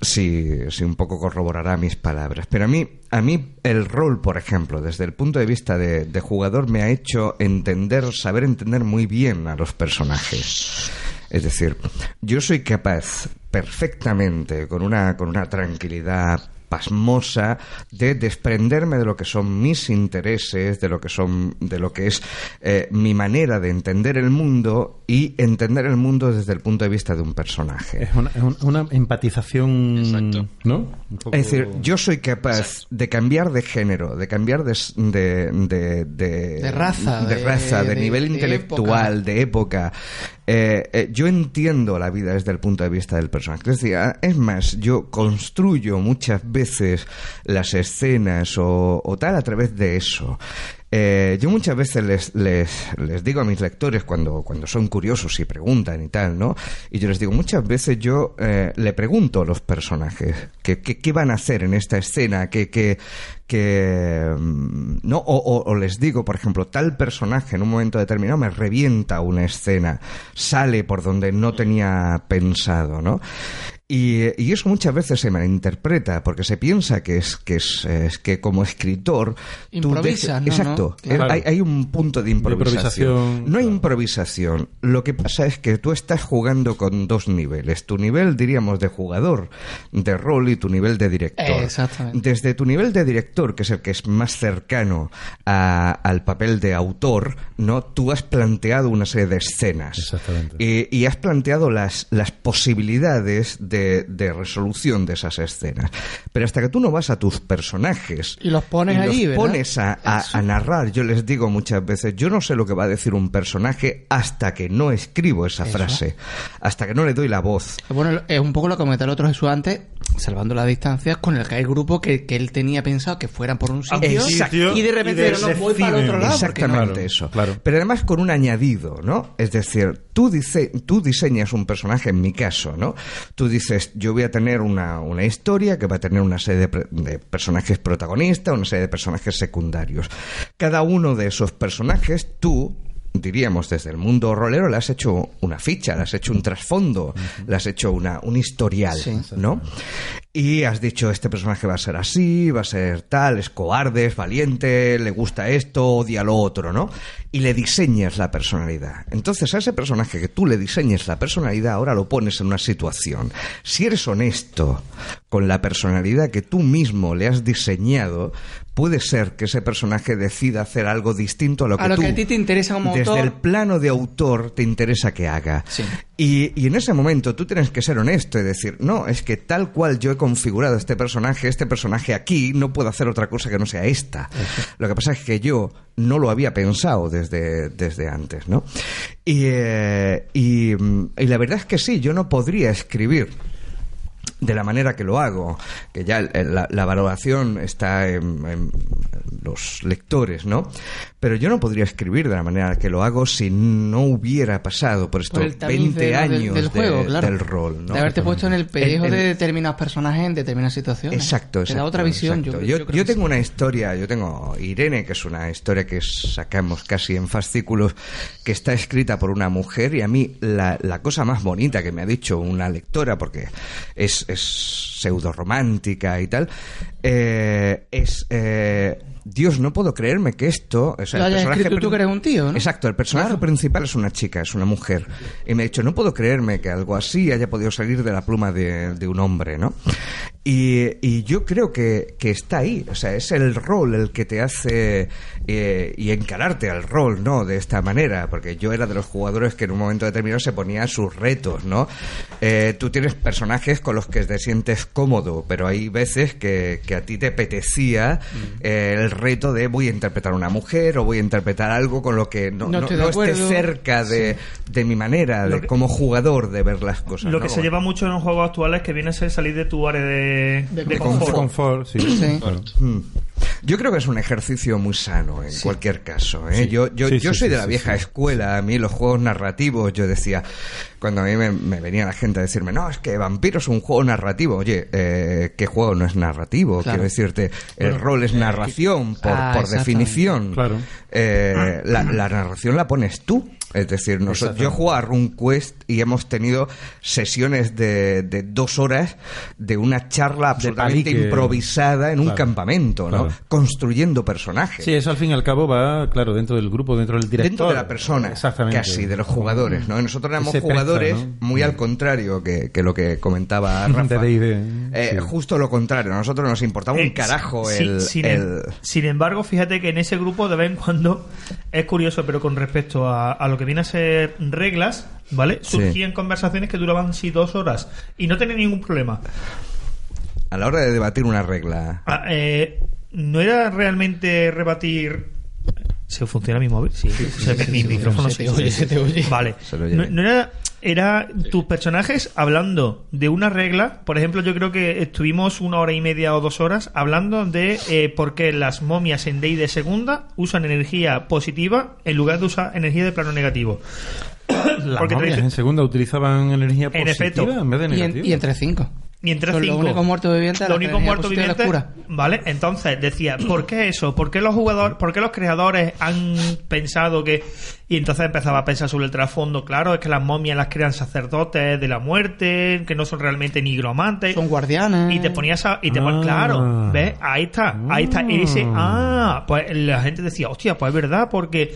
B: si, si un poco corroborará mis palabras. Pero a mí, a mí el rol, por ejemplo, desde el punto de vista de, de jugador, me ha hecho entender, saber entender muy bien a los personajes. Es decir, yo soy capaz perfectamente, con una, con una tranquilidad pasmosa de desprenderme de lo que son mis intereses, de lo que son, de lo que es eh, mi manera de entender el mundo y entender el mundo desde el punto de vista de un personaje.
A: Es una, una empatización.
C: Exacto.
A: ¿No? Un poco-
B: Es decir, yo soy capaz de cambiar de género, de cambiar de, s- de, de, de,
F: De raza,
B: de,
F: de-
B: raza, de
F: de-
B: nivel
F: de
B: intelectual, de época. Eh, eh, yo entiendo la vida desde el punto de vista del personaje. Es decir, ah, es más, yo construyo muchas veces las escenas o, o tal a través de eso. Eh, yo muchas veces les, les, les digo a mis lectores cuando, cuando son curiosos y preguntan y tal, ¿no? Y yo les digo, muchas veces yo eh, le pregunto a los personajes que, que- qué van a hacer en esta escena, que, que, que mm, no, o les digo, por ejemplo, tal personaje en un momento determinado me revienta una escena, sale por donde no tenía pensado, ¿no? Y, y eso muchas veces se malinterpreta porque se piensa que es que es, es que como escritor tú dejes-
F: ¿no?
B: exacto
F: ¿no? Claro.
B: hay, hay un punto de improvisación,
A: improvisación,
B: no hay
A: claro.
B: improvisación lo que pasa es que tú estás jugando con dos niveles tu nivel diríamos de jugador de rol y tu nivel de director
F: Exactamente.
B: desde tu nivel de director que es el que es más cercano a, al papel de autor, ¿no? Tú has planteado una serie de escenas.
A: Exactamente.
B: Y, y has planteado las, las posibilidades de, de resolución de esas escenas. Pero hasta que tú no vas a tus personajes
F: Y los pones
B: y
F: allí,
B: los pones a, a- a narrar, yo les digo muchas veces, yo no sé lo que va a decir un personaje hasta que no escribo esa
F: Eso.
B: frase, hasta que no le doy la voz.
F: Bueno, es un poco lo que comentaba el otro Jesús antes, salvando las distancias, con el que hay grupo que, que él tenía pensado que fueran por un sitio y de repente
A: Y de-
F: no, voy para el otro lado. no-
B: Exactamente eso.
A: claro.
B: Pero además con un añadido, ¿no? Es decir, tú, dice, tú diseñas un personaje, en mi caso, ¿no? Tú dices, yo voy a tener una, una historia que va a tener una serie de, pre- de personajes protagonistas, una serie de personajes secundarios. Cada uno de esos personajes, tú diríamos desde el mundo rolero le has hecho una ficha, le has hecho un trasfondo, le has hecho una, un historial,
F: Sí.
B: ¿no? Y has dicho, este personaje va a ser así, va a ser tal, es cobarde, es valiente, le gusta esto, odia lo otro, ¿no? Y le diseñas la personalidad. Entonces a ese personaje que tú le diseñes la personalidad, ahora lo pones en una situación. Si eres honesto con la personalidad que tú mismo le has diseñado, puede ser que ese personaje decida hacer algo distinto a lo que
F: A lo
B: tú,
F: que a ti te interesa como
B: desde
F: autor.
B: el plano de autor, te interesa que haga.
F: Sí.
B: Y, y en ese momento tú tienes que ser honesto y decir, no, es que tal cual yo he configurado este personaje, este personaje aquí no puedo hacer otra cosa que no sea esta. Lo que pasa es que yo no lo había pensado desde, desde antes, ¿no? Y, eh, y, mm, y la verdad es que sí, yo no podría escribir de la manera que lo hago, que ya el- la, la valoración está en, en los lectores, ¿no? Pero yo no podría escribir de la manera que lo hago si no hubiera pasado por estos
F: Por el tamiz
B: 20
F: de- del-
B: años
F: del, juego,
B: de-
F: claro.
B: del rol, ¿no?
F: De haberte puesto en el pellejo
B: El- el-
F: de determinados personajes en determinadas situaciones.
B: Exacto, exacto.
F: Te da otra visión.
B: exacto.
F: Yo,
B: Yo, tengo
F: sí.
B: una historia, yo tengo Irene, que es una historia que sacamos casi en fascículos, que está escrita por una mujer y a mí la, la cosa más bonita que me ha dicho una lectora, porque es, es pseudo romántica y tal, eh, es... eh, Dios, no puedo creerme que esto... O sea,
F: Lo
B: el personaje
F: tú que eres un tío, ¿no?
B: Exacto, el personaje
F: Claro.
B: principal es una chica, es una mujer. Y me ha dicho, no puedo creerme que algo así haya podido salir de la pluma de, de un hombre, ¿no? Y, y yo creo que, que está ahí, o sea, es el rol el que te hace eh, y encararte al rol, ¿no? De esta manera, porque yo era de los jugadores que en un momento determinado se ponían sus retos, ¿no? Eh, tú tienes personajes con los que te sientes cómodo, pero hay veces que, que a ti te apetecía eh, el reto de voy a interpretar a una mujer o voy a interpretar algo con lo que no,
F: No
B: no-
F: estoy de
B: no esté cerca de, de mi manera, de
E: que-
B: como jugador de ver las cosas.
E: Lo
B: ¿no?
E: que se lleva mucho en los juegos actuales que viene a ser salir de tu área de, de
F: De
E: confort.
A: Confort, sí.
F: Sí.
A: claro.
B: Mm. Yo creo que es un ejercicio muy sano en cualquier caso. ¿eh?
A: Sí.
B: Yo, yo,
A: Sí,
B: yo
A: sí,
B: soy
A: sí,
B: de la
A: sí,
B: vieja
A: sí.
B: escuela. A mí los juegos narrativos, yo decía, cuando a mí me, me venía la gente a decirme, no, es que Vampiro es un juego narrativo. Oye, eh, ¿qué juego no es narrativo?
F: Claro.
B: Quiero decirte, el rol es narración por,
F: Ah,
B: por definición.
A: Claro.
B: Eh, la, la narración la pones tú. Es decir, nosotros, yo juego a RuneQuest y hemos tenido sesiones de, de dos horas de una charla absolutamente improvisada en un
A: Claro,
B: campamento, ¿no?
A: claro.
B: Construyendo personajes.
A: Sí, eso al fin y al cabo va, claro, dentro del grupo, dentro del director.
B: Dentro de la persona,
A: Exactamente.
B: casi, de los jugadores, ¿no? Nosotros éramos
A: Ese
B: jugadores
A: ¿no?
B: muy al contrario que, que lo que comentaba [laughs]
A: De
B: Rafa. Eh,
A: sí.
B: Justo lo contrario, a nosotros nos importaba un
E: Eh,
B: carajo el,
E: sin,
B: el-
E: sin embargo, fíjate que en ese grupo de vez en cuando es curioso, pero con respecto a, a lo que viene a ser reglas, ¿vale?
B: Sí.
E: Surgían conversaciones que duraban sí dos horas y no tenía ningún problema.
B: a la hora de debatir una regla.
E: Ah, eh, no era realmente rebatir. ¿Se funciona mi móvil? Sí, se ve- mi micrófono
F: se
E: se,
F: te oye, se te oye.
E: Vale.
B: Se lo oye
E: No, no era, era tus personajes hablando de una regla. Por ejemplo, yo creo que estuvimos una hora y media o dos horas hablando de eh, por qué las momias en Day de segunda usan energía positiva en lugar de usar energía de plano negativo.
A: Las
E: Porque
A: momias en segunda utilizaban energía
E: En
A: positiva
E: efecto.
A: en vez de
F: Y,
A: negativa.
F: en- y entre cinco.
E: Y entre
F: Son
E: cinco.
F: los únicos muertos vivientes
E: Los únicos muertos vivientes. Vale, entonces decía, ¿por qué eso? ¿Por qué los jugadores, por qué los creadores han pensado que. Y entonces empezaba a pensar sobre el trasfondo. Claro, es que las momias las crean sacerdotes de la muerte, que no son realmente nigromantes.
F: Son guardianes.
E: Y te ponías a, y te
A: Ah.
E: claro, ¿ves? Ahí está, ahí está. Y dice, ah, pues la gente decía, hostia, pues es verdad, porque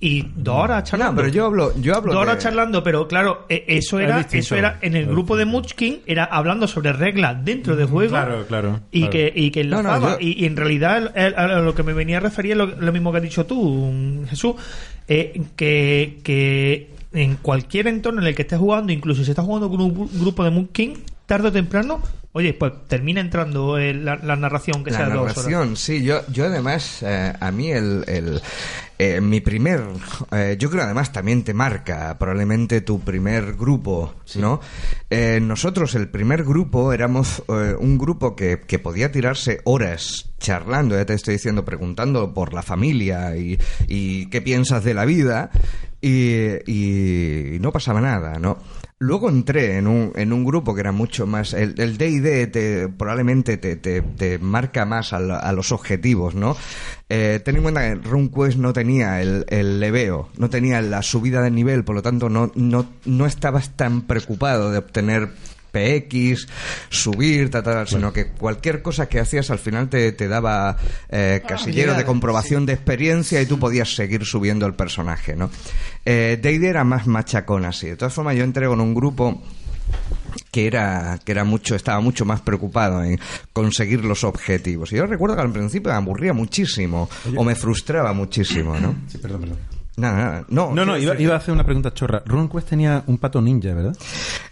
E: y dos horas charlando.
B: No, pero yo hablo, yo hablo
E: dos horas
B: de-
E: charlando, pero claro, eh, eso
A: Es
E: era, eso era en el grupo de Munchkin, era hablando sobre reglas dentro de juego.
A: Claro, claro.
E: Y
A: claro.
E: que, y que
B: No, no, yo-
E: y, y en realidad el- el- a lo que me venía a referir es lo, lo mismo que has dicho tú, mm, Jesús, eh, que, que en cualquier entorno en el que estés jugando, incluso si estás jugando con un gru- grupo de Moon tarde o temprano, oye, pues termina entrando el- la, la narración que
B: la
E: sea de dos horas.
B: narración, sí, yo, yo además, eh, a mí el, el, eh, mi primer, eh, yo creo además también te marca probablemente tu primer grupo, ¿no? Eh, nosotros, el primer grupo, éramos eh, un grupo que, que podía tirarse horas charlando, ya te estoy diciendo, preguntando por la familia y, y qué piensas de la vida y, no pasaba nada, ¿no? Luego entré en un, en un grupo que era mucho más. El D&D te, probablemente te, te, te marca más a, la- los objetivos, ¿no? Eh, ten en cuenta que RuneQuest no tenía el, el leveo, no tenía la subida de nivel, por lo tanto no, no, no estabas tan preocupado de obtener PX, subir, tal, tal, sino que cualquier cosa que hacías al final te, te daba eh, casillero de comprobación de experiencia y tú podías seguir subiendo el personaje, ¿no? Eh, Deide era más machacón así. De todas formas, yo entré con un grupo que era que era mucho estaba mucho más preocupado en conseguir los objetivos y yo recuerdo que al principio me aburría muchísimo o me frustraba muchísimo no
A: Sí, perdón, perdón.
B: Nada nada no
A: No, no, iba, iba a hacer una pregunta chorra. RuneQuest tenía un pato ninja, ¿verdad?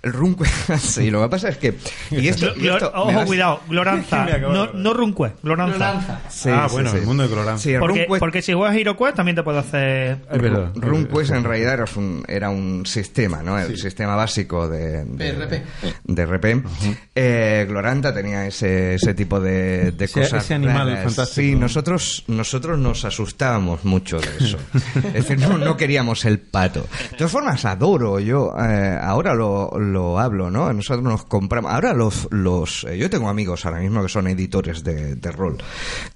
B: el RuneQuest [laughs] sí lo que pasa es que y esto, y esto
E: ojo,
B: vas-
E: cuidado, [laughs] Gloranza. No, no Runquest, Gloranza.
B: Sí,
A: ah,
B: sí,
A: bueno,
B: sí.
A: el mundo de Gloranza.
E: Porque,
B: RuneQuest-
E: porque si juegas HeroQuest también te puede hacer.
A: Es verdad.
B: RuneQuest en realidad era un, era un sistema, ¿no? El sistema básico de, de
F: PRP.
B: De RP. Eh, Gloranta tenía ese, ese tipo de, de cosas.
A: ese animal
B: raras.
A: fantástico.
B: Sí, nosotros, nosotros nos asustábamos mucho de eso. es [laughs] no, no queríamos el pato. De todas formas, adoro yo. eh, ahora lo, lo hablo, ¿no? Nosotros nos compramos. Ahora los. los eh, yo tengo amigos ahora mismo que son editores de, de rol.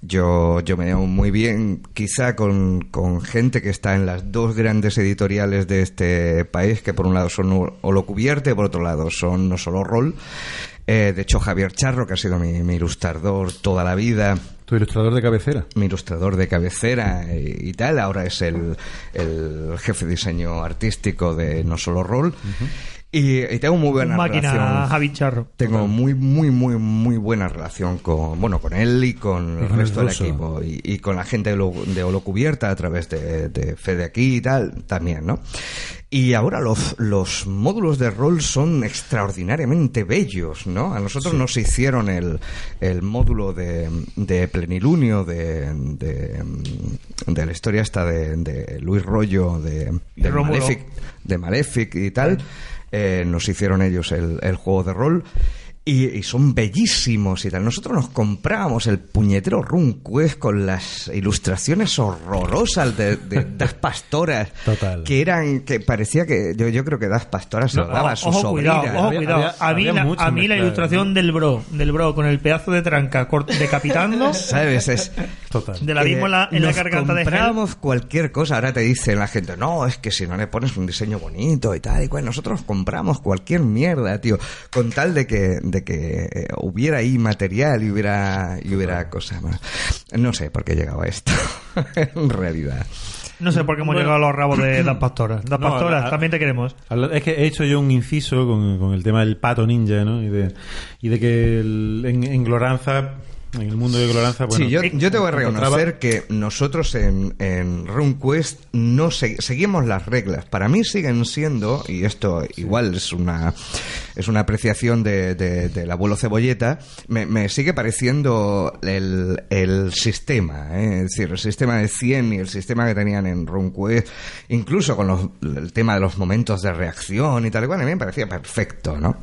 B: Yo, yo me llevo muy bien, quizá con, con gente que está en las dos grandes editoriales de este país, que por un lado son Holocubierte, por otro lado son No Solo Rol. Eh, de hecho, Javier Charro, que ha sido mi ilustrador toda la vida,
A: Tu ilustrador de cabecera.
B: mi ilustrador de cabecera y, y tal, ahora es el, el jefe de diseño artístico de No Solo Rol. y, y tengo muy buena
E: máquina
B: relación.
E: Javi Charro.
B: Tengo muy, muy, muy, muy buena relación con, bueno, con él y con el resto del equipo. Y, y con la gente de, Holo- de Holocubierta a través de, de Fede aquí y tal, también, ¿no? Y ahora los, los módulos de rol son extraordinariamente bellos, ¿no? A nosotros nos hicieron el, el módulo de, de plenilunio de, de, de la historia esta de, de Luis Rollo, de, de. Malefic, de y tal. Eh, nos hicieron ellos el, el juego de rol. Y, y son bellísimos y tal. Nosotros nos comprábamos el puñetero RuneQuest con las ilustraciones horrorosas de, de [laughs] Das Pastoras.
A: Total.
B: Que eran, que parecía que, yo, yo creo que Das Pastoras se lo daba a su
E: ojo,
B: sobrina.
E: cuidado, ojo,
A: Había-
E: cuidado.
A: había-
E: a mí, la, a mí la ilustración
A: ¿no?
E: del bro, del bro con el pedazo de tranca decapitando. [laughs]
B: ¿Sabes? Es,
A: Total.
E: De la misma en la, en la garganta de Hell.
B: comprábamos cualquier cosa. Ahora te dice la gente, no, es que si no le pones un diseño bonito y tal, y cual, nosotros compramos cualquier mierda, tío, con tal de que, de que eh, hubiera ahí material y hubiera, y hubiera cosas más. No sé por qué he llegado a esto, [laughs] en realidad.
E: No sé por qué hemos
A: Bueno.
E: llegado a los rabos de [clears throat] las pastoras. Las
A: No,
E: pastoras,
A: a-
E: también te queremos.
A: Es que he hecho yo un inciso con, con el tema del pato ninja, ¿no? Y de, y de que el- en, en Gloranza, en el mundo de Gloranza, bueno,
B: sí, yo, yo te voy a reconocer que nosotros en, en RuneQuest no se- seguimos las reglas. Para mí siguen siendo, y esto igual es una es una apreciación de, de- del abuelo Cebolleta, me, me sigue pareciendo el, el sistema, ¿eh? es decir, el sistema de 100 y el sistema que tenían en RuneQuest, incluso con los- el tema de los momentos de reacción y tal y cual, a mí me parecía perfecto, ¿no?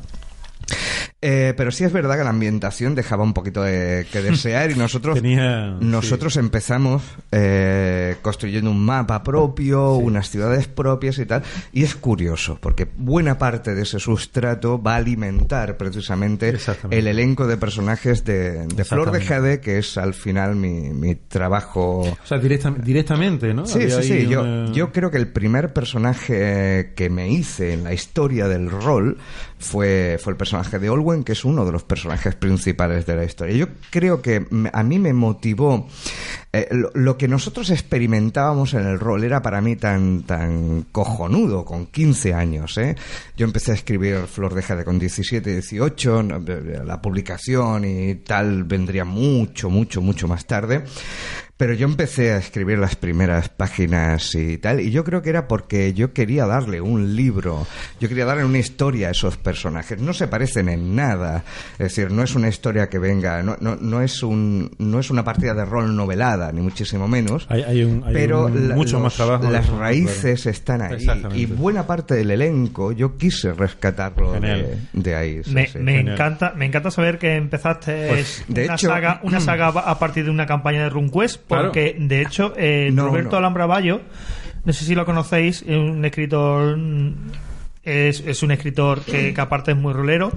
B: Eh, pero sí es verdad que la ambientación dejaba un poquito de, que desear y [laughs] nosotros
A: Tenía-
B: nosotros empezamos eh, construyendo un mapa propio, unas ciudades propias y tal. Y es curioso, porque buena parte de ese sustrato va a alimentar precisamente el elenco de personajes de, de Flor de. Jade, que es al final mi, mi trabajo
A: O sea, directa- directamente, ¿no?
B: Sí,
A: Había
B: sí, sí. Yo,
A: una-
B: yo creo que el primer personaje que me hice en la historia del rol fue, fue el personaje de Olwen Que es uno de los personajes principales de la historia. Yo creo que a mí me motivó eh, lo, lo que nosotros experimentábamos en el rol era para mí tan tan cojonudo con 15 años, ¿eh? Yo empecé a escribir Flor de Jade con 17, 18, no, eh, la publicación y tal vendría mucho, mucho, mucho más tarde. Pero yo empecé a escribir las primeras páginas y tal, y yo creo que era porque yo quería darle un libro, yo quería darle una historia a esos personajes. No se parecen en nada, es decir, no es una historia que venga, no, no, no es un, no es una partida de rol novelada, ni muchísimo menos.
A: Hay, hay un, hay
B: pero
A: un-
B: la-
A: mucho
B: los-
A: más trabajo.
B: las
A: Claro.
B: raíces están ahí y buena parte del elenco yo quise rescatarlo de, ahí. sí,
E: Me,
B: sí.
E: me
A: Genial.
E: encanta, me encanta saber que empezaste
B: Pues, de
E: una,
B: hecho-
E: saga, una [clears throat] saga a partir de una campaña de
A: Claro.
E: porque de hecho eh,
B: No,
E: Roberto
B: no.
E: Alhambra Bayo, no sé si lo conocéis, es un escritor es, es un escritor que, que aparte es muy rolero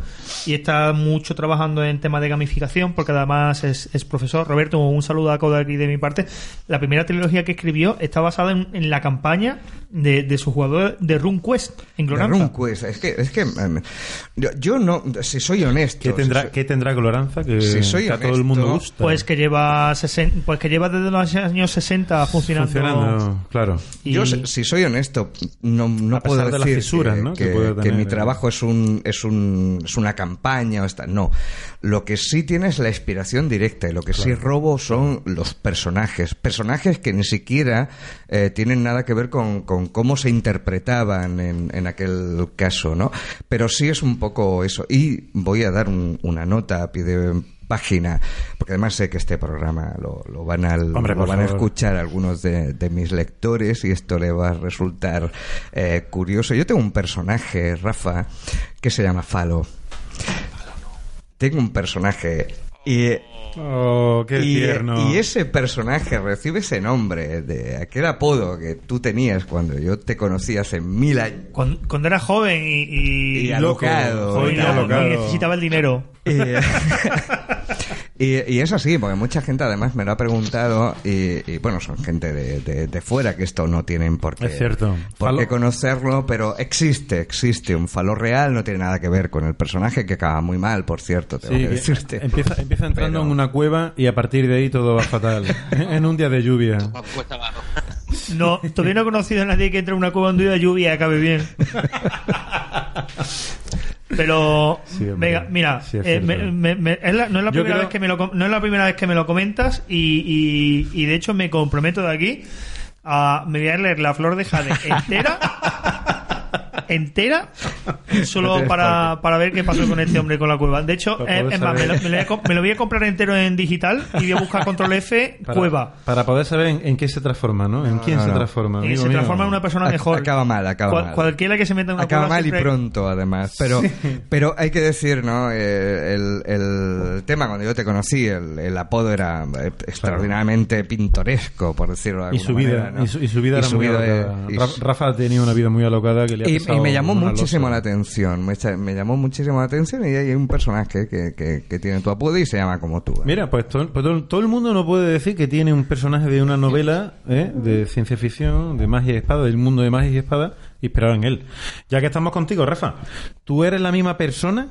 E: y está mucho trabajando en temas de gamificación porque además es, es profesor. Roberto, un saludo a Coda aquí de mi parte. La primera trilogía que escribió está basada en, en la campaña de, de su jugador de RuneQuest en Gloranza.
B: RuneQuest, es que, es que em, yo, yo no, si soy honesto,
A: ¿Qué tendrá,
B: si soy-
A: ¿Qué tendrá Gloranza? Que,
B: Si soy
A: que a todo el mundo gusta.
E: Pues que lleva sesen- pues que lleva desde los años 60 funcionando.
A: Funcionando, claro.
E: Y-
B: Yo, si soy honesto, no, no puedo
A: de las
B: decir
A: fisuras,
B: que,
A: ¿no? que
B: que-
A: puede
B: que
A: tener,
B: mi trabajo es un, es un es una campaña o esta. No, lo que sí tiene es la inspiración directa y lo que sí robo son los personajes, personajes que ni siquiera eh, tienen nada que ver con, con cómo se interpretaban en, en aquel caso, ¿no? Pero sí es un poco eso. Y voy a dar un- una nota a pie de página, porque además sé que este programa lo, lo van, al,
A: Hombre,
B: lo van a escuchar algunos de, de mis lectores y esto le va a resultar eh, curioso. Yo tengo un personaje, Rafa, que se llama Falo. Tengo un personaje y,
A: Oh, qué
B: y,
A: tierno.
B: y ese personaje recibe ese nombre de aquel apodo que tú tenías cuando yo te conocí hace mil años.
E: Cuando, cuando era joven y, y,
B: Y alocado,
E: joven y
A: y
E: loco,
A: alocado.
E: y necesitaba el dinero.
B: Y, [laughs] [laughs] y- y es así, porque mucha gente además me lo ha preguntado y, y, bueno, son gente de, de- de fuera que esto no tienen por qué,
A: Es cierto.
B: por qué conocerlo, pero existe, existe un falo real, no tiene nada que ver con el personaje que acaba muy mal, por cierto, tengo
A: Sí,
B: que
A: que
B: decirte.
A: empieza, empieza entrando
B: Pero-
A: en una cueva y a partir de ahí todo va fatal. [laughs] en un día de lluvia.
E: No, todavía no he conocido a nadie que entre en una cueva en día de lluvia y acabe bien. [laughs] Pero,
A: Sí,
E: venga, mira,
A: Sí, es
E: eh, me- me- me- es la- no, es la primera
A: creo-
E: vez que me lo, no es la primera vez que me lo comentas y, y- y de hecho me comprometo de aquí a me voy a leer la flor de jade entera [laughs] entera solo para, para ver qué pasó con este hombre con la cueva. De hecho,
A: Para
E: eh, es más, me lo, me lo voy a com- me lo voy a comprar entero en digital y voy a buscar control F
A: Para,
E: cueva.
A: Para poder saber en, en qué se transforma, ¿no? En
B: No,
A: quién
B: no,
A: se
B: no.
A: transforma.
E: Y
A: amigo
E: se
A: mío.
E: transforma en una persona mejor.
B: Acaba mal, acaba
E: Cual-
B: mal.
E: Cualquiera que se meta en una
B: Acaba
E: cueva
B: mal y
E: siempre-
B: pronto, además. Pero, pero hay que decir, ¿no? Eh, el, el tema, cuando yo te conocí, el, el apodo era eh, extraordinariamente pintoresco, por decirlo de
A: Y
B: alguna
A: su vida,
B: manera, ¿no?
A: y su, y su vida
B: Y
A: era
B: su
A: muy
B: vida,
A: alocada.
B: y
A: Ra-
B: su-
A: Rafa ha tenido una vida muy alocada que le ha
B: y, y me llamó muchísimo la atención, me, me llamó muchísimo la atención y hay un personaje que, que, que tiene tu apodo y se llama como tú. ¿eh?
A: Mira, pues, todo, pues todo- todo el mundo no puede decir que tiene un personaje de una novela ¿eh? de ciencia ficción, de magia y espada, del mundo de magia y espada, inspirado en él. Ya que estamos contigo, Rafa, ¿tú eres la misma persona?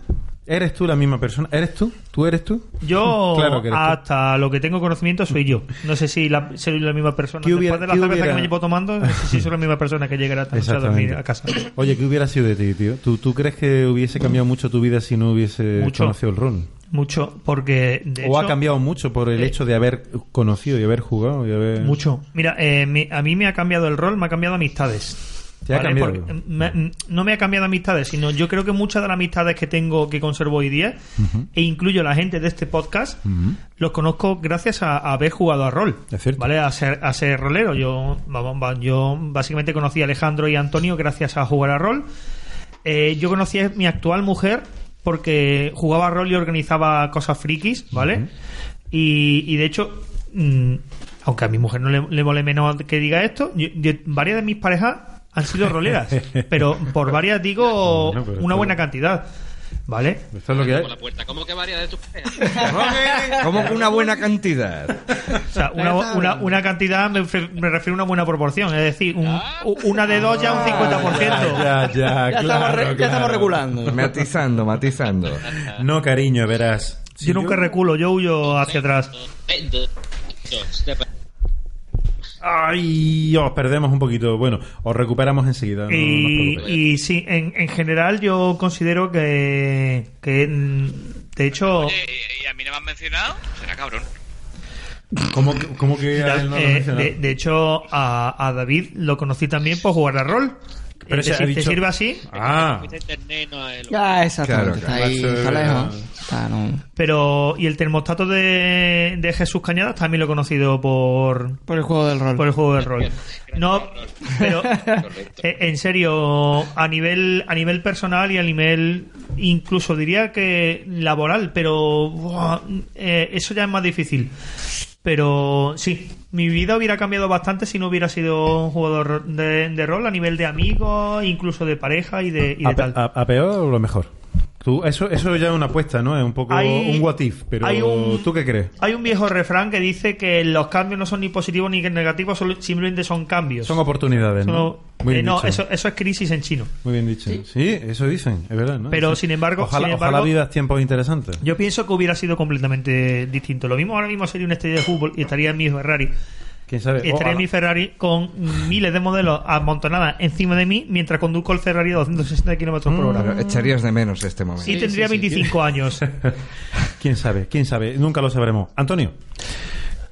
A: ¿Eres tú la misma persona? ¿Eres tú? ¿Tú eres tú?
E: Yo, [laughs]
A: Claro que eres tú.
E: hasta lo que tengo conocimiento, soy yo. No sé si la, soy la misma persona.
A: ¿Qué hubiera-
E: Después de la cerveza
A: hubiera-
E: que me llevo tomando, no sé si soy la misma persona que llegará a dormir a casa.
A: Oye, ¿qué hubiera sido de ti, tío? ¿Tú, ¿Tú crees que hubiese cambiado mucho tu vida si no hubiese
E: Mucho.
A: conocido el rol?
E: Mucho, porque de
A: ¿O
E: hecho,
A: ha cambiado mucho por el
E: eh,
A: hecho de haber conocido y haber jugado y haber...
E: Mucho. Mira, eh, mi- a mí me ha cambiado el rol, me ha cambiado amistades.
A: ¿Te ha cambiado?
E: Porque, me- no me ha cambiado amistades, sino yo creo que muchas de las amistades que tengo, que conservo hoy día, e incluyo la gente de este podcast, los conozco gracias a, a haber jugado a rol.
A: Es cierto.
E: ¿Vale? A ser, a ser rolero. Yo, vamos, yo básicamente conocí a Alejandro y a Antonio gracias a jugar a rol. Eh, yo conocí a mi actual mujer porque jugaba a rol y organizaba cosas frikis, ¿vale? y, y de hecho, mm, aunque a mi mujer no le, le mole menos que diga esto, yo- yo- varias de mis parejas han sido roleras, pero por varias digo
A: pero
E: una buena cantidad. ¿Vale?
A: Esto es lo que hay.
C: ¿Cómo que varía de tus?
B: Como que una buena cantidad.
E: O sea, una, una, una cantidad me, me refiero a una buena proporción. Es decir, un- una de dos ya un 50%.
A: Ya, ya,
F: Ya, estamos,
A: claro,
F: re- ya
A: claro.
F: estamos regulando.
B: Matizando, matizando.
A: No, cariño, verás.
E: Yo nunca reculo, yo huyo hacia atrás.
A: Ay, os perdemos un poquito. Bueno, os recuperamos enseguida. no-
E: Y, sí, en, en general yo considero que, que de hecho,
D: Oye, ¿y, y a mí no me han mencionado? Será cabrón.
A: ¿Cómo, que- cómo que a él no lo
E: eh, de, de hecho a, a David lo conocí también por jugar a rol.
A: Pero
E: Eh,
A: se
E: ¿Te,
A: ha
E: te
A: dicho-
E: sirve así?
A: Ah,
F: Ah, exactamente.
B: Claro,
F: está ahí,
A: claro.
F: está lejos. Está, no-
E: Pero, y el termostato de, de Jesús Cañadas también lo he conocido por,
F: Por el juego del rol.
E: por el juego de rol. No, pero eh, en serio, a nivel a nivel personal y a nivel incluso diría que laboral, pero buah, eh, eso ya es más difícil. Pero sí, mi vida hubiera cambiado bastante si no hubiera sido un jugador de, de rol a nivel de amigos, incluso de pareja y de, y de
A: a,
E: tal.
A: a- a peor o lo mejor. Tú, eso, eso ya es una apuesta, ¿no? Es un poco
E: Hay-
A: un what if, pero
E: hay un-
A: ¿tú qué crees?
E: Hay un viejo refrán que dice que los cambios no son ni positivos ni negativos, solo- simplemente son cambios.
A: Son oportunidades, ¿no?
E: Solo-
A: Muy
E: eh,
A: bien
E: no,
A: dicho.
E: eso, eso es crisis en chino.
A: Muy bien dicho. Sí, eso dicen, es verdad, ¿no?
E: Pero,
A: Sí.
E: sin embargo-
A: ojalá,
E: sin embargo-
A: ojalá vivas tiempos interesantes.
E: Yo pienso que hubiera sido completamente distinto. Lo mismo ahora mismo sería un estadio de fútbol y estaría en mi Ferrari.
A: ¿Quién sabe?
E: En
A: Ojalá.
E: mi Ferrari con miles de modelos amontonadas encima de mí mientras conduzco el Ferrari a 260 kilómetros por hora.
B: Pero echarías de menos este momento.
E: Y tendría 25 años. [laughs]
A: ¿Quién sabe? ¿Quién sabe? Nunca lo sabremos. Antonio,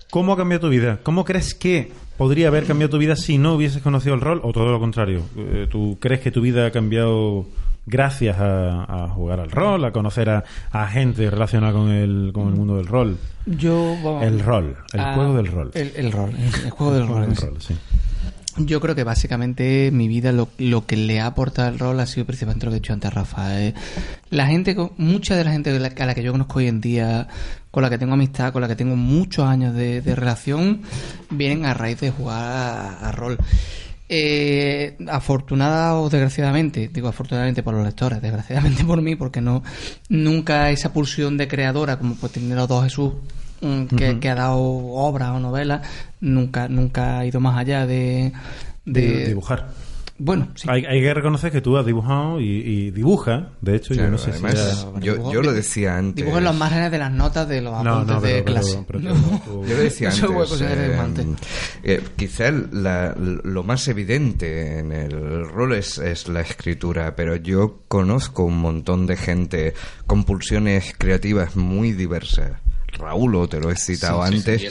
A: ¿cómo ha cambiado tu vida? ¿Cómo crees que podría haber cambiado tu vida si no hubieses conocido el rol o todo lo contrario? Eh, ¿Tú crees que tu vida ha cambiado gracias a, a jugar al rol, a conocer a, a gente relacionada con el, con el mundo del rol?
F: Yo,
A: El rol, el
F: ah,
A: juego del rol.
F: El, el rol, el, el juego del
A: El
F: rol. sí.
A: rol, sí.
F: Yo creo que básicamente mi vida lo, lo que le ha aportado el rol ha sido principalmente lo que he dicho antes, Rafa. eh. La gente, mucha de la gente a la, a la que yo conozco hoy en día, con la que tengo amistad, con la que tengo muchos años de, de relación, vienen a raíz de jugar a, a rol. Eh, afortunada o desgraciadamente, digo afortunadamente por los lectores, desgraciadamente por mí, porque no nunca esa pulsión de creadora como pues tiene los dos Jesús mm, que, que ha dado obras o novelas, nunca nunca ha ido más allá de, de
A: De dibujar.
F: Bueno, sí.
A: Hay, hay que reconocer que tú has dibujado y, y dibuja. De hecho, yo no sé
B: además,
A: si... ya-
B: yo, yo lo decía antes.
F: Dibujo en los márgenes de las notas de los apuntes
A: no,
F: de
A: pero-
F: clase.
A: pero- [laughs]
F: No.
A: tú-
B: Yo lo decía [laughs] antes, eh, eh, quizá la- lo más evidente en el rol es, es la escritura, pero yo conozco un montón de gente con pulsiones creativas muy diversas. Raúl, te lo he citado antes.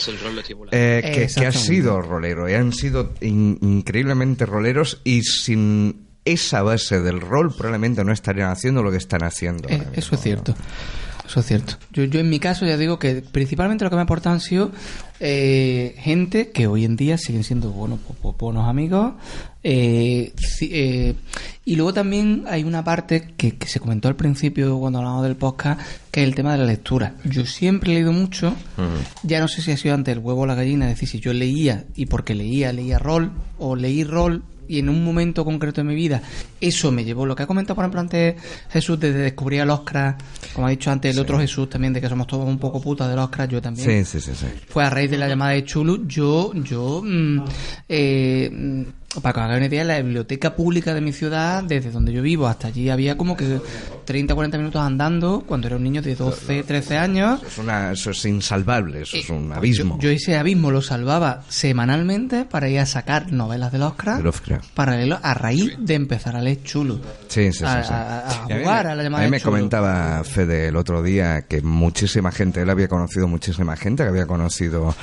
B: Eh, que, que ha
F: Exactamente.
B: sido rolero y han sido in- increíblemente roleros y sin esa base del rol probablemente no estarían haciendo lo que están haciendo.
F: Eh, eso es cierto. Eso es cierto. Yo, yo en mi caso ya digo que principalmente lo que me aportan han sido eh, gente que hoy en día siguen siendo bueno, bu- bu- buenos amigos. eh, eh, y luego también hay una parte que, que se comentó al principio cuando hablamos del podcast, que es el tema de la lectura. Yo siempre he leído mucho, ya no sé si ha sido antes el huevo o la gallina, es decir, si yo leía y porque leía, leía rol o leí rol y en un momento concreto de mi vida eso me llevó lo que ha comentado por ejemplo antes Jesús de descubrir al Oscar como ha dicho antes el otro Jesús también de que somos todos un poco putas del Oscar yo también
B: Sí, sí, sí, sí.
F: fue a raíz de la llamada de Chulu yo yo mm, eh, para que os hagáis una idea la biblioteca pública de mi ciudad desde donde yo vivo hasta allí había como que 30 40 minutos andando cuando era un niño de 12 13 años
B: Eso es, una, eso es insalvable, eso es un
F: Eh,
B: abismo.
F: yo, yo ese abismo lo salvaba semanalmente para ir a sacar novelas del Oscar
B: De Lovecraft.
F: paralelo a raíz de empezar a leer Chulu.
B: Sí, sí, sí.
F: A-
B: sí.
F: a-
B: mí
F: jugar
B: me-
F: a la llamada
B: A mí
F: de
B: me
F: chulo.
B: comentaba Fede el otro día que muchísima gente, él había conocido muchísima gente que había conocido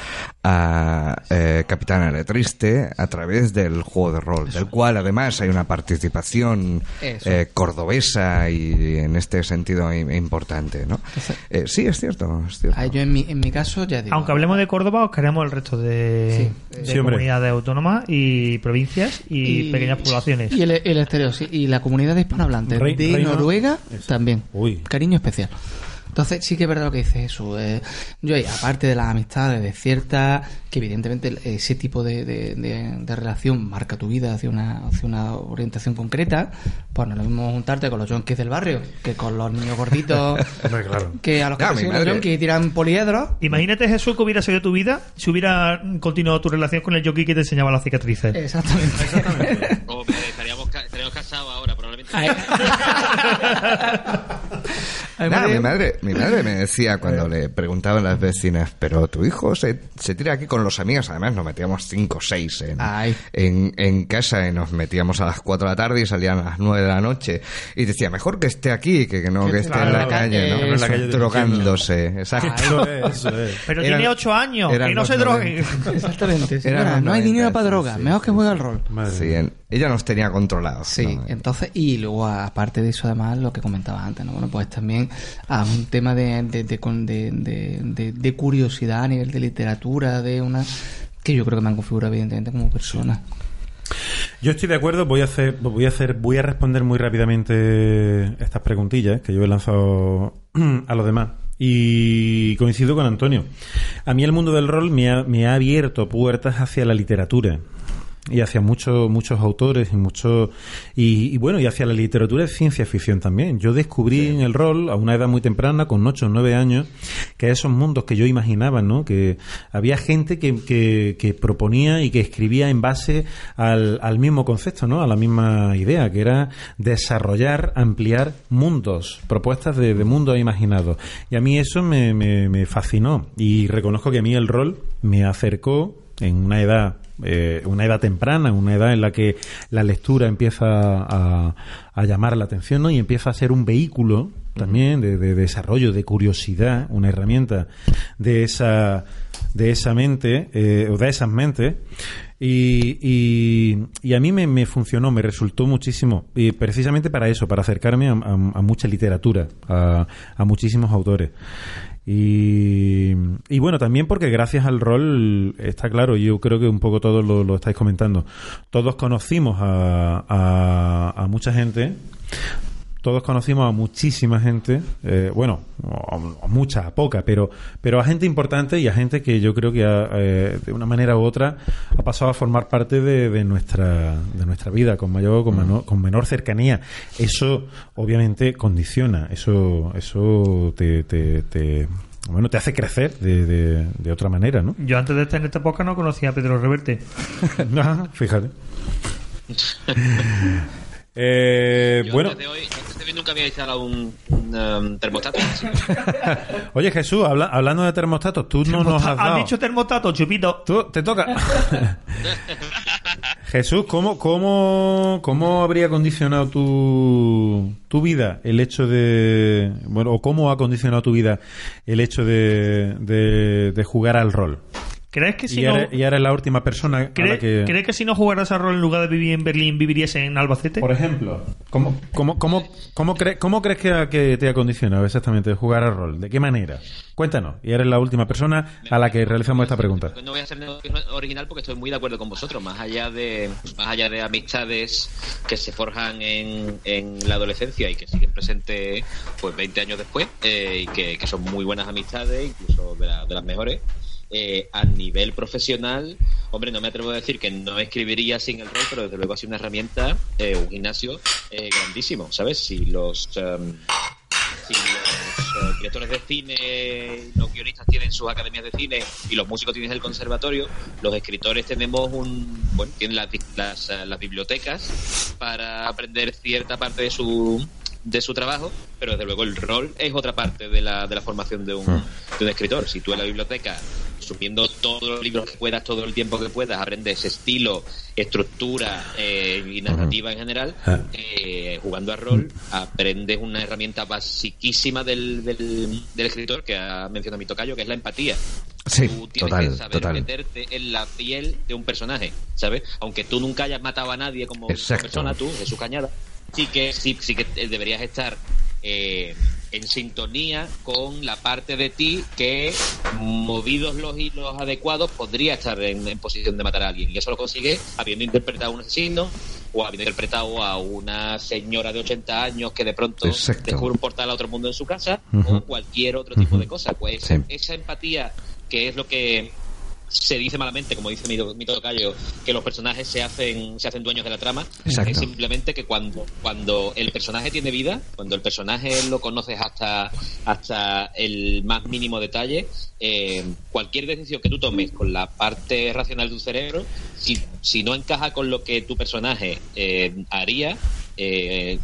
B: a eh, Capitán Aletriste a través del juego de rol, del cual además hay una participación
F: Eso.
B: eh, cordobesa y en este sentido im- importante, ¿no? Eh, sí, es cierto, es cierto.
F: Ah, yo en mi, en mi caso ya digo.
E: Aunque hablemos de Córdoba, os queremos el resto de, de
A: Sí, hombre.
E: comunidades autónomas y provincias y, pequeñas poblaciones.
F: Y el, el exterior, sí. Y la comunidad de hispanohablantes de
A: reino-
F: Noruega
A: Eso.
F: también.
A: Uy.
F: Cariño especial. Entonces sí que es verdad lo que dice Jesús. eh, yo, aparte de las amistades de cierta, que evidentemente ese tipo de, de- de- de relación marca tu vida hacia una, hacia una orientación concreta, pues no es lo mismo juntarte con los yonkis del barrio que con los niños gorditos [laughs]
A: Hombre, claro.
F: que a los que
B: mi
F: persiguen los yonkis tiran poliedros.
E: Imagínate, Jesús, que hubiera sido tu vida si hubiera continuado tu relación con el jockey que te enseñaba las cicatrices.
F: Exactamente. [laughs]
C: Hombre, estaríamos, estaríamos casados ahora, probablemente. [laughs]
F: Madre.
B: mi madre, mi madre me decía cuando le preguntaban las vecinas, pero tu hijo se, se tira aquí con los amigos, además nos metíamos cinco o seis en,
F: Ay.
B: en, en casa y nos metíamos a las 4 de la tarde y salían a las 9 de la noche. Y decía, mejor que esté aquí que, que no que esté en la calle, ¿no?
F: en la
A: calle
B: drogándose. Exacto.
A: Eso es, eso es.
E: Pero
B: Eran-
E: tiene ocho años,
B: eran
E: que no se drogue.
B: 90.
F: Exactamente.
B: Era
F: señora,
B: los
F: no hay
B: 90,
F: dinero para
B: sí,
F: droga,
B: sí,
F: mejor que
B: sí.
F: juegue al rol.
B: Sí, en- ella nos tenía controlados.
F: Sí,
B: ¿no?
F: entonces, y luego aparte de eso, además, lo que comentaba antes, ¿no? Bueno, pues también a un tema de, de, de, de, curiosidad a nivel de literatura, de una. que yo creo que me han configurado, evidentemente, como persona.
A: Yo estoy de acuerdo, voy a hacer, voy a responder muy rápidamente estas preguntillas que yo he lanzado [clears throat] a los demás. Y coincido con Antonio. A mí el mundo del rol me ha, me ha abierto puertas hacia la literatura y hacia muchos muchos autores y muchos y, y bueno y hacia la literatura de ciencia ficción también. Yo descubrí en el rol a una edad muy temprana con 8 o 9 años que esos mundos que yo imaginaba no que había gente que, que, que proponía y que escribía en base al, al mismo concepto no a la misma idea que era desarrollar ampliar mundos propuestas de, de mundos imaginados. Y a mí eso me, me, me fascinó. Y reconozco que a mí el rol me acercó en una edad eh, una edad temprana, una edad en la que la lectura empieza a, llamar la atención ¿no? y empieza a ser un vehículo también de, de desarrollo, de curiosidad, una herramienta de esa de esa mente eh, o de esas mentes y, a mí me, funcionó, me resultó muchísimo y precisamente para eso, para acercarme a, mucha literatura, a muchísimos autores. Y, bueno, también porque gracias al rol, está claro, yo creo que un poco todos lo, estáis comentando, todos conocimos a mucha gente, todos conocimos a muchísima gente, eh, bueno, a, a mucha, a poca, pero, pero a gente importante y a gente que yo creo que ha, eh, de una manera u otra ha pasado a formar parte de, de nuestra, de nuestra vida con mayor o con, menor, con menor cercanía. Eso obviamente condiciona, eso, eso te, te, te- bueno, te hace crecer de, de, de otra manera, ¿no?
E: Yo antes de estar en esta época no conocía a Pedro Reverte. [laughs]
A: Ajá, Fíjate. [laughs] Eh,
C: Yo
A: bueno,
C: antes de hoy, antes de hoy nunca había instalado un, un, um, termostato. [laughs]
A: oye Jesús, habla- hablando de termostatos, tú no nos has
E: ¿Has
A: dado.
E: dicho termostato, chupito?
A: Tú, te toca. [laughs] Jesús, ¿cómo, cómo, ¿cómo habría condicionado tu, tu vida el hecho de. Bueno, o cómo ha condicionado tu vida el hecho de, de, de jugar al rol?
E: ¿Crees que si
A: y,
E: no...
A: ahora, y ahora es la última persona a
E: ¿Cree-
A: la que.
E: ¿Crees que si no jugaras a rol en lugar de vivir en Berlín, vivirías en Albacete?
A: Por ejemplo, ¿cómo, cómo, cómo, cómo, cre- cómo crees que, te ha condicionado exactamente jugar al rol? ¿De qué manera? Cuéntanos. Y eres la última persona a la que realizamos esta pregunta.
C: No voy a hacer original porque estoy muy de acuerdo con vosotros. Más allá de más allá de amistades que se forjan en, en la adolescencia y que siguen presentes pues 20 años después eh, y que, que son muy buenas amistades, incluso de, la- de las mejores. Eh, a nivel profesional, hombre, no me atrevo a decir que no escribiría sin el rol, pero desde luego ha sido una herramienta, eh, un gimnasio eh, grandísimo, ¿sabes? Si los em, si los eh, directores de cine, los guionistas tienen sus academias de cine y los músicos tienen el conservatorio, los escritores tenemos un, bueno, tienen las, las, eh, las bibliotecas para aprender cierta parte de su de su trabajo, pero desde luego el rol es otra parte de la, de la formación de un, de un escritor. Si tú en la biblioteca, subiendo todos los libros que puedas, todo el tiempo que puedas, aprendes estilo, estructura eh, y narrativa en general, eh, jugando a rol, aprendes una herramienta basiquísima del, del, del escritor que ha mencionado mi tocayo, que es la empatía.
B: Sí,
C: Tú tienes
B: total,
C: que saber
B: total.
C: meterte en la piel de un personaje, ¿sabes? Aunque tú nunca hayas matado a nadie como
B: Exacto.
C: persona, tú, Jesús Cañada, sí que, sí, sí que deberías estar eh, en sintonía con la parte de ti que, movidos los hilos adecuados, podría estar en, en posición de matar a alguien. Y eso lo consigues habiendo interpretado a un asesino, o habiendo interpretado a una señora de 80 años que de pronto
B: Exacto.
C: descubre un portal a otro mundo en su casa o cualquier otro tipo de cosa. Pues
B: Sí.
C: esa empatía que es lo que se dice malamente, como dice mi, mi tocayo, que los personajes se hacen, se hacen dueños de la trama,
B: Exacto.
C: es simplemente que cuando, cuando el personaje tiene vida, cuando el personaje lo conoces hasta, hasta el más mínimo detalle, eh, cualquier decisión que tú tomes con la parte racional de tu cerebro, si, si no encaja con lo que tu personaje eh, haría, eh,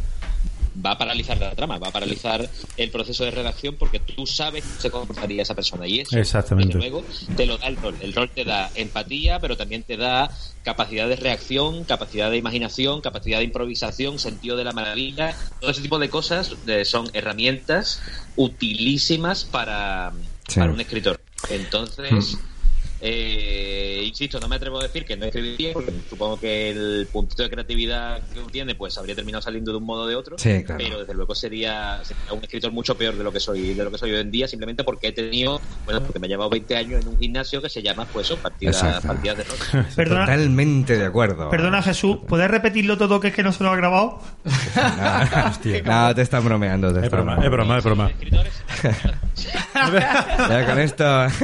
C: va a paralizar la trama, va a paralizar el proceso de redacción porque tú sabes cómo se comportaría esa persona y eso
A: Exactamente.
C: desde luego te lo da el rol. El rol te da empatía, pero también te da capacidad de reacción, capacidad de imaginación, capacidad de improvisación, sentido de la maravilla. Todo ese tipo de cosas eh, son herramientas utilísimas para,
B: Sí.
C: para un escritor. Entonces, eh, insisto, no me atrevo a decir que no escribiría, porque supongo que el puntito de creatividad que uno tiene, pues habría terminado saliendo de un modo o de otro.
B: Sí, claro.
C: Pero desde luego sería, sería un escritor mucho peor de lo que soy, de lo que soy hoy en día, simplemente porque he tenido, bueno, porque me he llevado 20 años en un gimnasio que se llama, pues eso, partidas, de.
E: Perdona,
B: Totalmente de acuerdo.
E: perdona Jesús, ¿puedes repetirlo todo que es que no se lo ha grabado? [laughs]
B: No, te están bromeando. Te
A: Es broma, es broma, es broma. [laughs]
B: Con esto. [laughs]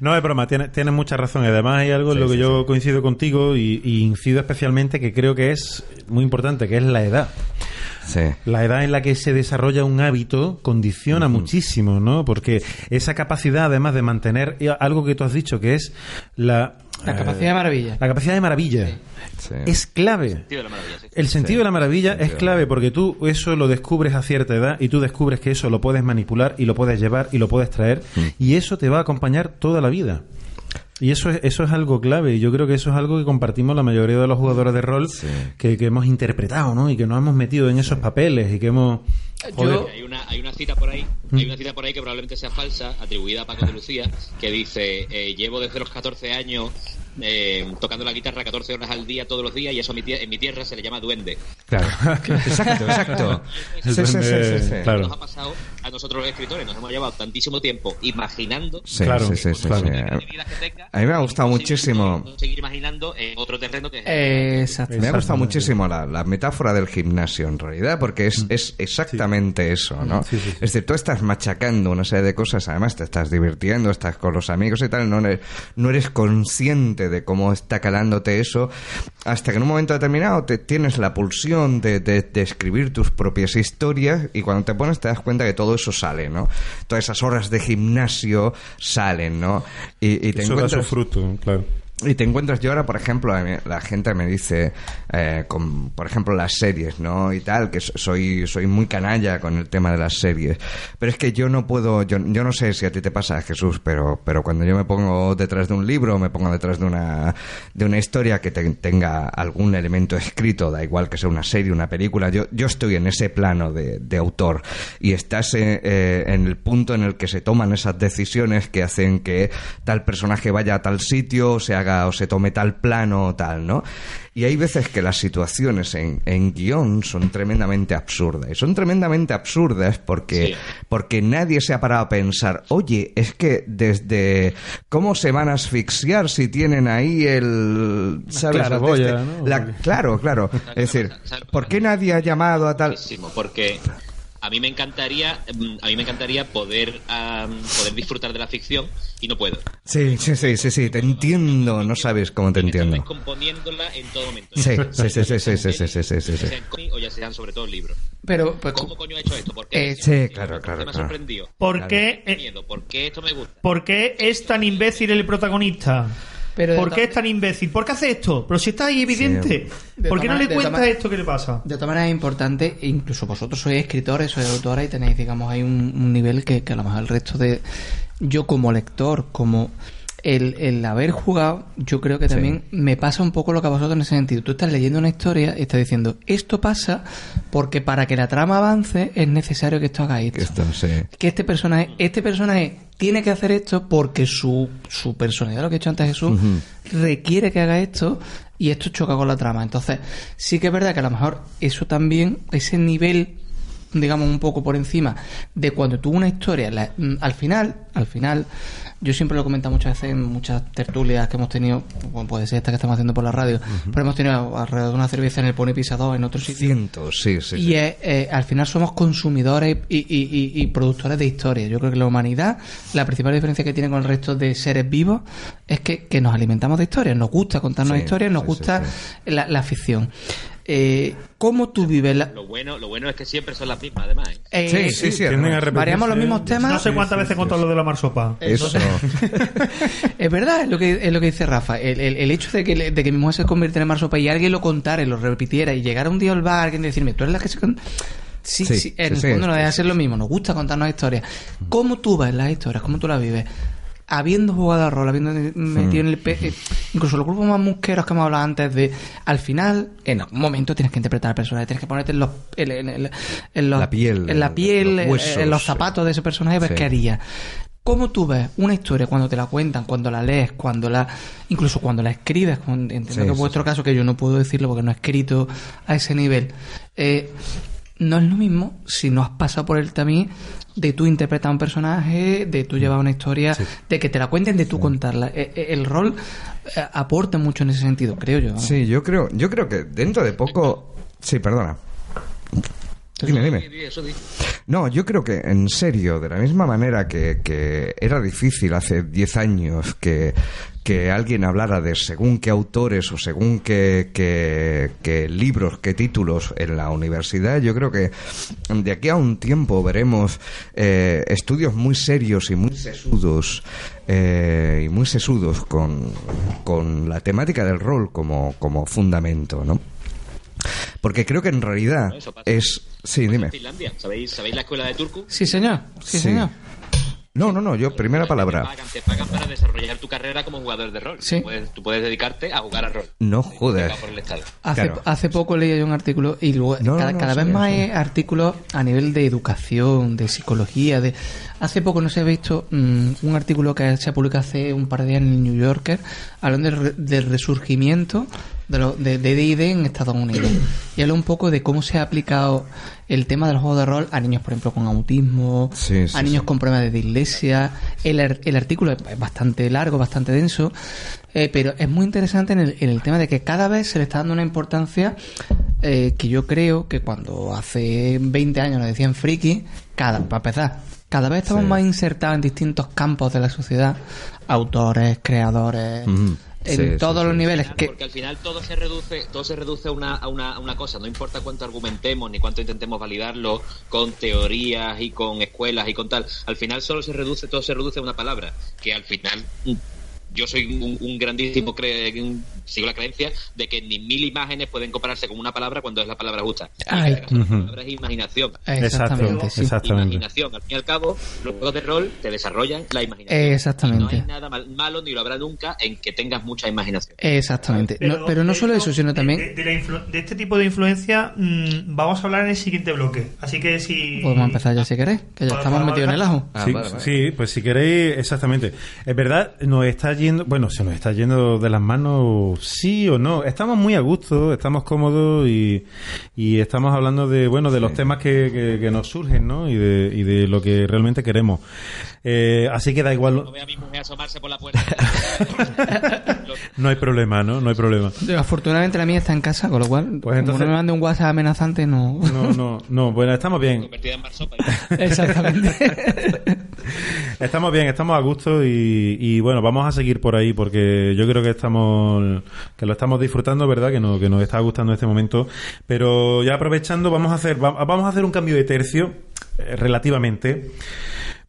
A: No, es broma, tienes tiene mucha razón. Y además hay algo en lo que yo coincido contigo y, y incido especialmente que creo que es muy importante, que es la edad.
B: Sí.
A: La edad en la que se desarrolla un hábito condiciona muchísimo, ¿no? Porque esa capacidad, además de mantener algo que tú has dicho, que es la...
F: La capacidad de maravilla.
A: La capacidad de maravilla.
B: Sí.
A: Es clave.
C: Sentido de la maravilla, sí.
A: El sentido
B: Sí.
A: de la maravilla
B: Sentido
A: es clave porque tú eso lo descubres a cierta edad y tú descubres que eso lo puedes manipular y lo puedes llevar y lo puedes traer
B: Mm.
A: y eso te va a acompañar toda la vida. Y eso es, eso es algo clave y yo creo que eso es algo que compartimos la mayoría de los jugadores de rol
B: Sí.
A: que, que hemos interpretado, ¿no? Y que nos hemos metido en esos papeles y que hemos... Joder.
F: Yo-
C: Hay una, hay una cita por ahí,
A: Mm.
C: hay una cita por ahí que probablemente sea falsa, atribuida a Paco de Lucía, que dice, eh, llevo desde los 14 años eh, tocando la guitarra 14 horas al día todos los días y eso a mi en mi tierra se le llama duende.
B: Claro. [laughs] Exacto, exacto. [laughs]
A: El
B: Sí, sí, sí,
A: duende,
B: sí, sí.
A: claro.
C: Nos ha pasado a nosotros los escritores, nos hemos llevado tantísimo tiempo imaginando
B: Sí,
A: Claro,
B: sí, sí, sí,
C: tenga,
B: A mí me ha gustado muchísimo.
C: Seguir imaginando en otro terreno que es
F: Eh, exacto.
B: Me ha gustado muchísimo la, la metáfora del gimnasio, en realidad, porque es, es exactamente eso, ¿no?
A: Sí, sí, sí.
B: Es decir, tú estás machacando una serie de cosas, además te estás divirtiendo, estás con los amigos y tal, no eres, no eres consciente de cómo está calándote eso, hasta que en un momento determinado te tienes la pulsión de, de- de escribir tus propias historias y cuando te pones te das cuenta que todo eso sale, ¿no? Todas esas horas de gimnasio salen, ¿no? Y, y te
A: Eso da su
B: encuentras...
A: fruto, claro.
B: Y te encuentras, yo ahora, por ejemplo, la gente me dice, eh, con, por ejemplo, las series, ¿no? Y tal, que so- soy, soy muy canalla con el tema de las series. Pero es que yo no puedo, yo, yo no sé si a ti te pasa, Jesús, pero, pero cuando yo me pongo detrás de un libro, me pongo detrás de una, de una historia que te- tenga algún elemento escrito, da igual que sea una serie, una película, yo, yo estoy en ese plano de, de autor. Y estás eh, eh, en el punto en el que se toman esas decisiones que hacen que tal personaje vaya a tal sitio, se haga o se tome tal plano o tal, ¿no? Y hay veces que las situaciones en, en guion son tremendamente absurdas. Y son tremendamente absurdas porque,
C: Sí.
B: porque nadie se ha parado a pensar, oye, es que desde cómo se van a asfixiar si tienen ahí el... ¿Sabes?
A: ¿no?
B: la- claro, claro. Es decir, ¿por qué nadie ha llamado a tal...
C: Porque a mí me encantaría mm, a mí me encantaría poder am, poder disfrutar de la ficción y no puedo
B: Sí, sí, sí, sí, sí, te entiendo, no sabes cómo te
C: Estoy
B: entiendo.
C: descomponiéndola en todo momento
B: Sí, sí, sí, sí, sí, sí, sí, sí, sí, sí,
C: o ya sean sobre todo libros
F: Pero, pues,
C: ¿cómo coño ha hecho esto? ¿por qué?
F: Eh,
B: sí, claro,
C: ¿Por qué
B: claro,
C: me ha
B: claro.
C: sorprendido
E: ¿Por qué,
C: ¿Qué
E: eh,
C: miedo? ¿por qué esto me gusta?
E: ¿Por qué es tan imbécil el protagonista?
F: Pero
E: ¿Por qué es tan imbécil? ¿Por qué hace esto? Pero si está ahí evidente.
F: De
E: ¿Por qué no le
F: de
E: cuenta
F: toma-
E: esto que le pasa?
F: De todas maneras es importante, incluso vosotros sois escritores, sois autores y tenéis, digamos, ahí un, un nivel que, que a lo mejor el resto de... Yo como lector, como el, el haber jugado, yo creo que
B: Sí.
F: también me pasa un poco lo que a vosotros en ese sentido. Tú estás leyendo una historia y estás diciendo, esto pasa porque para que la trama avance es necesario que esto haga esto.
B: Que esto, sí.
F: que este personaje, este personaje tiene que hacer esto porque su, su personalidad, lo que he hecho antes Jesús, requiere que haga esto y esto choca con la trama. Entonces, sí que es verdad que a lo mejor eso también, ese nivel digamos, un poco por encima de cuando tú una historia, la- mm, al final, al final, yo siempre lo he comentado muchas veces en muchas tertulias que hemos tenido, como puede ser esta que estamos haciendo por la radio, pero hemos tenido alrededor de una cerveza en el Pone Pisador, en otros sitios.
B: Cientos, sí, sí.
F: Y
B: sí.
F: es, eh, al final somos consumidores y, y- y- y productores de historia. Yo creo que la humanidad, la principal diferencia que tiene con el resto de seres vivos es que, que nos alimentamos de historias. Nos gusta contarnos
B: Sí,
F: historias, nos
B: sí,
F: gusta la ficción. Eh, ¿Cómo tú vives la...
C: Lo bueno, lo bueno es que siempre son las mismas, además. ¿eh?
F: eh,
B: Sí, sí, sí.
F: Variamos los mismos temas.
E: No sé cuántas
A: sí,
E: veces
A: sí,
E: contó lo de la marsopa.
B: Eso. [laughs]
F: Es verdad, es lo que, es lo que dice Rafa. El, el- el hecho de que, de que mi mujer se convirtiera en marsopa y alguien lo contara y lo repitiera y llegara un día al bar alguien y decirme, tú eres la que se... con-". Sí, sí,
B: Sí,
F: en
B: sí,
F: el fondo no
B: sí,
F: deja de
B: sí,
F: ser lo mismo. Nos gusta contarnos historias. ¿Cómo tú ves las historias? ¿Cómo tú las vives? Habiendo jugado a rol, habiendo metido en el... pe- eh, incluso los grupos más musqueros que hemos hablado antes de... Al final, en algún momento tienes que interpretar al personaje, tienes que ponerte en los... En, en- en- los-
B: La piel,
F: En la piel,
B: los
F: en-
B: huesos,
F: en los zapatos de ese personaje, ver
B: Sí.
F: qué haría. ¿Cómo tú ves una historia cuando te la cuentan, cuando la lees, cuando la incluso cuando la escribes? Entiendo
B: Sí,
F: que en
B: sí,
F: vuestro caso, que yo no puedo decirlo porque no he escrito a ese nivel, eh, no es lo mismo si no has pasado por el tamiz de tú interpretar un personaje, de tú llevar una historia, de que te la cuenten, de tú contarla. Eh, eh, el rol eh, aporta mucho en ese sentido, creo yo.
B: Sí, yo creo, yo creo que dentro de poco. Sí, perdona. Dime, dime. No, yo creo que en serio, de la misma manera que, que era difícil hace 10 años que, que alguien hablara de según qué autores o según qué, qué- qué libros, qué títulos en la universidad, yo creo que de aquí a un tiempo veremos eh, estudios muy serios y muy sesudos eh, y muy sesudos con, con la temática del rol como, como fundamento, ¿no? Porque creo que en realidad
C: Eso pasa.
B: es... Sí, dime.
C: En Finlandia, ¿sabéis, ¿sabéis la escuela de Turku?
F: Sí, señor. Sí,
B: Sí.
F: señor.
B: No, no, no, yo, primera
C: Te
B: palabra.
C: pagan, te pagan para desarrollar tu carrera como jugador de rol.
F: Sí.
C: Tú, puedes, tú puedes dedicarte a jugar a rol.
B: No
C: Estado.
F: Hace,
B: Claro.
F: hace poco leí yo un artículo y luego
B: No,
F: cada,
B: no,
F: cada
B: sí,
F: vez más hay artículos a nivel de educación, de psicología, de hace poco no sé he visto mm, un artículo que se ha publicado hace un par de días en el New Yorker hablando del, re- del resurgimiento de lo- de de D&D en Estados Unidos [coughs] y habla un poco de cómo se ha aplicado el tema del juego de rol a niños por ejemplo con autismo
B: Sí, sí,
F: a niños
B: sí.
F: con problemas de dislexia el, el artículo es bastante largo bastante denso eh, pero es muy interesante en el, en el tema de que cada vez se le está dando una importancia eh, que yo creo que cuando hace 20 años nos decían friki, cada, para empezar, cada vez estamos
B: Sí.
F: más insertados en distintos campos de la sociedad, autores, creadores. En
B: Sí,
F: todos
B: sí.
F: los niveles.
C: Claro,
F: que
C: Porque al final todo se reduce, todo se reduce a una, a, una, a una cosa. No importa cuánto argumentemos ni cuánto intentemos validarlo con teorías y con escuelas y con tal. Al final solo se reduce, todo se reduce a una palabra. Que al final yo soy un, un grandísimo cre- un- sigo la creencia de que ni mil imágenes pueden compararse con una palabra cuando es la palabra justa.
F: Ay.
C: la palabra es imaginación.
F: Exactamente, sí.
A: exactamente.
C: Imaginación. Al fin y al cabo, los juegos de rol te desarrollan la imaginación.
F: Exactamente.
C: Y no hay nada mal- malo ni lo habrá nunca en que tengas mucha imaginación.
F: Exactamente. No- pero no solo eso, sino también...
E: De, de la de este tipo de influencia mm, vamos a hablar en el siguiente bloque. Así que si.
F: Podemos empezar ya si queréis, que ya estamos metidos en el ajo.
B: Ah,
A: sí, pues si queréis, exactamente. Es verdad, nos está yendo, bueno, se nos está yendo de las manos, sí o no. Estamos muy a gusto, estamos cómodos y, y estamos hablando de, bueno, de los temas que, que- que nos surgen, ¿no? Y de, y de lo que realmente queremos. Eh, así que da
C: No
A: igual,
C: veo a mi mujer asomarse por la puerta. [laughs]
A: no hay problema, ¿no? No hay problema.
F: Afortunadamente la mía está en casa, con lo cual,
A: Pues
F: como no me mande un WhatsApp amenazante, no...
A: No, no, no, bueno, estamos bien.
C: Convertida en. [laughs]
F: Exactamente. [laughs]
A: Estamos bien, estamos a gusto y, bueno, vamos a seguir por ahí porque yo creo que estamos que lo estamos disfrutando, ¿verdad? Que, no, que nos está gustando este momento. Pero ya aprovechando, vamos a hacer va- vamos a hacer un cambio de tercio eh, relativamente.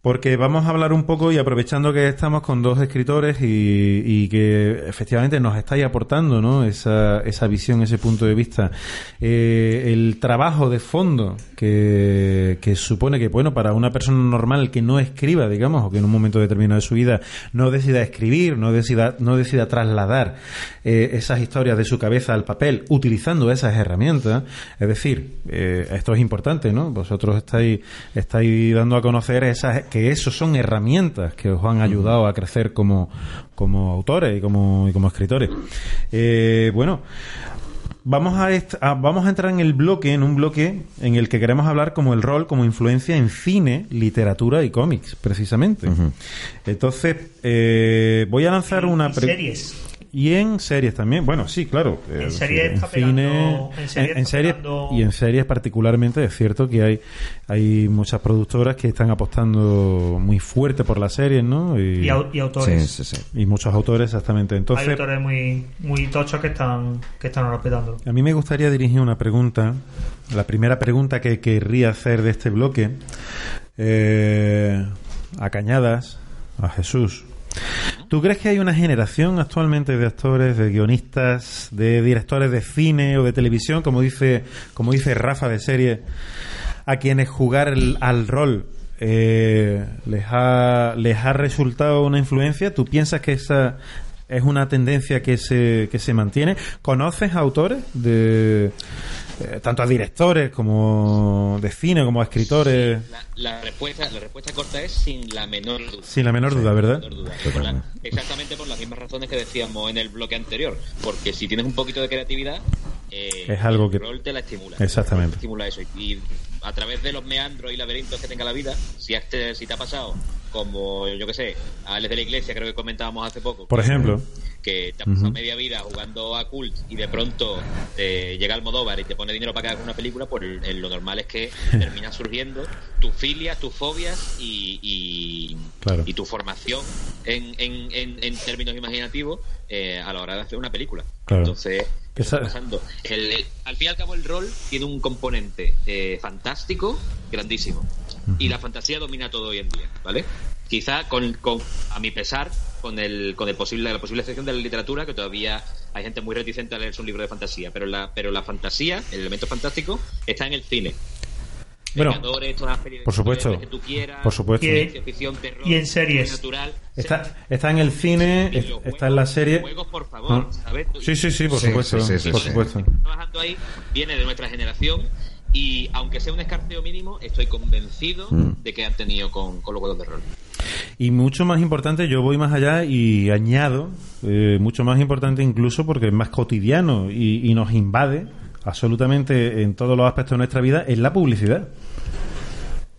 A: Porque vamos a hablar un poco y aprovechando que estamos con dos escritores y, que efectivamente nos estáis aportando ¿no? esa, esa visión, ese punto de vista, eh, el trabajo de fondo que, que supone que, bueno, para una persona normal que no escriba, digamos, o que en un momento determinado de su vida no decida escribir, no decida, no decida trasladar eh, esas historias de su cabeza al papel utilizando esas herramientas, es decir, eh, esto es importante, ¿no? Vosotros estáis, estáis dando a conocer esas, que eso son herramientas que os han ayudado a crecer como, como autores y como, y como escritores. Eh, bueno, vamos a, a- vamos a entrar en el bloque, en un bloque en el que queremos hablar como el rol, como influencia en cine, literatura y cómics, precisamente. Entonces, eh, voy a lanzar una
E: Y series.
A: Y en series también. Bueno, sí, claro. eh,
E: En series
A: sí,
E: está pegando- en series
A: en- en
E: está
A: series
E: pegando-
A: y en series particularmente es cierto que hay hay muchas productoras que están apostando muy fuerte por las series, ¿no? Y,
E: Y, au- y autores.
B: Sí, sí, sí.
A: y muchos autores exactamente.
E: Hay
A: Entonces,
E: autores muy, muy tochos que están, que están respetando.
A: a mí me gustaría dirigir una pregunta, la primera pregunta que querría hacer de este bloque, eh, a Cañadas, a Jesús. ¿Tú crees que hay una generación actualmente de actores, de guionistas, de directores de cine o de televisión, como dice, como dice Rafa de serie, a quienes jugar el- al rol eh, les, ha, les ha resultado una influencia? ¿Tú piensas que esa es una tendencia que se, que se mantiene? ¿Conoces autores de eh, tanto a directores como de cine como a escritores?
C: La, la respuesta, la respuesta corta es sin la menor duda.
A: Sin la menor duda, ¿verdad?
C: Sin la menor duda. Por la- exactamente por las mismas razones que decíamos en el bloque anterior. Porque si tienes un poquito de creatividad, eh,
A: Es algo que-
C: el rol te la estimula.
A: Exactamente.
C: Te estimula eso. Y a través de los meandros y laberintos que tenga la vida, si, has te, si te ha pasado, como yo que sé, a Alex de la Iglesia, creo que comentábamos hace poco.
A: Por
C: que-
A: ejemplo.
C: que te ha pasado media vida jugando a Cult y de pronto te llega Almodóvar y te pone dinero para que hagas una película, pues el- el- lo normal es que [laughs] termina surgiendo tus filias, tus fobias y, y,
A: Claro.
C: y tu formación en, en, en, en términos imaginativos eh, a la hora de hacer una película.
A: Claro.
C: Entonces,
A: Que
C: está
A: sa-
C: pasando. El- el- al fin y al cabo, el rol tiene un componente eh, fantástico, grandísimo. Y la fantasía domina todo hoy en día, ¿vale? Quizá con, con a mi pesar, con el con el posible la posible excepción de la literatura, que todavía hay gente muy reticente a leerse un libro de fantasía, pero la pero la fantasía, el elemento fantástico, está en el cine.
A: Bueno, por supuesto.
C: que tú quieras,
A: Por supuesto.
E: Y-
C: ficción, terror,
E: y en series.
C: sobrenatural,
A: Está, está en el cine, es-
C: videojuegos,
A: está en la serie.
C: juegos, por favor,
A: Ah.
C: ¿sabes?
A: Sí, sí, sí, por
B: Sí,
A: supuesto.
B: sí, sí,
A: por
B: sí.
A: supuesto.
C: trabajando ahí viene de nuestra generación y aunque sea un escarceo mínimo, estoy convencido
A: Mm.
C: de que han tenido con, con los juegos de rol.
A: Y mucho más importante, yo voy más allá y añado, eh, mucho más importante incluso porque es más cotidiano y, y nos invade absolutamente en todos los aspectos de nuestra vida, es la publicidad.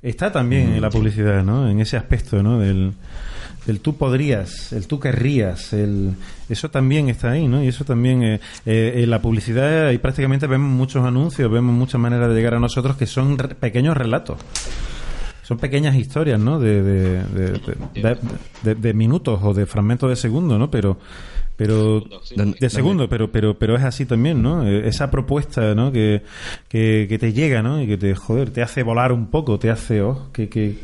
A: Está también en la publicidad, ¿no? En ese aspecto, ¿no? Del, del tú podrías, el tú querrías, el, eso también está ahí, ¿no? Y eso también, eh, eh, en la publicidad, y prácticamente vemos muchos anuncios, vemos muchas maneras de llegar a nosotros que son re- pequeños relatos. Son pequeñas historias, ¿no? De, de, de, minutos o de fragmentos de segundo, ¿no? Pero, pero de segundo, pero, pero, pero es así también, ¿no? Eh, Esa propuesta, ¿no? Que, que, que te llega, ¿no? Y que te, joder, te hace volar un poco, te hace, oh, que, que,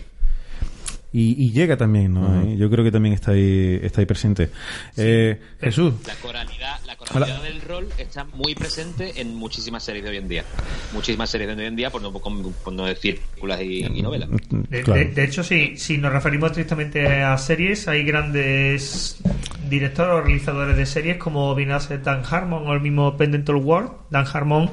A: y, y llega también, ¿no? Eh, Yo creo que también está ahí, está ahí presente. Eh, Jesús,
C: La coralidad, la coralidad del rol está muy presente en muchísimas series de hoy en día. Muchísimas series de hoy en día, por no, por no decir películas y, y novelas.
E: De,
A: claro.
E: de- de hecho, si, si nos referimos estrictamente a series, hay grandes directores o realizadores de series como viene a ser Dan Harmon o el mismo Pendental World. Dan Harmon,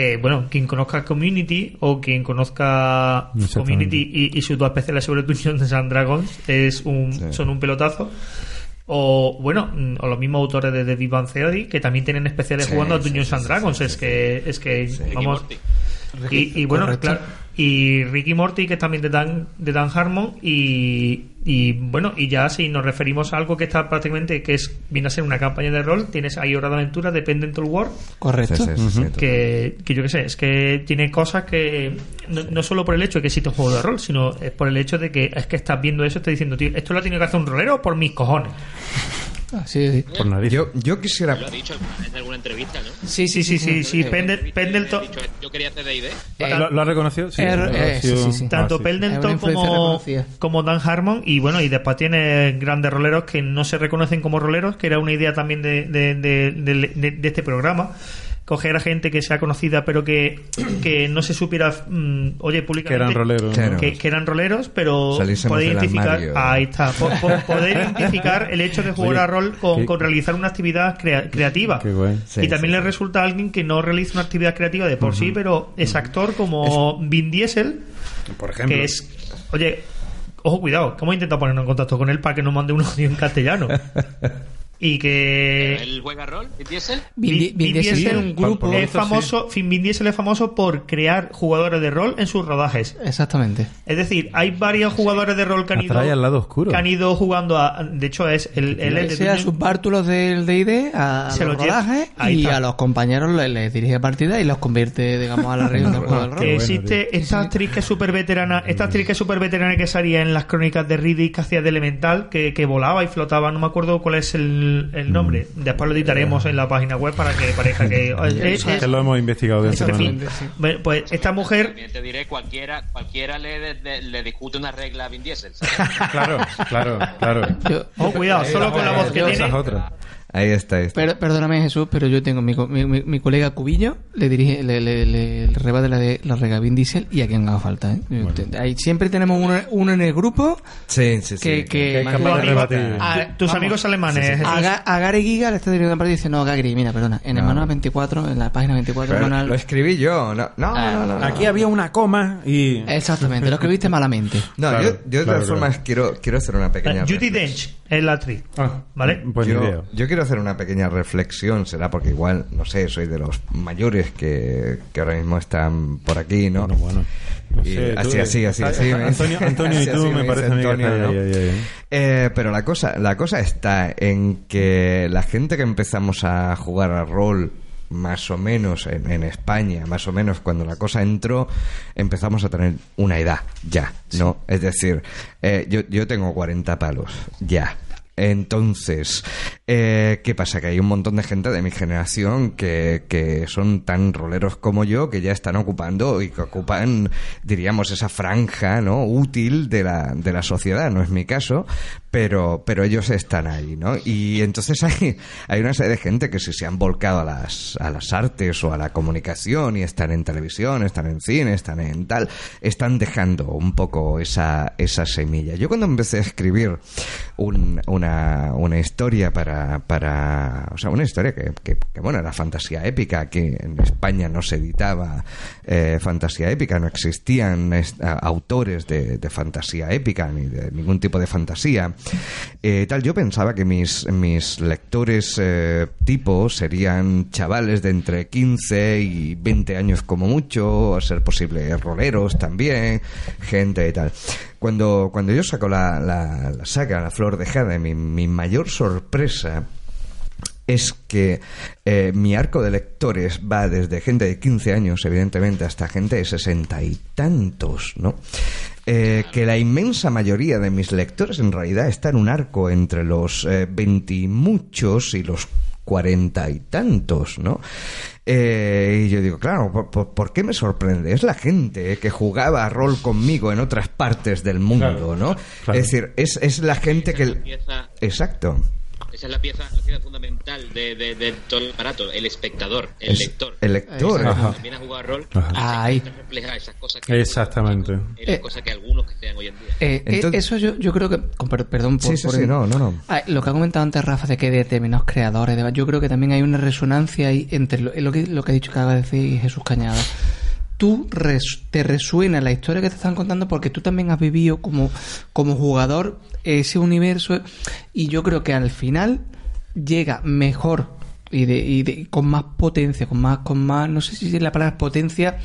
E: eh, bueno, quien conozca Community o quien conozca. Community y, y sus dos especiales sobre Dungeons and Dragons es un,
B: Sí.
E: son un pelotazo. O, bueno, mm, o los mismos autores de The Big Bang Theory que también tienen especiales
B: Sí,
E: jugando a Dungeons
B: sí,
E: and Dragons.
B: sí,
E: es
B: sí,
E: que, es que, vamos. Y, y bueno,
F: Correcto.
E: claro. Y Ricky Morty, que es también de Dan, de Dan Harmon. Y, y bueno, y ya si nos referimos a algo que está prácticamente, que es viene a ser una campaña de rol, tienes ahí Hora de Aventura de Pendental World.
F: Correcto.
B: Sí, sí, sí, sí,
E: Que, que yo qué sé, es que tiene cosas que no, no solo por el hecho de que existe un juego de rol, sino es por el hecho de que es que estás viendo eso y estás diciendo, tío, esto lo ha tenido que hacer un rolero por mis cojones.
F: Ah, sí, sí.
A: por nariz.
B: Yo, yo quisiera
C: Lo ha dicho en alguna entrevista, ¿no?
E: Sí, sí, sí, sí, sí.
C: En
E: Pendel- Pendleton,
C: Yo quería hacer D&D.
F: Eh,
A: ¿Lo, lo ha reconocido? Sí, ha
F: eh, sí, sí, sí.
E: tanto
A: Ah, sí.
E: Pendleton
F: Es
E: como, como Dan Harmon y bueno y después tiene grandes roleros que no se reconocen como roleros que era una idea también de, de, de- de- de- de este programa coger a gente que sea conocida pero que, [clears throat] que no se supiera mm, oye
A: Que
E: públicamente
A: eran roleros. ¿no?
B: Claro.
E: que, que eran roleros pero identificar ahí está po- po- [laughs] poder identificar el hecho de jugar
A: Oye,
E: a rol con, con realizar una actividad crea- creativa
A: Qué.
B: Sí,
E: y también
B: sí,
E: le
B: sí.
E: resulta a alguien que no realiza una actividad creativa de por sí pero es actor como Vin Diesel
A: Por ejemplo.
E: que es oye ojo cuidado que hemos intentado ponernos en contacto con él para que nos mande un audio en castellano [laughs] y que
C: ¿El juega rol?
F: Vin, Di- Vin Diesel un grupo.
E: es famoso, Fin- Vin Diesel es famoso por crear jugadores de rol en sus rodajes.
F: Exactamente.
E: Es decir, hay varios jugadores de rol que han ido,
A: al lado oscuro.
E: que han ido jugando a. De hecho, es el, el, el de
F: sea a sus bártulos del D&D, a,
E: Se
F: los rodajes y
E: está.
F: a los compañeros les, les dirige partida y los convierte, digamos, a la [laughs] región del juego del rol.
E: que existe esta actriz que es súper veterana, esta actriz que es súper veterana que salía en las crónicas de Riddick que hacía de Elemental, que, que volaba y flotaba, no me acuerdo cuál es el, el nombre. Después lo editaremos en la página web para que parezca que [laughs] es- es-
A: Que lo hemos investigado de
E: fin. Bueno, Pues esta mujer
C: También te diré, cualquiera, cualquiera le, de- de- le discute una regla a Vin Diesel. ¿sabes? [laughs]
A: Claro, claro, claro.
E: Oh, cuidado, solo con la voz que tiene.
B: Ahí está, ahí está.
F: Per- perdóname Jesús, pero yo tengo mi, co- mi, mi- mi colega Cubillo, le dirige, le, le, le, le rebate la de la rega Vin Diesel y a quien haga falta. ¿eh? Te- ahí siempre tenemos uno, uno en el grupo
B: Sí, sí, sí.
F: que, que,
A: es
F: que-
A: capaz de
F: amigo-
A: rebatir.
F: a-
E: tus
F: vamos,
E: amigos alemanes. Jesús.
F: A, Ga- a Gary Giga le está dirigiendo una parte y dice, no, Gagri, mira, perdona, en el manual 24, en la página 24,
B: Pero
F: manual...
B: Lo escribí yo. No, no,
F: Ah,
B: no, no, no.
A: Aquí había una coma y...
F: Exactamente, lo escribiste malamente.
B: No,
A: Claro,
B: yo, yo de
A: claro,
B: todas formas quiero, quiero hacer una pequeña...
E: Eh, Judy. Dench es la actriz.
A: Ah,
E: ¿Vale?
A: Pues
B: yo, yo quiero hacer una pequeña reflexión, será porque igual, no sé, soy de los mayores que, que ahora mismo están por aquí, ¿no?
A: Bueno, bueno. No
B: Y
A: sé, tú-
B: así, así, así, así. me
A: Antonio, Antonio y tú me
B: dice
A: parece a mí que
B: Antonio, ¿no?
A: ahí, ahí, ahí.
B: Eh, pero la cosa, la cosa está en que la gente que empezamos a jugar a rol más o menos en, en España, más o menos cuando la cosa entró, empezamos a tener una edad ya, ¿no? Es decir, eh, yo, yo tengo 40 palos, ya. Entonces, eh, ¿qué pasa? Que hay un montón de gente de mi generación que, que son tan roleros como yo, que ya están ocupando y que ocupan, diríamos, esa franja ¿no? útil de la, de la sociedad. No es mi caso, pero, pero ellos están ahí, ¿no? Y entonces hay, hay una serie de gente que si se han volcado a las, a las artes o a la comunicación y están en televisión, están en cine, están en tal, están dejando un poco esa, esa semilla. Yo cuando empecé a escribir un- una, una historia para, para, o sea, una historia que, que- que, bueno, era fantasía épica, que en España no se editaba eh, fantasía épica, no existían autores de, de fantasía épica ni de ningún tipo de fantasía. Eh, tal, yo pensaba que mis, mis lectores eh, tipo serían chavales de entre 15 y 20 años como mucho, a ser posible roleros también, gente y tal. Cuando, cuando yo saco la, la, saga, la flor de jade, mi, mi mayor sorpresa es que eh, mi arco de lectores va desde gente de 15 años, evidentemente, hasta gente de sesenta y tantos, ¿no? Eh, que la inmensa mayoría de mis lectores en realidad está en un arco entre los eh, veintimuchos y los cuarenta y tantos, ¿no? Eh, y yo digo, claro, ¿por, por, por qué me sorprende? Es la gente que jugaba a rol conmigo en otras partes del mundo,
A: Claro,
B: ¿no?
A: claro.
B: Es decir, es, es la gente que... Exacto.
C: Esa es la pieza, la pieza fundamental de, de, de todo el aparato, el espectador, el
B: Es-
C: lector.
B: El lector.
A: Ajá.
C: También a jugar rol
F: Ahí.
C: reflejada esas cosas que
A: Exactamente.
C: en las
F: Eh.
C: cosas que algunos que sean hoy en día.
F: Eh, eh,
B: Entonces-
F: eso yo, yo creo que, perdón por,
B: Sí, sí,
F: por
B: sí, no, no, no.
F: Ah, lo que ha comentado antes Rafa de que de determinados creadores, de- yo creo que también hay una resonancia ahí entre lo, lo que, lo que ha dicho que acaba de decir Jesús Cañada. Tú res- te resuena la historia que te están contando porque tú también has vivido como, como jugador ese universo y yo creo que al final llega mejor y, de, y de- con más potencia, con más, con más, no sé si la palabra es potencia,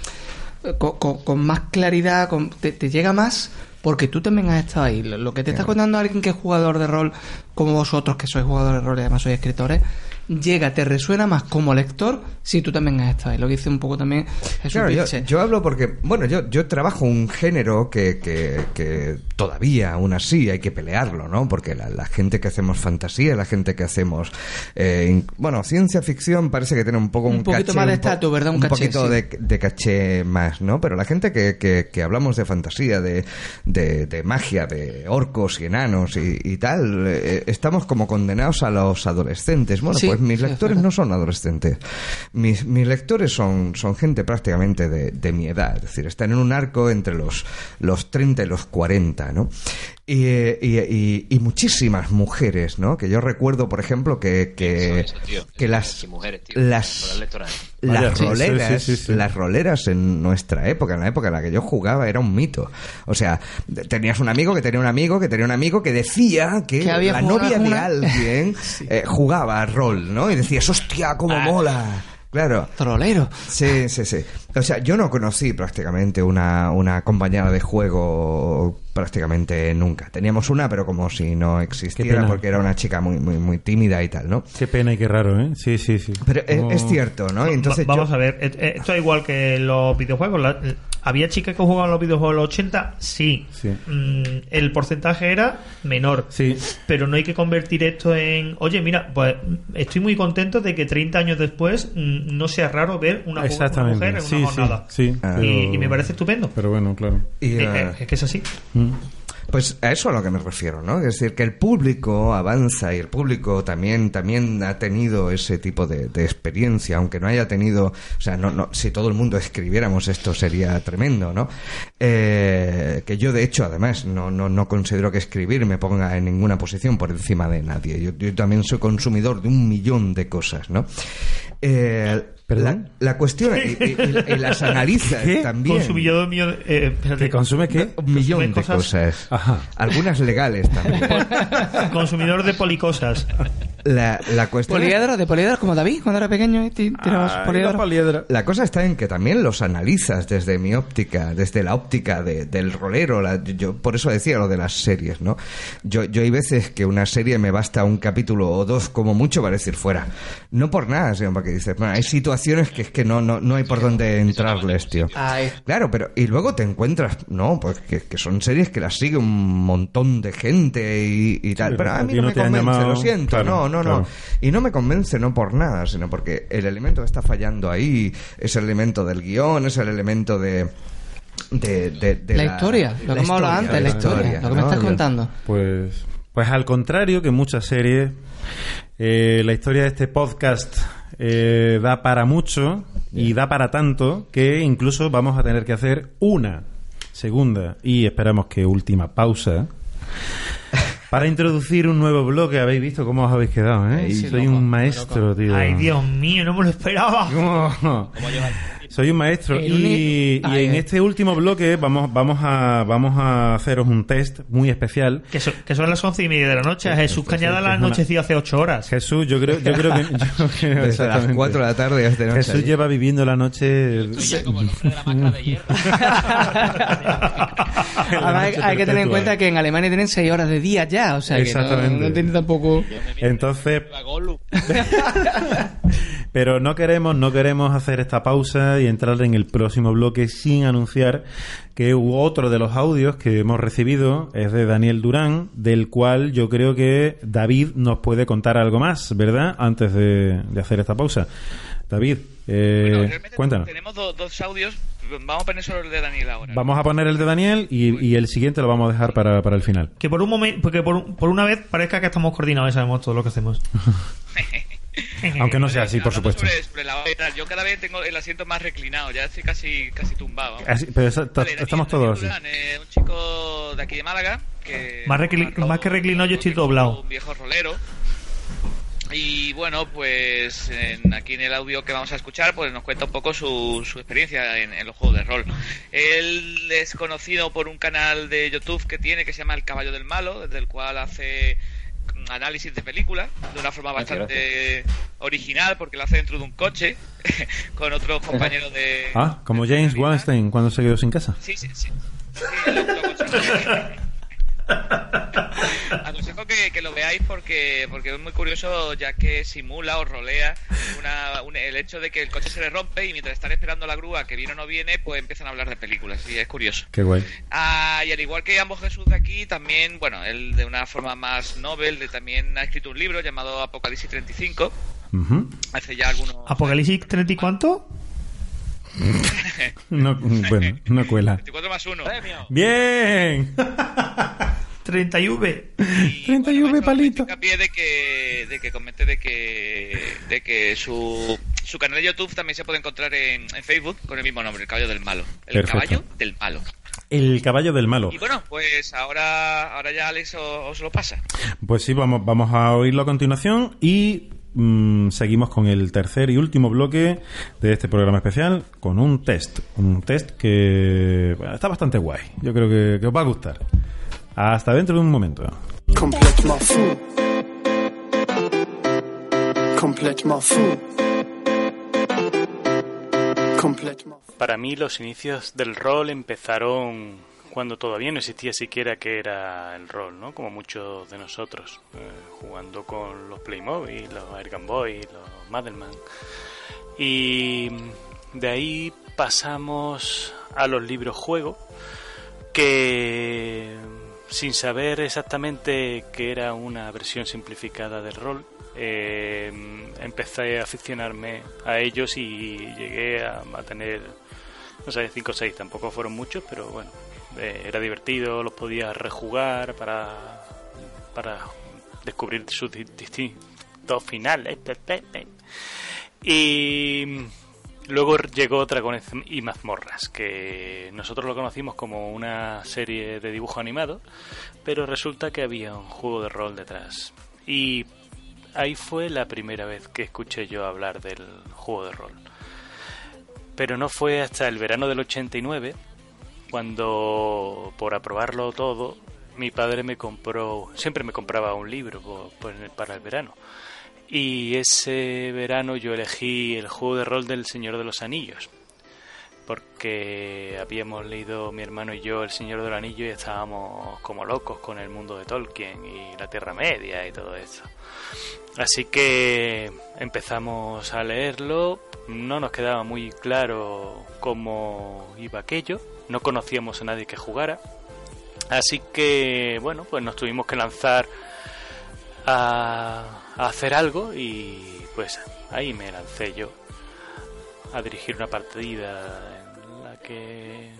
F: eh, con, con- con más claridad, con- te, te llega más porque tú también has estado ahí. Lo, lo que te está contando alguien que es jugador de rol, como vosotros que sois jugadores de rol y además sois escritores, llega, te resuena más como lector si tú también has estado ahí. Lo que dice un poco también Jesús
B: Claro, yo, hablo porque, bueno, yo, yo trabajo un género que, que, que todavía aún así hay que pelearlo, ¿no? Porque la, la gente que hacemos fantasía, la gente que hacemos, eh, bueno, ciencia ficción parece que tiene un poco un,
F: Un poquito
B: caché,
F: más de estatus, ¿verdad? Un
B: Un,
F: caché,
B: poquito
F: sí.
B: de, de caché más, ¿no? Pero la gente que, que, que hablamos de fantasía, de, de, de magia, de orcos y enanos y, y tal, eh, estamos como condenados a los adolescentes. Bueno,
F: Sí,
B: pues mis
F: sí, es
B: lectores no son adolescentes. Mis, mis lectores son, son gente prácticamente de, de mi edad, es decir, están en un arco entre los, los 30 y los 40, ¿no? Y, y- y- y muchísimas mujeres, ¿no? Que yo recuerdo, por ejemplo, que, que,
C: Eso, eso, tío.
B: que las,
C: mujeres, tío.
B: las, las
A: sí,
B: roleras,
A: sí, sí, sí.
B: las roleras en nuestra época, en la época en la que yo jugaba, era un mito. O sea, tenías un amigo que tenía un amigo que tenía un amigo que decía que,
F: Que había
B: la novia de alguien [laughs] eh, jugaba rol, ¿no? Y decías, hostia, cómo
F: Ah.
B: mola. Claro.
F: Trolero.
B: Sí, sí, sí. O sea, yo no conocí prácticamente una, una compañera de juego prácticamente nunca. Teníamos una, pero como si no existiera, porque era una chica muy, muy, muy tímida y tal, ¿no?
A: Qué pena y qué raro, ¿eh? Sí, sí, sí.
B: Pero es,
A: Como-
B: es cierto, ¿no? Entonces
E: Va- vamos
B: yo-
E: a ver, et- eh, esto es igual que los videojuegos. la- eh, ¿Había chicas que jugaban los videojuegos en los 80? Sí.
A: Sí.
E: Mm, el porcentaje era menor.
A: Sí.
E: Pero no hay que convertir esto en. Oye, mira, pues estoy muy contento de que 30 años después mm, no sea raro ver una,
A: Exactamente.
E: mujer en
A: sí,
E: una
A: sí,
E: jornada.
A: sí.
B: Ah.
A: pero-
E: Y, y me parece estupendo.
A: Pero bueno, claro.
B: y,
E: eh,
B: eh,
E: es que es así.
A: Mm.
B: Pues a eso a lo que me refiero, ¿no? Es decir, que el público avanza y el público también, también ha tenido ese tipo de, experiencia, aunque no haya tenido, o sea, no, no, si todo el mundo escribiéramos esto sería tremendo, ¿no? Eh, que yo de hecho además no, no, no considero que escribir me ponga en ninguna posición por encima de nadie. Yo, yo también soy consumidor de un millón de cosas, ¿no? Eh,
A: ¿Perdón?
B: La, la cuestión, y, y- y- y las [laughs] analizas
A: ¿Qué?
B: también.
E: Consumidor mío. Eh, espérate.
A: ¿Que consume qué?
B: Un millón de
E: Consume
B: cosas.
A: Ajá.
B: Algunas legales también. [laughs]
E: Consumidor de policosas.
B: La, la cuestión.
F: Poliedro, de poliedro, como David, cuando era pequeño, y ti- tirabas
A: la
F: poliedro.
A: poliedra.
B: La cosa está en que también los analizas desde mi óptica, desde la óptica de- del rolero. la- yo por eso decía lo de las series, ¿no? Yo, yo hay veces que una serie me basta un capítulo o dos como mucho para decir fuera. No por nada, sino porque dices, bueno, hay situaciones que es que no, no, no hay por dónde entrarles, tío.
F: Ay.
B: Claro, pero y luego te encuentras, no, pues que, que son series que las sigue un montón de gente y, y tal.
A: pero
B: pero a
A: a
B: mí no,
A: no
B: me convence,
A: llamado-
B: lo siento,
A: claro,
B: no, no,
A: claro.
B: no. Y no me convence no por nada, sino porque el elemento que está fallando ahí es el elemento del guion, es el elemento de... de, de- de
F: La historia, lo que hemos hablado antes, la historia, lo que me
B: ¿no?
F: estás contando.
A: Pues, pues al contrario que muchas series, eh, la historia de este podcast eh, da para mucho y da para tanto que incluso vamos a tener que hacer una segunda y esperamos que última pausa [laughs] para introducir un nuevo bloque. Habéis visto cómo os habéis quedado, ¿eh?
F: Sí,
A: Soy
F: loco,
A: un maestro, tío.
E: Ay, Dios mío, no me lo esperaba.
A: ¿Cómo? Soy un maestro
F: El
A: y, y en
F: eh.
A: este último bloque vamos vamos a vamos a haceros un test muy especial
E: Que, son- que son las once y media de la noche. A Jesús Cañada la
A: una-
E: anochecido hace ocho horas.
A: Jesús, yo creo, yo creo que. [laughs] yo creo
B: Desde las. 4 de la tarde hasta noche.
A: Jesús lleva viviendo la noche.
C: Como el hombre de la máscara de hierro. [laughs] [laughs]
F: Además, hay, que tener en cuenta que en Alemania tienen 6 horas de día ya, o sea que no,
A: Exactamente.
F: no tiene tampoco...
A: Entonces. Pero no queremos, no queremos hacer esta pausa y entrar en el próximo bloque sin anunciar que otro de los audios que hemos recibido es de Daniel Durán, del cual yo creo que David nos puede contar algo más, ¿verdad? Antes de, de hacer esta pausa. David, eh,
D: Bueno,
A: cuéntanos.
D: Tenemos do- dos audios. Vamos a poner solo el de Daniel ahora.
A: Vamos a poner el de Daniel y, y el siguiente lo vamos a dejar para, para el final.
E: Que por un momento, porque por una vez parezca que estamos coordinados y sabemos todo lo que hacemos. [laughs] [laughs]
A: Aunque no sea así, por supuesto.
D: Sobre, sobre la hora y tal. Yo cada vez tengo el asiento más reclinado. Ya estoy casi, casi tumbado.
A: Así- pero
D: Vale,
A: estamos todos así.
D: Eh, un chico de aquí de Málaga. Que
E: Más recli-
D: marcado-
E: más que reclinado, yo estoy doblado.
D: Un viejo rolero. Y bueno, pues en- aquí en el audio que vamos a escuchar, pues nos cuenta un poco su, su experiencia en, en los juegos de rol. Él es conocido por un canal de YouTube que tiene que se llama El Caballo del Malo, desde el cual hace análisis de películas de una forma
C: Gracias,
D: bastante original porque lo hace dentro de un coche [laughs] con otros compañeros de
A: Ah, como
D: de
A: James. Weinstein cuando se quedó sin casa.
D: Sí, sí, sí. Sí, lo, lo [laughs] [laughs] aconsejo. Que, que lo veáis porque, porque es muy curioso ya que simula o rolea una, un- el hecho de que el coche se le rompe y mientras están esperando la grúa que viene o no viene, pues empiezan a hablar de películas y es curioso.
A: Qué guay.
D: Ah, y al igual que ambos Jesús de aquí, también, bueno, él de una forma más novel, de, también ha escrito un libro llamado Apocalipsis 35,
A: Ujú.
D: hace ya algunos...
E: ¿Apocalipsis 30 y cuánto?
A: No, bueno, no cuela.
D: 24 más 1.
A: ¡Bien! [laughs]
E: 30 y V.
A: 30 y V, palito.
D: hincapié de que, de que comente de que, de que su, su canal de YouTube también se puede encontrar en, en Facebook con el mismo nombre, El Caballo del Malo. El
A: Perfecto.
D: Caballo del Malo.
A: El caballo del malo.
D: Y bueno, pues ahora, ahora ya Alex os, os lo pasa.
A: Pues sí, vamos, vamos a oírlo a continuación y mm, seguimos con el tercer y último bloque de este programa especial con un test. Un test que bueno, está bastante guay. Yo creo que, que os va a gustar. Hasta dentro de un momento.
G: Complètement fou. Complètement fou. Complètement fou.
I: Para mí los inicios del rol empezaron cuando todavía no existía siquiera que era el rol, ¿no? Como muchos de nosotros, eh, jugando con los Playmobil, los Air Gun Boy, los Madelman. Y de ahí pasamos a los libros juego, que sin saber exactamente que era una versión simplificada del rol, eh, empecé a aficionarme a ellos y llegué a, a tener, no sé, 5 o 6, tampoco fueron muchos, pero bueno, eh, era divertido, los podía rejugar para, para descubrir sus di- distintos finales. Y luego llegó Dragones y mazmorras, que nosotros lo conocimos como una serie de dibujo animado, pero resulta que había un juego de rol detrás. Y ahí fue la primera vez que escuché yo hablar del juego de rol. Pero no fue hasta el verano del 89 cuando, por aprobarlo todo, mi padre me compró, siempre me compraba un libro para el verano. Y ese verano yo elegí el juego de rol del Señor de los Anillos. Porque habíamos leído mi hermano y yo El Señor del Anillo y estábamos como locos con el mundo de Tolkien y la Tierra Media y todo eso. Así que empezamos a leerlo, no nos quedaba muy claro cómo iba aquello, no conocíamos a nadie que jugara, así que bueno, pues nos tuvimos que lanzar a, hacer algo y pues ahí me lancé yo a dirigir una partida en la que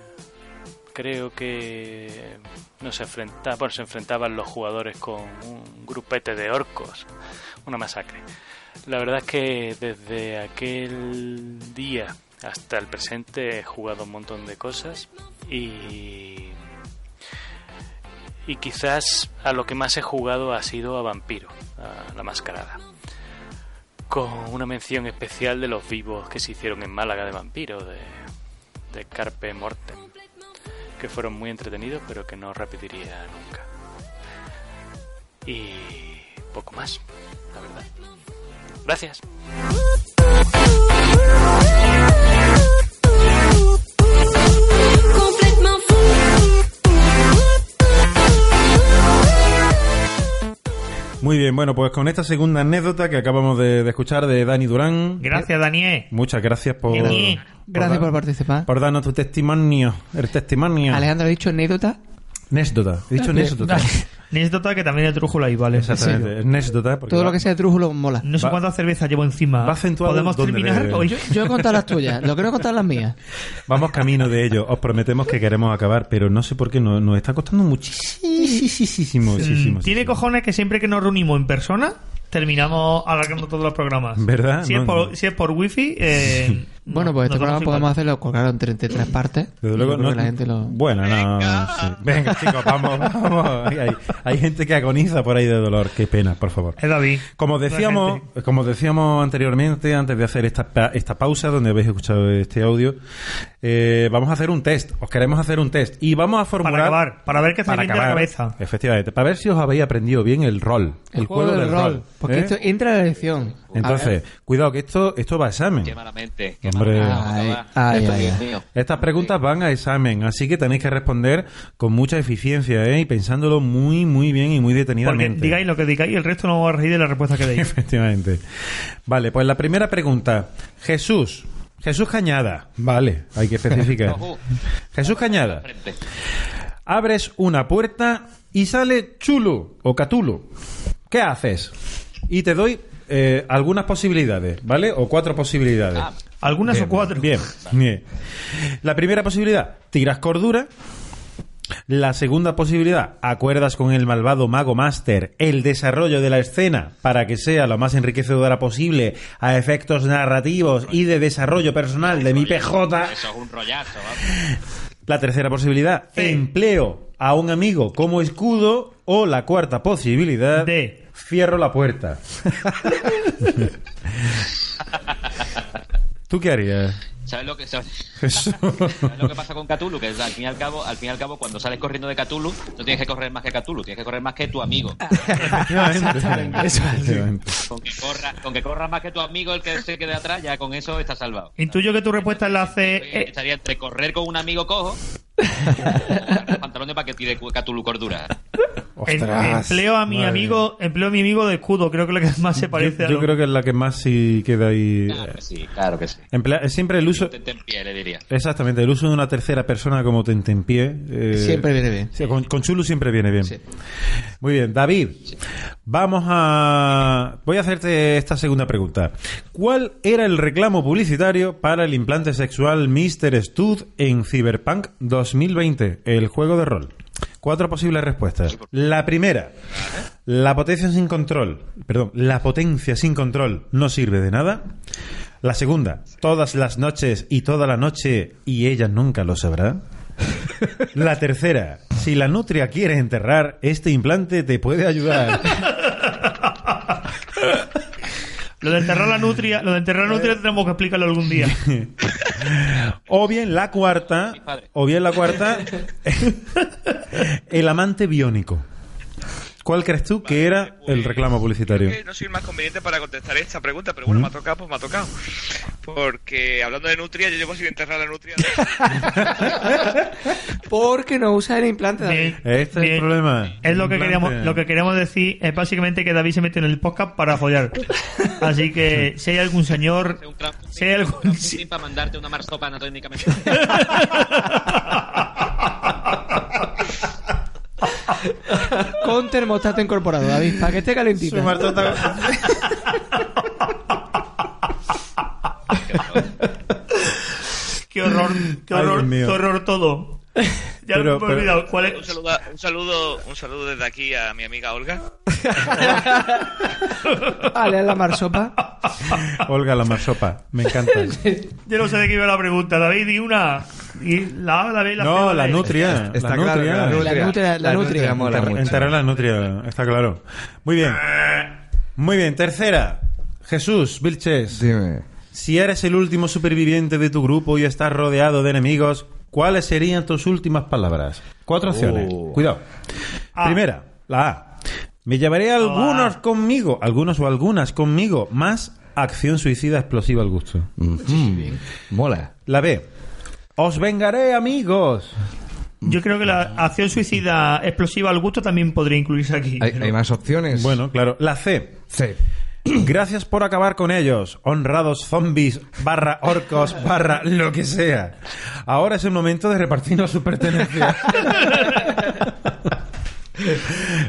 I: creo que no se enfrenta, bueno, se enfrentaban los jugadores con un grupete de orcos, una masacre. La verdad es que desde aquel día hasta el presente he jugado un montón de cosas y y quizás a lo que más he jugado ha sido a Vampiro, a la mascarada. Con una mención especial de los vivos que se hicieron en Málaga de Vampiro, de, de Carpe Mortem, que fueron muy entretenidos pero que no repetiría nunca. Y poco más, la verdad. Gracias.
A: Muy bien, bueno, pues con esta segunda anécdota que acabamos de, de escuchar de Dani Durán.
E: Gracias, Daniel.
A: Muchas gracias por.
F: Gracias
A: dar-
F: por participar.
A: por darnos tu testimonio. El testimonio.
F: Alejandro ha dicho anécdota.
A: Anécdota. He dicho anécdota.
E: Anécdota [laughs] que también es trújula ahí, ¿vale?
A: Exactamente. Anécdota. porque
F: Todo
A: va-
F: lo que sea trújulo mola.
E: No sé cuántas cervezas llevo encima.
A: va acentuado
E: ¿Podemos
A: donde
E: terminar
A: debe.
E: hoy?
F: Yo, yo he contado las tuyas, lo que no he contado las mías.
A: Vamos camino de ello. Os prometemos que queremos acabar, pero no sé por qué nos, nos está costando muchísimo. muchísimo,
E: Mm, Tiene cojones que siempre que nos reunimos en persona terminamos alargando todos los programas.
A: ¿Verdad?
E: Si,
A: No,
E: es, por,
A: no.
E: si es por wifi. Eh, [laughs]
F: Bueno, pues este programa podemos hacerlo colgado entre, entre tres partes.
A: Desde luego, no,
F: la gente lo...
A: Bueno, no, sí. Venga, chicos, vamos, vamos. Hay, hay- hay gente que agoniza por ahí de dolor. Qué pena, por favor.
E: Es David.
A: Como decíamos, como decíamos anteriormente, antes de hacer esta, pa- esta pausa donde habéis escuchado este audio, eh, vamos a hacer un test. Os queremos hacer un test y vamos a formular
E: Para acabar, para ver que estáis
A: para
E: de la
A: acabar,
E: cabeza.
A: Efectivamente, para ver si os habéis aprendido bien el rol, el,
F: juego del rol. Porque
A: ¿eh?
F: esto entra a la elección.
A: Entonces, cuidado que esto esto va a examen.
C: Qué malamente. Qué
A: Hombre.
C: malamente.
F: Ay, ay,
C: Esto,
F: ay,
C: Dios
F: ay.
C: mío.
A: Estas preguntas van a examen, así que tenéis que responder con mucha eficiencia ¿eh? y pensándolo muy, muy bien y muy
E: Porque
A: detenidamente.
E: digáis lo que digáis, el resto no vamos a reír de la respuesta que [laughs] deis.
A: Efectivamente. Vale, pues la primera pregunta. Jesús. Jesús Cañada. Vale, hay que especificar. [laughs] Jesús Cañada. Abres una puerta y sale Chulu o Catulo. ¿Qué haces? Y te doy eh, algunas posibilidades, ¿vale? O cuatro posibilidades.
C: Ah,
E: Algunas
A: Bien,
E: o cuatro.
A: Bien, bien. La primera posibilidad, tiras cordura. La segunda posibilidad, acuerdas con el malvado mago Master el desarrollo de la escena para que sea lo más enriquecedora posible a efectos narrativos y de desarrollo personal de mi PJ.
C: Eso es un rollazo.
A: La tercera posibilidad, empleo a un amigo como escudo. O la cuarta posibilidad,
E: De.
A: Cierro la puerta. [laughs] ¿Tú qué harías?
C: ¿Sabes lo que sabes,
A: Jesús? [laughs]
C: sabes lo que pasa con Cthulhu? Que es, al fin y al cabo, al fin y al cabo, cuando sales corriendo de Cthulhu, no tienes que correr más que Cthulhu, tienes que correr más que tu amigo.
A: Efectivamente. Efectivamente. [laughs]
C: Con que corra, con que corras más que tu amigo, el que se quede atrás, ya con eso estás salvado.
E: Intuyo que tu respuesta es la C.
C: Eh,
E: eh,
C: Estaría entre correr con un amigo cojo o pantalones para que tire Cthulhu cordura.
A: Ostras.
E: empleo a mi
A: Madre
E: amigo, empleo a mi amigo de escudo. Creo que es lo que [laughs] más se parece
A: yo,
E: a
A: yo
E: lo-
A: creo que es la que más sí queda ahí.
C: Claro que sí, claro que sí.
A: Emplea- siempre el uso.
C: Te en pie, le diría.
A: Exactamente, el uso de una tercera persona como tentempié. eh,
F: Siempre viene bien.
A: sí, con, con Chulu siempre viene bien.
F: Sí.
A: Muy bien, David. Vamos a. Voy a hacerte esta segunda pregunta. ¿Cuál era el reclamo publicitario para el implante sexual Mr. Stud en Cyberpunk 2020, el juego de rol? Cuatro posibles respuestas. La primera, la potencia sin control, perdón, la potencia sin control no sirve de nada. La segunda, todas las noches y toda la noche y ella nunca lo sabrá. La tercera, si la nutria quiere enterrar, este implante te puede ayudar. [laughs]
E: Lo de enterrar la nutria, lo de enterrar la nutria tenemos que explicarlo algún día. [laughs]
A: O bien la cuarta, o bien la cuarta, [laughs] el amante biónico. ¿Cuál crees tú que era el reclamo publicitario?
D: Creo que no soy el más conveniente para contestar esta pregunta, pero bueno, me ha tocado, pues me ha tocado. Porque hablando de nutria, yo llevo sin enterrar la nutria. [laughs]
F: Porque no usa el implante. David.
E: Bien,
A: Este es el problema.
E: Es lo que
A: Implante.
E: queríamos, lo que queríamos decir es básicamente que David se mete en el podcast para follar. Así que si hay algún señor, si hay algún
C: para mandarte una marsopa anatómicamente. [laughs]
F: Con termostato incorporado, David, para que esté calentito. [laughs]
E: qué horror, qué horror, qué horror todo. [laughs] Ya
A: Pero-
E: me he
A: pero-
E: olvidado cuál
D: Un saludo, un saludo, un saludo desde aquí a mi amiga Olga. [laughs]
F: Vale, la marsopa.
A: Olga la marsopa, me encanta. [laughs]
E: Yo no sé de qué iba la pregunta. David, di una. Y la A, la B y la C.
A: No, la nutria.
B: Está
A: la
B: claro
A: nutria.
B: la nutria,
F: La nutria- la nutria,
A: está claro. Muy bien. Muy bien, tercera. Jesús Vilches,
B: Dime.
A: si eres el último superviviente de tu grupo y estás rodeado de enemigos, ¿cuáles serían tus últimas palabras? Cuatro opciones.
B: Oh.
A: Cuidado.
E: A.
A: Primera, la A. Me llevaré a algunos
E: A.
A: conmigo, algunos o algunas conmigo, más acción suicida explosiva al gusto.
B: Mhm. Mola.
A: La B. Os vengaré, amigos.
E: Yo creo que la acción suicida explosiva al gusto también podría incluirse aquí.
B: ¿Hay,
E: pero-
B: hay más opciones?
A: Bueno, claro. La C.
B: Sí. [clears throat]
A: Gracias por acabar con ellos, honrados zombies, barra orcos, barra lo que sea. Ahora es el momento de repartirnos sus pertenencias. [laughs]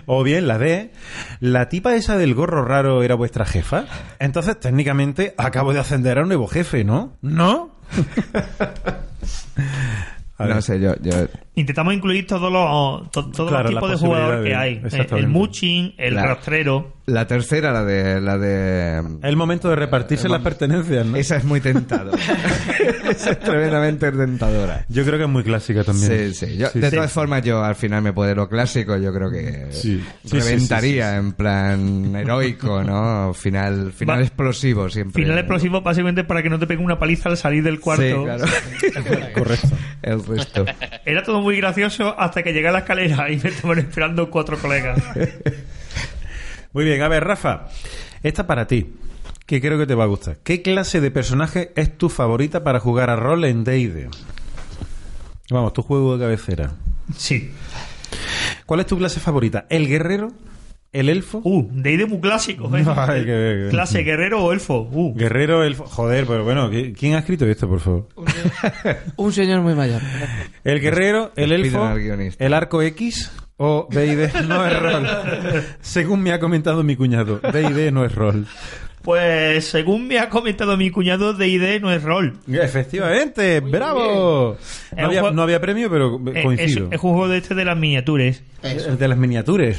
A: o bien la D, la tipa esa del gorro raro era vuestra jefa. Entonces, técnicamente, acabo de ascender a un nuevo jefe, ¿no? ¿No? [laughs] A.
B: No sé, yo, yo
E: Intentamos incluir todos los, to- todos
A: Claro,
E: los tipos de jugador que hay. Eh,
A: exactamente.
E: El muching, el
B: La-
E: rastrero.
B: La tercera, la de... La de
A: El momento de repartirse las pertenencias, ¿no?
B: Esa es muy tentadora. [laughs] Esa es tremendamente tentadora.
A: Yo creo que es muy clásica también.
B: Sí, sí. Yo,
A: Sí,
B: de
A: sí.
B: todas formas, yo al final me puedo lo clásico. Yo creo que
A: Sí. Sí,
B: reventaría
A: sí, sí, sí,
B: en plan heroico, ¿no? Final, final
E: Va-
B: explosivo siempre.
E: Final explosivo básicamente para que no te pegue una paliza al salir del cuarto.
B: Sí, claro. [laughs]
A: Correcto.
B: El resto.
E: Era todo muy gracioso hasta que llegué a la escalera y me estaban esperando cuatro colegas. [laughs]
A: Muy bien, a ver, Rafa, esta para ti, que creo que te va a gustar. ¿Qué clase de personaje es tu favorita para jugar a rol en D&D? Vamos, tu juego de cabecera.
E: Sí.
A: ¿Cuál es tu clase favorita? ¿El guerrero? ¿El elfo?
E: Uh, de muy clásico, ¿eh? [laughs]
A: Ay, qué- qué-
E: Clase guerrero o elfo. Uh.
A: Guerrero, elfo... Joder, pero bueno, ¿qui- ¿quién ha escrito esto, por favor?
F: Un señor muy mayor. [laughs]
A: ¿El guerrero, el elfo, el arco X o D&D [laughs] no es rol? Según me ha comentado mi cuñado, D&D no es rol.
E: Pues según me ha comentado mi cuñado, de ID no es rol.
A: Efectivamente, bravo. No había,
E: juego-
A: no había premio, pero
E: Eh,
A: coincido.
E: Es, es un juego de este de las miniaturas.
A: El de las miniaturas.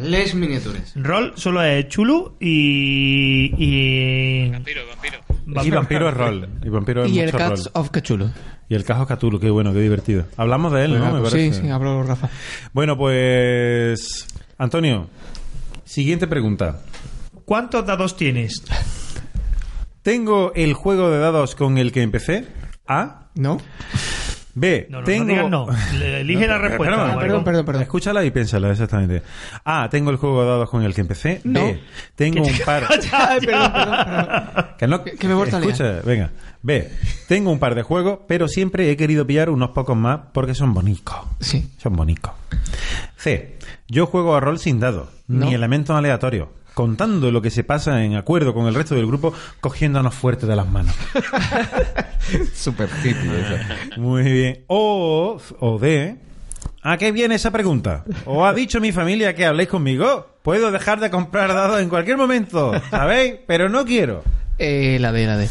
F: Les miniaturas.
E: Rol solo es Chulu y. y.
D: Vampiro, vampiro.
A: Y vampiro es rol. Y vampiro es
F: Y el
A: mucho
F: Cats
A: rol.
F: of Cthulhu.
A: Y el Cajo Catulo, qué bueno, qué divertido. Hablamos de él, ¿no? Me
F: sí,
A: parece.
F: sí, hablo Rafa.
A: Bueno, pues. Antonio, siguiente pregunta.
E: ¿Cuántos dados tienes?
A: ¿Tengo el juego de dados con el que empecé? A.
F: ¿No?
A: B.
E: No, no,
A: tengo.
E: no digas no. Le- Elige la respuesta. Maricón.
F: Perdón, perdón, perdón.
A: Escúchala y piénsala, exactamente. A. Tengo el juego de dados con el que empecé.
F: No.
A: B. Tengo un par. [laughs]
F: Ay, perdón, perdón, perdón.
A: Que no,
F: Que- me.
A: Escucha, venga. B. Tengo un par de juegos, pero siempre he querido pillar unos pocos más porque son bonitos.
F: Sí.
A: Son bonitos. C. Yo juego a rol sin dados, ni elementos aleatorios, contando lo que se pasa en acuerdo con el resto del grupo, cogiéndonos fuerte de las manos. [laughs]
B: Super hippie eso.
A: Muy bien. O, o D. ¿A qué viene esa pregunta? ¿O ha dicho mi familia que habléis conmigo? Puedo dejar de comprar dados en cualquier momento, ¿sabéis? Pero no quiero.
F: Eh, la D, la D.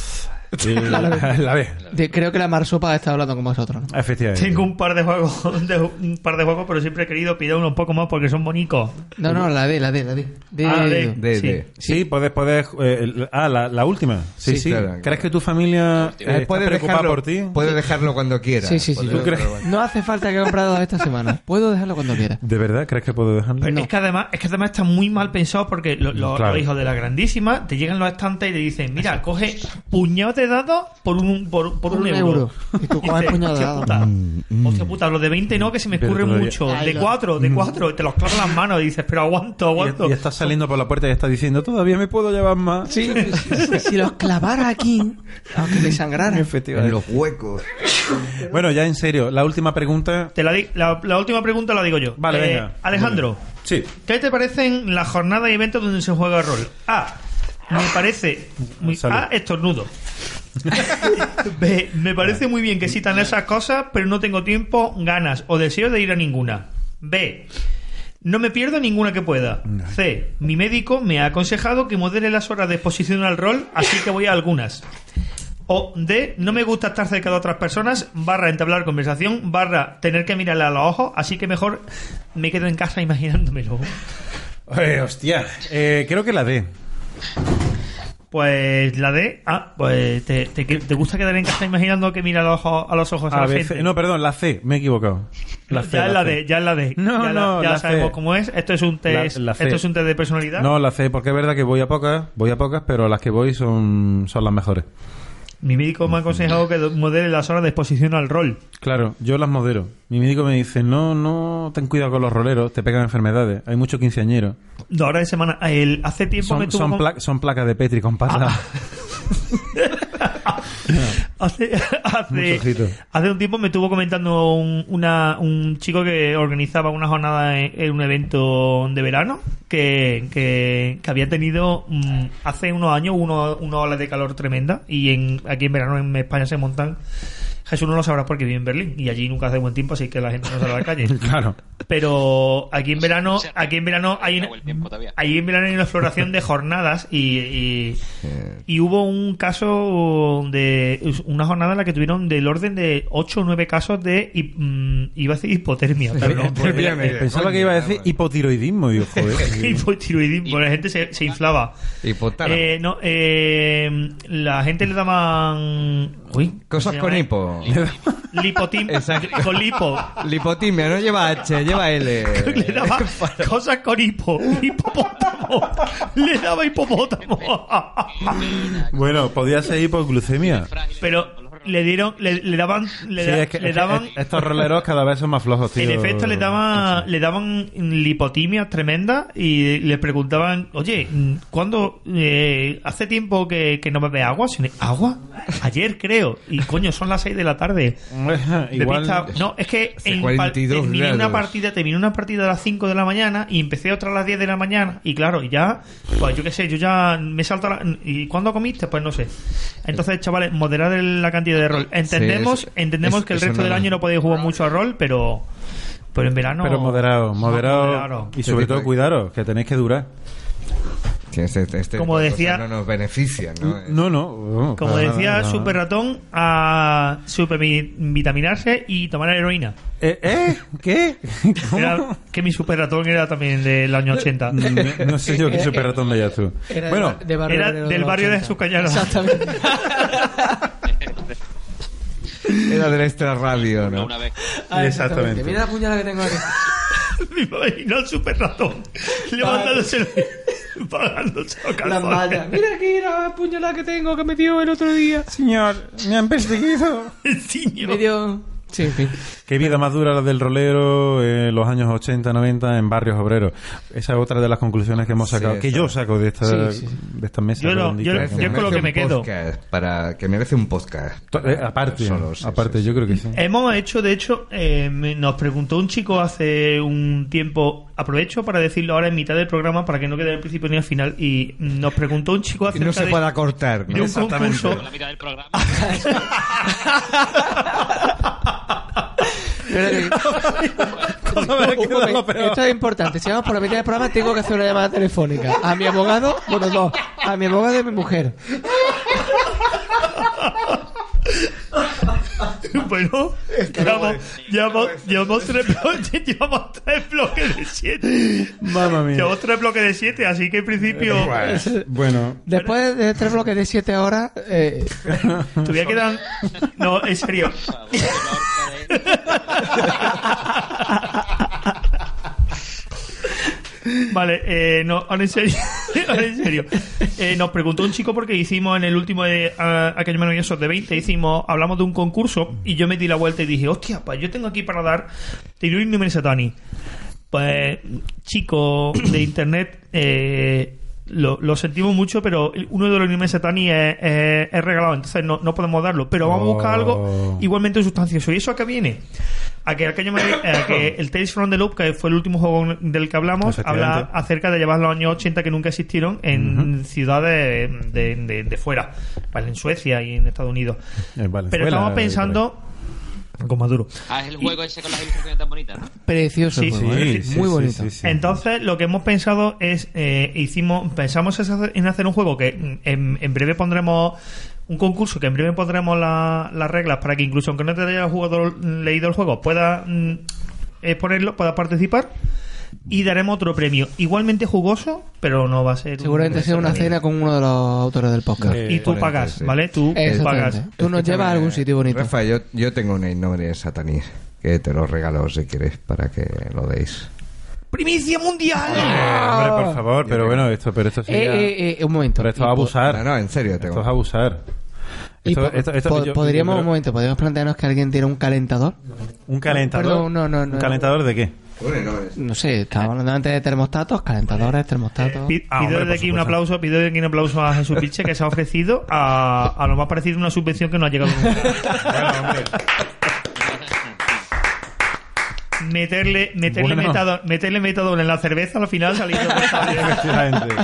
A: la, [laughs] la B.
F: De- creo que la Marsopa está hablando con vosotros. ¿no?
A: Efectivamente.
E: Tengo un par de juegos, de- un par de juegos, pero siempre he querido pillar unos poco más porque son bonitos.
F: No, no, la D, la D, la D. De-
E: Ah, D.
B: De,
E: Sí.
B: de.
A: Sí, puedes, puedes. eh, ah, la, la última. Sí, sí.
B: Sí, claro,
A: ¿Crees
B: claro.
A: que tu familia eh, está
B: puede
A: preocupada
B: dejarlo,
A: por ti?
B: puede dejarlo cuando quiera.
F: Sí, sí, sí. ¿Tú
A: crees?
F: No hace falta que comprar dados esta semana. [laughs] Puedo dejarlo cuando quiera.
A: ¿De verdad crees que puedo dejarlo?
E: Pero Es que además, es que además está muy mal pensado porque lo- lo-
A: Claro.
E: los hijos de la grandísima te llegan los estantes y te dicen, mira, coge puñado de dados por un, por, por un, euro.
F: Y tú [laughs] de
E: puta,
A: Mm,
E: hostia puta, los de 20 no, que se me escurre mucho.
F: Ay,
E: De
F: no.
E: 4, de 4, te los clavan las manos y dices, pero aguanto, aguanto.
A: Y, y estás saliendo por la puerta y estás diciendo, todavía me puedo llevar más.
F: Sí, si los clavara aquí, aunque me sangrara.
B: En
A: Efectivamente.
B: los huecos.
A: Bueno, ya en serio, la última pregunta.
E: Te la, di- la, la última pregunta la digo yo.
A: Vale,
E: Eh,
A: venga.
E: Alejandro,
A: Sí.
E: ¿qué te parecen las jornadas y eventos donde se juega rol? A. Me parece. Muy,
A: Salud.
E: A. Estornudo. B. Me parece muy bien que citan esas cosas, pero no tengo tiempo, ganas o deseo de ir a ninguna. B. No me pierdo ninguna que pueda. C. Mi médico me ha aconsejado que modere las horas de exposición al rol, así que voy a algunas. O D. No me gusta estar cerca de otras personas, barra entablar conversación, barra tener que mirarle a los ojos, así que mejor me quedo en casa imaginándomelo.
A: Eh, hostia. Eh, creo que la D.
E: Pues la D. Ah, pues te, te, te gusta quedar en casa imaginando que mira a los ojos a, los ojos a
A: A,
E: la gente.
A: C. No, perdón, la C. Me he equivocado. La C,
E: ya es la
A: C.
E: D, ya es la D.
A: No,
E: ya la-
A: no,
E: ya
A: la
E: sabemos
A: C.
E: cómo es. Esto es un test.
A: La-
E: esto es un test de personalidad.
A: No, la C, porque es verdad que voy a pocas, voy a pocas, pero las que voy son, son las mejores.
E: Mi médico me ha aconsejado que modere las horas de exposición al rol.
A: Claro, yo las modero. Mi médico me dice, no, no, ten cuidado con los roleros, te pegan enfermedades. Hay mucho quinceañero.
E: Dos horas de semana. El, hace tiempo me
A: Son,
E: tuvo
A: son,
E: con-
A: pla- son placas de Petri con. [laughs] [laughs]
E: hace, [laughs] hace, hace un tiempo me estuvo comentando un, una- un chico que organizaba una jornada en, en un evento de verano que, que, que había tenido mm, hace unos años uno, una ola de calor tremenda y en, aquí en verano en España se montan Jesús no lo sabrá porque vive en Berlín y allí nunca hace buen tiempo así que la gente no sale a la calle [laughs]
A: claro.
E: pero aquí en verano aquí en verano hay
C: todavía.
E: Ahí en verano hay una exploración de jornadas y, y, y hubo un caso de una jornada en la que tuvieron del orden de 8 o 9 casos de mm, iba a decir hipotermia, pero no, pues,
A: Pensaba que iba a decir hipotiroidismo. Digo, [laughs] joder.
E: hipotiroidismo, la gente se, se inflaba. Eh, no, eh, la gente le daban uy, ¿cómo
B: Cosas con hipo.
E: lipotim [laughs]
B: Exacto.
E: con lipo
B: Lipotimia, no lleva H, lleva L. [laughs]
E: le daba [laughs] cosas con hipo hipopótamo le daba hipopótamo
A: Bueno, podía ser hipoglucemia.
E: pero le dieron le, le daban le,
A: Sí,
E: da-
A: es que,
E: le
A: es que
E: daban
A: estos roleros cada vez son más flojos, tío.
E: en efecto le daban le daban lipotimias tremendas y le preguntaban oye ¿cuándo eh, hace tiempo que, que no bebe agua? Si no- ¿agua? ayer creo y coño son las 6 de la tarde [laughs]
A: Igual.
E: No, es que en
B: 42
E: pa- terminé una partida, terminé una partida a las 5 de la mañana y empecé otra a las 10 de la mañana y claro, y ya, pues yo qué sé, yo ya me salto la- ¿Y cuándo comiste? Pues no sé. Entonces, chavales, moderar el- la cantidad de rol. Entendemos,
B: Sí, es-
E: entendemos
B: es-
E: que el resto
B: no-
E: del año no podéis jugar mucho a rol, pero pero en verano
A: Pero moderado, moderado.
E: moderado.
A: Y sobre todo, cuidaros, que tenéis que durar.
B: Sí, este- este
E: Como decía-
B: no nos benefician, ¿no?
A: No, no. no,
E: Como decía
A: no.
E: Super Ratón, a supervitaminarse y tomar heroína.
A: ¿Eh? ¿Eh? ¿Qué? [laughs]
E: Era- que mi Super Ratón era también del año 80.
A: No, no sé yo qué super ratón veías tú.
F: Era
A: Bueno,
F: de barrio
E: Era del barrio de
F: 80.
E: sus cañanos.
F: Exactamente. [laughs]
B: Era de la extra radio, ¿no?
C: Una vez.
F: Ah,
A: Exactamente.
F: Mira la puñalada que tengo aquí. [laughs]
E: Me imagino al Super Ratón levantándose el- [laughs] pagándose
F: Las mallas. Mira aquí la puñalada que tengo que me dio el otro día.
A: señor, me han perseguido. [laughs]
E: El ciño.
F: Me dio... Sí, en fin.
A: Qué vida más dura la del rolero en los años 80, 90 en barrios obreros. Esa es otra de las conclusiones que hemos
B: Sí,
A: sacado, que
B: eso.
A: yo saco de esta,
F: Sí, sí.
A: de estas mesas.
E: Yo lo- yo yo con lo que me quedo.
B: Para, que merece un podcast.
A: Eh, aparte,
B: Solo, sí,
A: aparte,
B: sí,
A: yo creo que sí.
E: Hemos hecho, de hecho, eh, nos preguntó un chico hace un tiempo, aprovecho para decirlo ahora en mitad del programa para que no quede al principio ni al final, y nos preguntó un chico acerca
B: no se
E: de,
B: pueda cortar,
E: de
B: ¿no?
E: un concurso.
C: La mitad del programa. [laughs] [laughs] [laughs]
F: Esto es importante. Si vamos por la mitad del programa, tengo que hacer una llamada telefónica. A mi abogado, bueno, dos. A mi abogado y a mi mujer.
E: bueno, llevamos, llevamos, llevamos tres bloques, [laughs] llevamos tres bloques de siete.
A: Mamma mía.
E: Llevamos tres bloques de siete, así que en principio
A: Bueno,
F: Después de tres bloques de siete horas, eh,
E: todavía quedan... No, en serio. [laughs] Vale, eh, no, ahora en serio, [laughs] en serio. Eh, nos preguntó un chico porque hicimos en el último de maravillosos de 20, hicimos, hablamos de un concurso y yo me di la vuelta y dije, hostia, pues yo tengo aquí para dar Tirui Numen Satani. Pues, chico de internet, eh, lo, lo sentimos mucho, pero uno de los Numen Satani es, es- es regalado, entonces no, no podemos darlo. Pero vamos a buscar algo
A: Oh.
E: igualmente sustancioso. ¿Y eso a qué viene? A que, aquello me- a que [coughs] el Tales from the Loop, que fue el último juego del que hablamos, habla acerca de llevar los años 80 que nunca existieron en ciudades de, de- de fuera, vale, en Suecia y en Estados Unidos.
A: en
E: Pero estamos
A: eh,
E: pensando con Maduro.
C: Ah, es el juego ese con las ilustraciones tan bonitas, ¿no?
F: precioso.
E: Sí,
F: juego. ¿eh?
A: Sí, sí,
F: Muy
A: sí,
F: bonito.
A: sí, sí.
E: Entonces, lo que hemos pensado es, eh, hicimos, pensamos en hacer un juego que mm, en, en breve pondremos un concurso que en breve pondremos la- las reglas para que incluso aunque no te haya jugado, leído el juego, puedas mm, exponerlo, puedas participar y daremos otro premio igualmente jugoso, pero no va a ser un-
F: Seguramente sea una cena con uno de los autores del podcast.
A: Eh,
E: y tú pagas,
B: sí.
E: ¿vale? Tú pagas.
F: Tú nos llevas a algún sitio bonito.
B: Rafa, yo, yo tengo una Ignoria Satanis que te lo regalo si quieres para que lo deis.
E: ¡Primicia mundial!
A: Eh, hombre, por favor, pero bueno, esto, pero esto
F: Eh,
A: sería...
F: eh, eh, un momento.
A: pero esto es abusar.
B: No, no, en serio,
A: Esto
B: tengo.
A: es abusar.
F: Y
A: Esto-
F: po-
A: esto- esto-
F: po-
A: yo-
F: podríamos, un momento, podríamos plantearnos que alguien tiene un calentador.
A: ¿Un calentador?
F: Perdón, no, no, no.
A: ¿Un calentador de qué?
F: No sé, estábamos hablando antes de termostatos, calentadores, termostatos.
E: Pi-
A: Ah,
E: pido
A: hombre,
E: desde aquí un aplauso, pido desde aquí un aplauso a Jesús Piche que se ha ofrecido a, a lo más parecido a una subvención que no ha llegado nunca. meterle meterle
A: Bueno.
E: metador, meterle metador en la cerveza al final saliendo [laughs]
A: Efectivamente.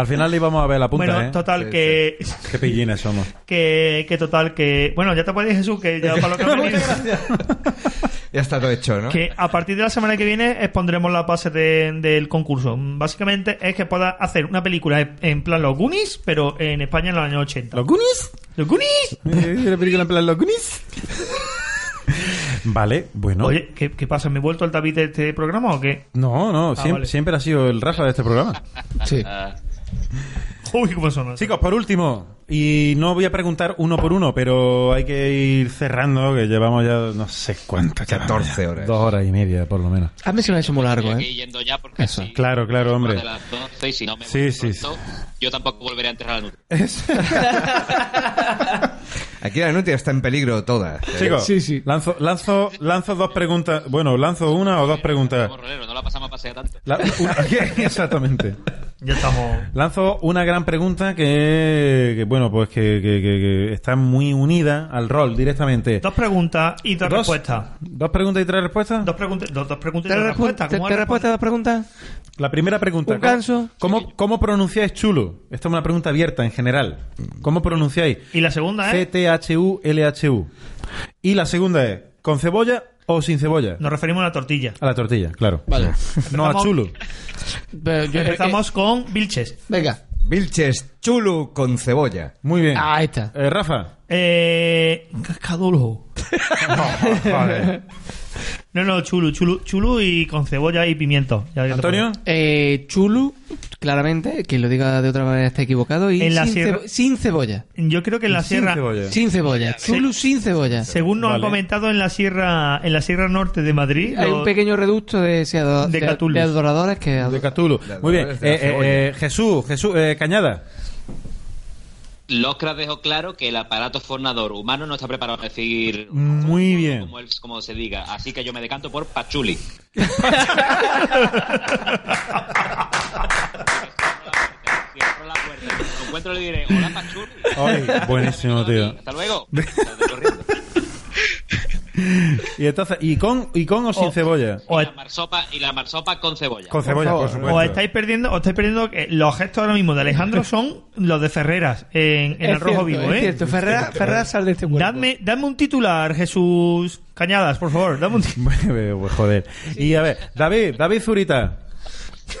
A: Al final le íbamos a ver la punta,
E: bueno
A: ¿eh?
E: total
B: Sí,
E: que, [laughs]
A: Qué pillines somos.
E: que que total que bueno ya te puedes Jesús que ya para lo que [laughs] has venido. [laughs]
B: Ya está todo hecho, ¿no?
E: que a partir de la semana que viene expondremos las bases de- del concurso. Básicamente es que puedas hacer una película en plan Los Goonies, pero en España en los años 80.
A: ¿Los Goonies?
E: ¿Los Goonies?
A: ¿La película en plan Los Goonies? Vale, bueno.
E: Oye, ¿qué, qué pasa? ¿Me he vuelto al David de este programa o qué?
A: No, no, siempre,
E: vale.
A: siempre ha sido el Rafa de este programa.
F: Sí.
E: Uy, cómo son.
A: Chicos, por último, y no voy a preguntar uno por uno, pero hay que ir cerrando, que llevamos ya no sé cuánto. llevamos
B: 14
A: ya.
B: horas.
A: Dos horas y media, por lo menos.
F: A mí se me ha hecho muy largo, ¿eh?
C: yendo ya porque
F: Eso.
C: si-
A: Claro, claro, hombre.
C: de las 12 y si no me
A: Sí, sí,
C: pronto, yo tampoco volveré a entrar a la nutria. [laughs]
B: Aquí la Nutria está en peligro toda.
A: Chicos,
F: Sí, sí.
A: Lanzo, lanzo, lanzo dos preguntas. Bueno, lanzo una o dos preguntas.
C: Somos roleros, no la pasamos a pasear tanto.
A: La- una- [laughs] [laughs] Exactamente.
E: Ya estamos.
A: Lanzo una gran pregunta que, que, bueno, pues que, que- que- que está muy unida al rol directamente.
E: Dos preguntas y dos,
A: Dos-
E: respuestas.
A: ¿Dos preguntas y tres respuestas?
E: Dos, preguntas dos, dos preguntas y
F: ¿Te
E: dos
F: respu-
E: respuestas.
F: te-
E: ¿Cómo
F: te
E: has
F: respuesta a la
A: primera pregunta.
F: Un
A: ¿cómo-. ¿Cómo, cómo pronunciáis chulo? Esta es una pregunta abierta en general. ¿Cómo pronunciáis?
E: Y la segunda es.
A: C-T-H-U-L-H-U. Y la segunda es, ¿con cebolla o sin cebolla?
E: Nos referimos a la tortilla.
A: A la tortilla, claro.
F: Vale.
A: No a chulo.
F: Pero yo-
E: Empezamos con Vilches.
F: Venga.
B: Vilches chulu con cebolla.
A: Muy bien.
F: Ahí está.
A: Eh, Rafa.
E: Eh, cascadulo. [laughs] No, no, chulo, chulo, chulo y con cebolla y pimiento. Ya- ya te
A: Antonio.
F: Eh, chulu, claramente, quien lo diga de otra manera está equivocado. Y
E: En la
F: sin,
E: sierra-
F: cebo- sin cebolla.
E: Yo creo que en la
A: Sin
E: sierra,
A: cebolla.
F: Sin cebolla. Chulu sin cebolla.
E: según nos
A: Vale.
E: han comentado en la sierra, en la sierra norte de Madrid,
F: Hay
E: lo-
F: un pequeño reducto de, de,
E: De
F: de, adoradores que...
A: De Catulo. Muy bien.
B: de la
A: Eh, eh,
B: cebolla.
A: eh, Jesús, Jesús, eh, Cañada.
C: Locra dejó claro que el aparato fornador humano no está preparado para decir
A: Muy bien.
C: como, él- como se diga. Así que yo me decanto por Pachuli. [laughs] Cierro la puerta. Cuando encuentro le diré, hola Pachuli.
A: Ay, buenísimo, tío.
C: Hasta luego. [laughs]
A: Y entonces, ¿y con, y con o sin
E: O-
A: cebolla?
E: o,
C: Y la marsopa, y la marsopa con cebolla.
A: Con cebolla, por, supuesto.
E: o estáis perdiendo, o estáis perdiendo que los gestos ahora mismo de Alejandro son los de Ferreras en, el rojo vivo,
F: es
E: ¿eh?
F: cierto. Ferrera, Ferrera, sal de este cuerpo.
E: Dadme, dadme un titular, Jesús Cañadas, por favor. Dame un titular. [laughs]
A: Pues, joder. Y a ver, David, David Zurita. [laughs]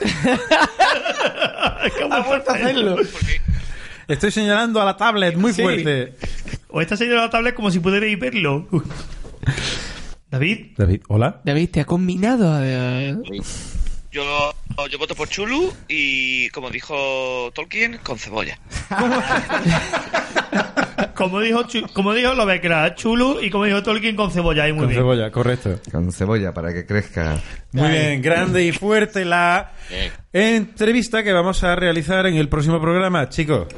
F: Ha vuelto a hacerlo.
A: Estoy señalando a la tablet muy
F: Sí.
A: fuerte.
E: O está señalando la tablet como si pudierais verlo. David,
A: David, hola.
F: David, te ha combinado. eh,
D: Yo, yo voto por Chulu y, como dijo Tolkien, con cebolla. [laughs]
E: como dijo, como dijo Lovecraft, chulo y como dijo Tolkien con cebolla. Ahí muy
A: Con
E: bien.
A: cebolla, correcto.
B: Con cebolla para que crezca.
A: Muy bien, grande y fuerte la entrevista que vamos a realizar en el próximo programa. Chicos,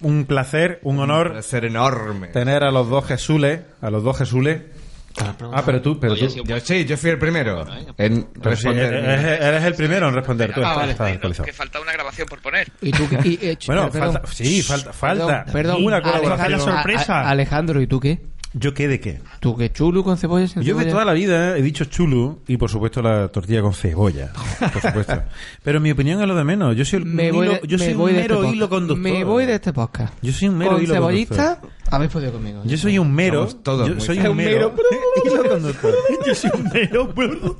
A: un placer, un honor
B: Va ser enorme.
A: tener a los dos Jesules, a los dos Jesules. Ah, pero tú, pero
C: Oye,
A: tú.
C: sí,
B: Yo sí, yo fui el primero en
A: Pero sí,
B: responder.
A: eres, eres el primero en responder. Tú
F: Ah,
A: estás,
F: vale.
A: estás
D: Bueno,
A: actualizado.
D: que falta una grabación por poner.
F: ¿Y tú qué? Y, eh,
A: Bueno,
F: perdón.
A: falta, sí, falta, falta.
F: Perdón, perdón.
A: Una
E: Alejandro,
A: colaboración.
E: la sorpresa.
F: A- a- Alejandro, ¿y tú qué?
A: ¿Yo qué de qué?
F: ¿Tú qué? ¿Chulu con cebolla sin
A: Yo de
F: cebolla?
A: toda la vida he dicho chulo y por supuesto la tortilla con cebolla, por [laughs] supuesto. Pero mi opinión es lo de menos. Yo soy, el
F: Me
A: hilo-
F: voy de,
A: yo
F: me
A: soy
F: voy
A: un
F: este
A: mero
F: podcast.
A: hilo conductor.
F: Me voy de este podcast.
A: Yo soy un mero
F: Con
A: hilo
F: cebollista,
A: conductor.
F: habéis podido conmigo.
A: Yo soy un mero.
B: Todos [laughs] [laughs]
A: yo soy un mero. hilo conductor.
E: Yo soy un mero, bro.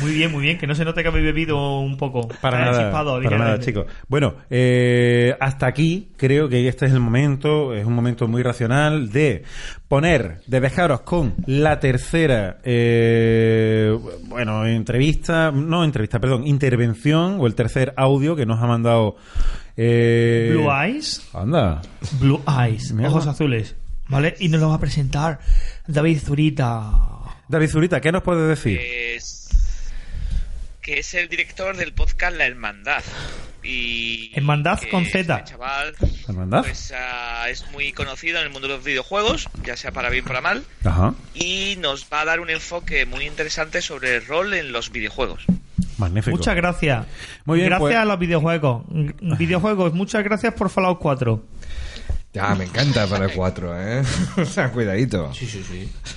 E: Muy bien, muy bien. Que no se note que habéis bebido un poco.
A: Para nada,
E: chispado,
A: para nada, chicos. Bueno, eh, hasta aquí creo que este es el momento, es un momento muy racional de poner, de dejaros con la tercera, eh, bueno, entrevista, no entrevista, perdón, intervención o el tercer audio que nos ha mandado. Eh,
E: Blue Eyes.
A: Anda.
E: Blue Eyes. Ojos azules. ¿Vale? Y nos lo va a presentar David Zurita.
A: David Zurita, ¿qué nos puedes decir?
D: Es, que es el director del podcast La Hermandad. Y
E: Hermandad con Z.
D: este chaval
A: ¿Hermandad?
D: pues, ah, es muy conocido en el mundo de los videojuegos, ya sea para bien o para mal,
A: Ajá.
D: y nos va a dar un enfoque muy interesante sobre el rol en los videojuegos.
A: Magnífico.
E: Muchas gracias.
A: Muy bien,
E: Gracias
A: pues-
E: a los videojuegos. Videojuegos, muchas gracias por Fallout 4.
B: Ya, me encanta el 4, ¿eh? [laughs] o sea, cuidadito.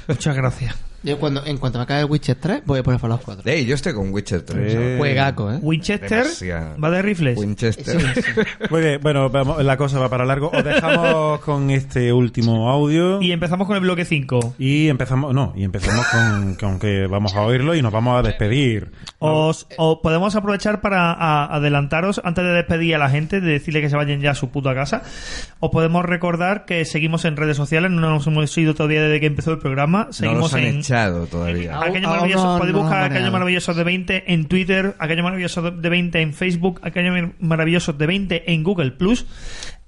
E: Muchas gracias.
F: Yo cuando, en cuanto me acabe el Witcher 3, voy a poner Fallout 4.
B: Ey, yo estoy con Witcher 3.
A: Eh,
F: Juegaco, ¿eh?
E: Winchester
B: Demasiado.
E: va de rifles.
B: Winchester. [laughs]
A: Muy bien, bueno, vamos, la cosa va para largo. Os dejamos [laughs] con este último audio.
E: Y empezamos con el bloque 5.
A: Y empezamos, no, y empezamos con, con que vamos a oírlo y nos vamos a despedir.
E: Os, podemos aprovechar para a- adelantaros antes de despedir a la gente, de decirle que se vayan ya a su puta casa. Os podemos recordar que seguimos en redes sociales, no nos hemos ido todavía desde que empezó el programa. Seguimos en
B: echado todavía.
E: Aquello
F: Aún-
E: maravilloso,
F: aún no-
E: podéis
F: no
E: buscar Aquello. Maravilloso de 20 en Twitter, Aquello Maravilloso de 20 en Facebook, Aquello Maravilloso de 20 en Google Plus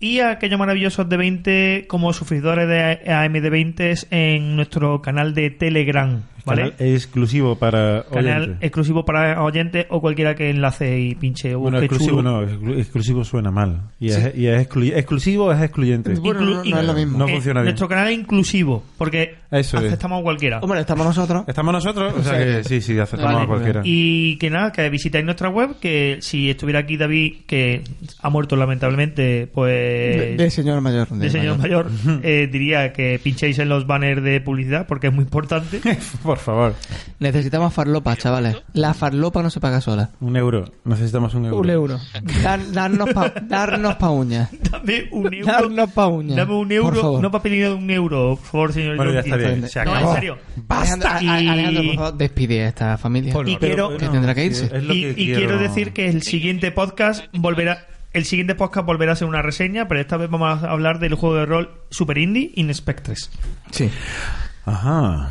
E: y Aquello Maravilloso de 20 como sufridores de AMD20 en nuestro canal de Telegram, ¿vale?
A: Canal exclusivo para
E: Canal
A: oyentes.
E: exclusivo para oyentes o cualquiera que enlace y pinche.
A: Bueno, exclusivo
E: chulo.
A: no, exclu- exclusivo suena mal. Y, es, y es exclu- exclusivo es excluyente.
F: Bueno, no- no es lo mismo.
A: No
E: Eh,
A: funciona bien.
E: Nuestro canal es inclusivo porque
A: Eso es.
E: aceptamos a cualquiera.
F: Hombre, estamos nosotros.
A: ¿Estamos nosotros? O sea que sí, sí, aceptamos
E: Vale.
A: a cualquiera.
E: Y que nada, que visitáis nuestra web, que si estuviera aquí David, que ha muerto lamentablemente, pues
F: De señor mayor.
E: de señor mayor, eh, diría que pinchéis en los banners de publicidad porque es muy importante. [laughs]
A: Por favor.
F: Necesitamos farlopa, chavales. La farlopa no se paga sola.
A: Un euro. Necesitamos un euro.
F: Un euro. Dar- darnos pa, [laughs] darnos pa uñas.
E: Dame un euro.
F: Darnos pa uñas.
E: Dame un
F: Por
E: euro.
F: favor.
E: No para pedir un euro, por favor, señor.
A: Bueno, ya está bien. Se
E: No,
A: acabó.
E: en serio.
F: Alejandro,
E: Y-
F: Alejandro, por favor, despide a esta familia.
E: Y quiero-
F: que tendrá que irse.
A: Que
E: y quiero decir que el siguiente podcast volverá. El siguiente podcast volverá a ser una reseña, pero esta vez vamos a hablar del juego de rol Super Indie Inspectres.
F: Sí.
A: Ajá.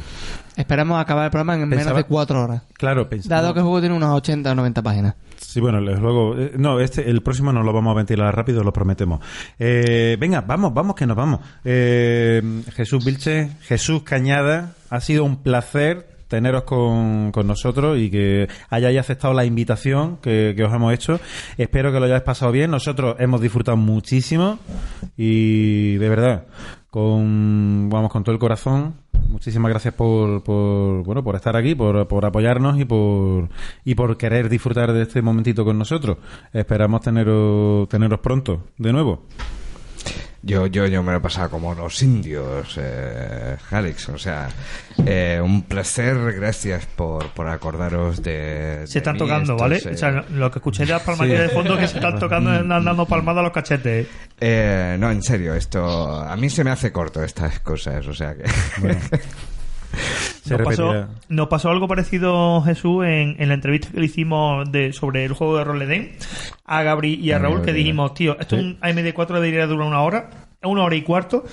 F: Esperamos acabar el programa en menos de cuatro horas.
A: Claro, pensaba.
F: Dado que el juego tiene unas 80 o 90 páginas.
A: Sí, bueno, les- luego. eh, no, este, el próximo no lo vamos a ventilar rápido, lo prometemos. Eh, venga, vamos, vamos, que nos vamos. Eh, Jesús Vilche, Jesús Cañada, ha sido un placer teneros con, con nosotros y que hayáis aceptado la invitación que, que os hemos hecho. Espero que lo hayáis pasado bien. Nosotros hemos disfrutado muchísimo y de verdad, con vamos con todo el corazón. Muchísimas gracias por, por bueno por estar aquí, por, por apoyarnos y por y por querer disfrutar de este momentito con nosotros. Esperamos teneros teneros pronto de nuevo.
B: Yo, yo, yo me lo he pasado como los indios, eh, Alex. O sea, eh, un placer. Gracias por, por acordaros de.
E: Se
B: de
E: están
B: mí,
E: tocando, ¿vale?
B: eh,
E: O sea, lo que escuché de las palmadillas
A: Sí.
E: de fondo que se están [laughs] tocando, andan dando palmadas a los cachetes.
B: eh, no, en serio, esto. A mí se me hace corto estas cosas, o sea que. [laughs] [laughs]
A: Se
E: Nos pasó,
A: repetirá.
E: nos pasó algo parecido, Jesús, en, en la entrevista que le hicimos de, sobre el juego de rol Edén a Gabri y a
B: Ah,
E: Raúl, que dijimos, tío, esto es un AMD4 debería durar una hora, una hora y cuarto,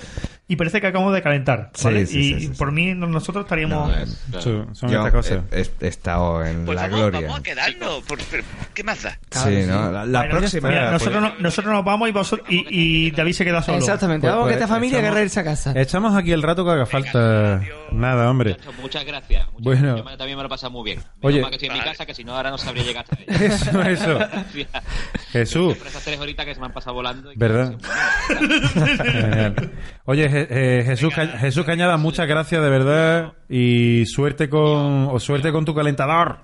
E: y parece que acabamos de calentar, ¿vale?
B: Sí, sí,
E: y
B: sí, sí,
E: por mí, nosotros estaríamos...
B: No, eh,
A: Son, son
B: yo
A: estas cosas.
B: he, he- he estado en
D: Pues
B: la
D: vamos,
B: gloria.
D: vamos a quedarnos. por- ¿Qué más da?
B: Sí, ¿no? La, la
E: Bueno,
B: próxima.
E: mira, nosotros,
B: pues-
E: no- nosotros nos vamos y, vosotros, y, y David se queda solo.
F: Exactamente.
A: Pues-
F: Vamos
A: pues,
F: que esta familia
A: echamos-
F: querrá irse a casa.
A: Echamos aquí el rato que haga falta. Nada, hombre.
C: Muchas gracias. Muchas
A: Bueno.
C: gracias. Yo también me lo he pasado muy bien. Menos
A: Oye.
C: que estoy en mi casa, que si no ahora no sabría llegar hasta ella. [laughs]
A: Eso, eso. [laughs] Jesús.
C: Por esas tres horitas que se me han pasado volando. que
A: ¿Verdad? [laughs] Oye, Je- eh, Jesús, Ca- Jesús Cañada, muchas gracias de verdad y suerte con o suerte con tu calentador.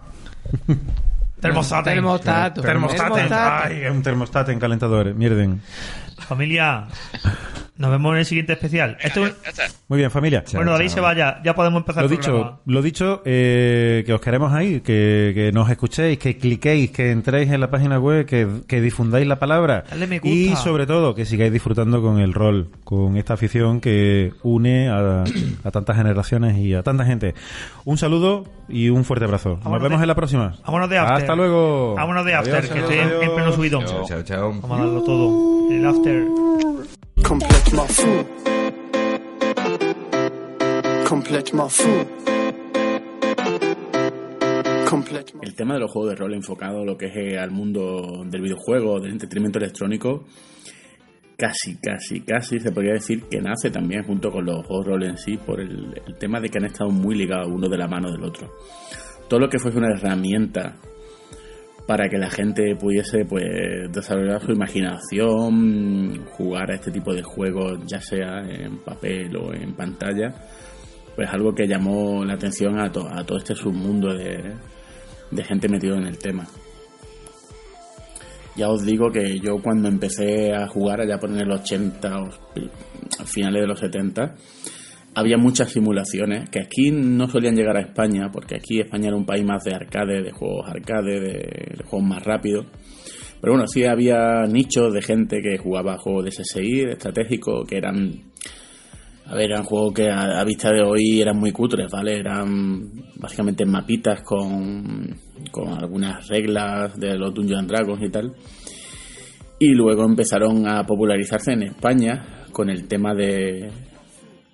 E: Termostaten.
F: Termostato.
A: Termostaten.
F: Termostato.
A: Ay, un termostaten calentador. Mierden.
E: Familia, nos vemos en el siguiente especial. Esto,
D: Ya está.
A: Muy bien, familia.
E: bueno, David se vaya, ya podemos empezar
A: Lo
E: el programa.
A: dicho, lo dicho, eh, que os queremos ahí, que, que nos escuchéis, que cliquéis, que entréis en la página web, que, que difundáis la palabra
E: Dale me gusta.
A: y sobre todo que sigáis disfrutando con el rol, con esta afición que une a, a tantas generaciones y a tanta gente. Un saludo y un fuerte abrazo. Nos
E: Vámonos
A: vemos
E: de-
A: en la próxima.
E: vámonos de after.
A: Hasta luego.
E: Vámonos de after,
A: Adiós,
E: que
A: adiós,
E: estoy en, en
A: adiós.
E: pleno subidón.
B: Chao, chao, chao.
E: Vamos a darlo todo. El after.
G: Complètement fou. Complètement fou.
J: El tema de los juegos de rol enfocado a lo que es eh, al mundo del videojuego, del entretenimiento electrónico, casi, casi, casi se podría decir que nace también junto con los juegos de rol en sí por el, el tema de que han estado muy ligados uno de la mano del otro. Todo lo que fuese una herramienta para que la gente pudiese pues desarrollar su imaginación, jugar a este tipo de juegos, ya sea en papel o en pantalla, pues algo que llamó la atención a, to- a todo este submundo de, de gente metido en el tema. Ya os digo que yo cuando empecé a jugar allá por en el 80 o finales de los 70, había muchas simulaciones que aquí no solían llegar a España, porque aquí España era un país más de arcade, de juegos arcade, de, de juegos más rápidos. Pero bueno, sí había nichos de gente que jugaba juegos de SSI, de estratégico, que eran a ver, eran juegos que a, vista de hoy eran muy cutres, ¿vale? Eran básicamente mapitas con, con algunas reglas de los Dungeons Dragons y tal. Y luego empezaron a popularizarse en España con el tema de,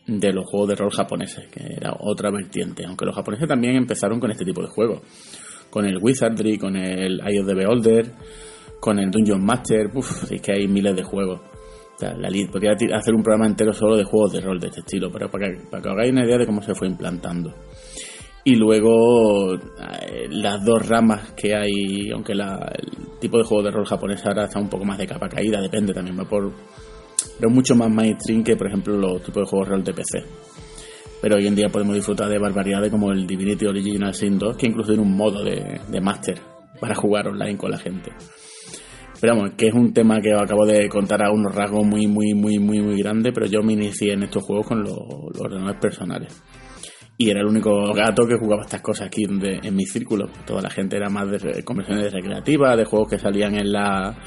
J: de los juegos de rol japoneses, que era otra vertiente. Aunque los japoneses también empezaron con este tipo de juegos. Con el Wizardry, con el Eye of Beholder, con el Dungeon Master. Uf, es que hay miles de juegos. La li- podría hacer un programa entero solo de juegos de rol de este estilo, pero para que, para que hagáis una idea de cómo se fue implantando. Y luego eh, las dos ramas que hay, aunque la- el tipo de juego de rol japonés ahora está un poco más de capa caída, depende también, va por... Pero mucho más mainstream que, por ejemplo, los tipos de juegos rol de PC. Pero hoy en día podemos disfrutar de barbaridades como el Divinity Original Sin 2, que incluso tiene un modo de, de Master para jugar online con la gente. Pero vamos, que es un tema que acabo de contar a unos rasgos muy, muy, muy, muy, muy grandes, pero yo me inicié en estos juegos con los, ordenadores personales. Y era el único gato que jugaba estas cosas aquí en mi círculo. Toda la gente era más de conversiones recreativas, de juegos que salían en la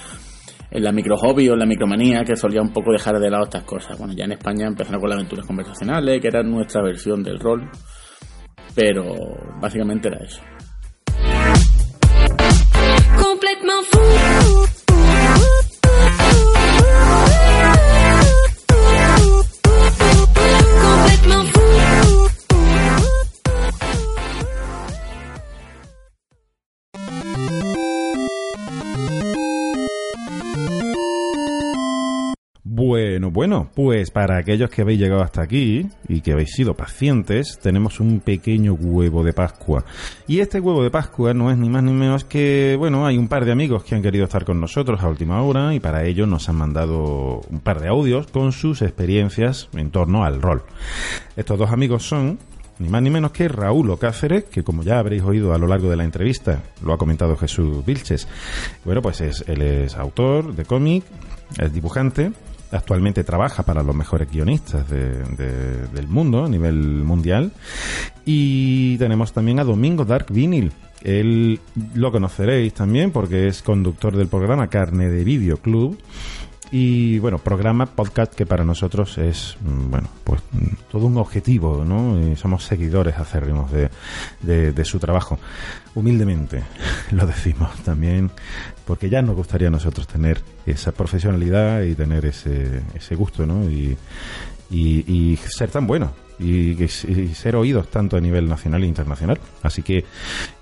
J: en la micro hobby o en la micromanía, que solía un poco dejar de lado estas cosas. Bueno, ya en España empezaron con las aventuras conversacionales, que era nuestra versión del rol. Pero básicamente era eso.
A: Bueno, pues para aquellos que habéis llegado hasta aquí y que habéis sido pacientes, tenemos un pequeño huevo de Pascua. Y este huevo de Pascua no es ni más ni menos que, bueno, hay un par de amigos que han querido estar con nosotros a última hora y para ello nos han mandado un par de audios con sus experiencias en torno al rol. Estos dos amigos son ni más ni menos que Raúl Ocáceres, que como ya habréis oído a lo largo de la entrevista, lo ha comentado Jesús Vilches. Bueno, pues es, él es autor de cómic, es dibujante, actualmente trabaja para los mejores guionistas de- de- del mundo, a nivel mundial. Y tenemos también a Domingo Dark Vinyl. Él lo conoceréis también porque es conductor del programa Carne de Video Club. Y bueno, programa, podcast que para nosotros es, mm, bueno, pues mm, todo un objetivo, ¿no? Y somos seguidores acérrimos de, de, de su trabajo. Humildemente [laughs] lo decimos también, porque ya nos gustaría a nosotros tener esa profesionalidad y tener ese, ese gusto, ¿no? Y, y, y ser tan bueno y, ser oídos tanto a nivel nacional e internacional. Así que,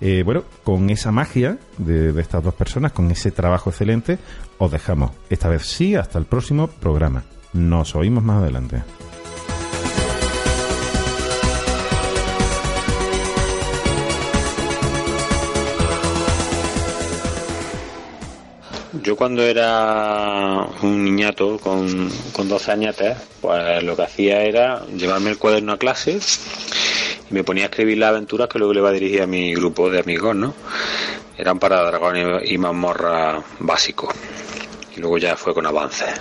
A: eh, bueno, con esa magia de, de estas dos personas, con ese trabajo excelente, os dejamos. Esta vez sí, hasta el próximo programa. Nos oímos más adelante.
K: Yo cuando era un niñato con, con 12 añetes, pues lo que hacía era llevarme el cuaderno a clase y me ponía a escribir las aventuras que luego le iba a dirigir a mi grupo de amigos, ¿no? Eran para dragones y mazmorra básicos. Y luego ya fue con avances.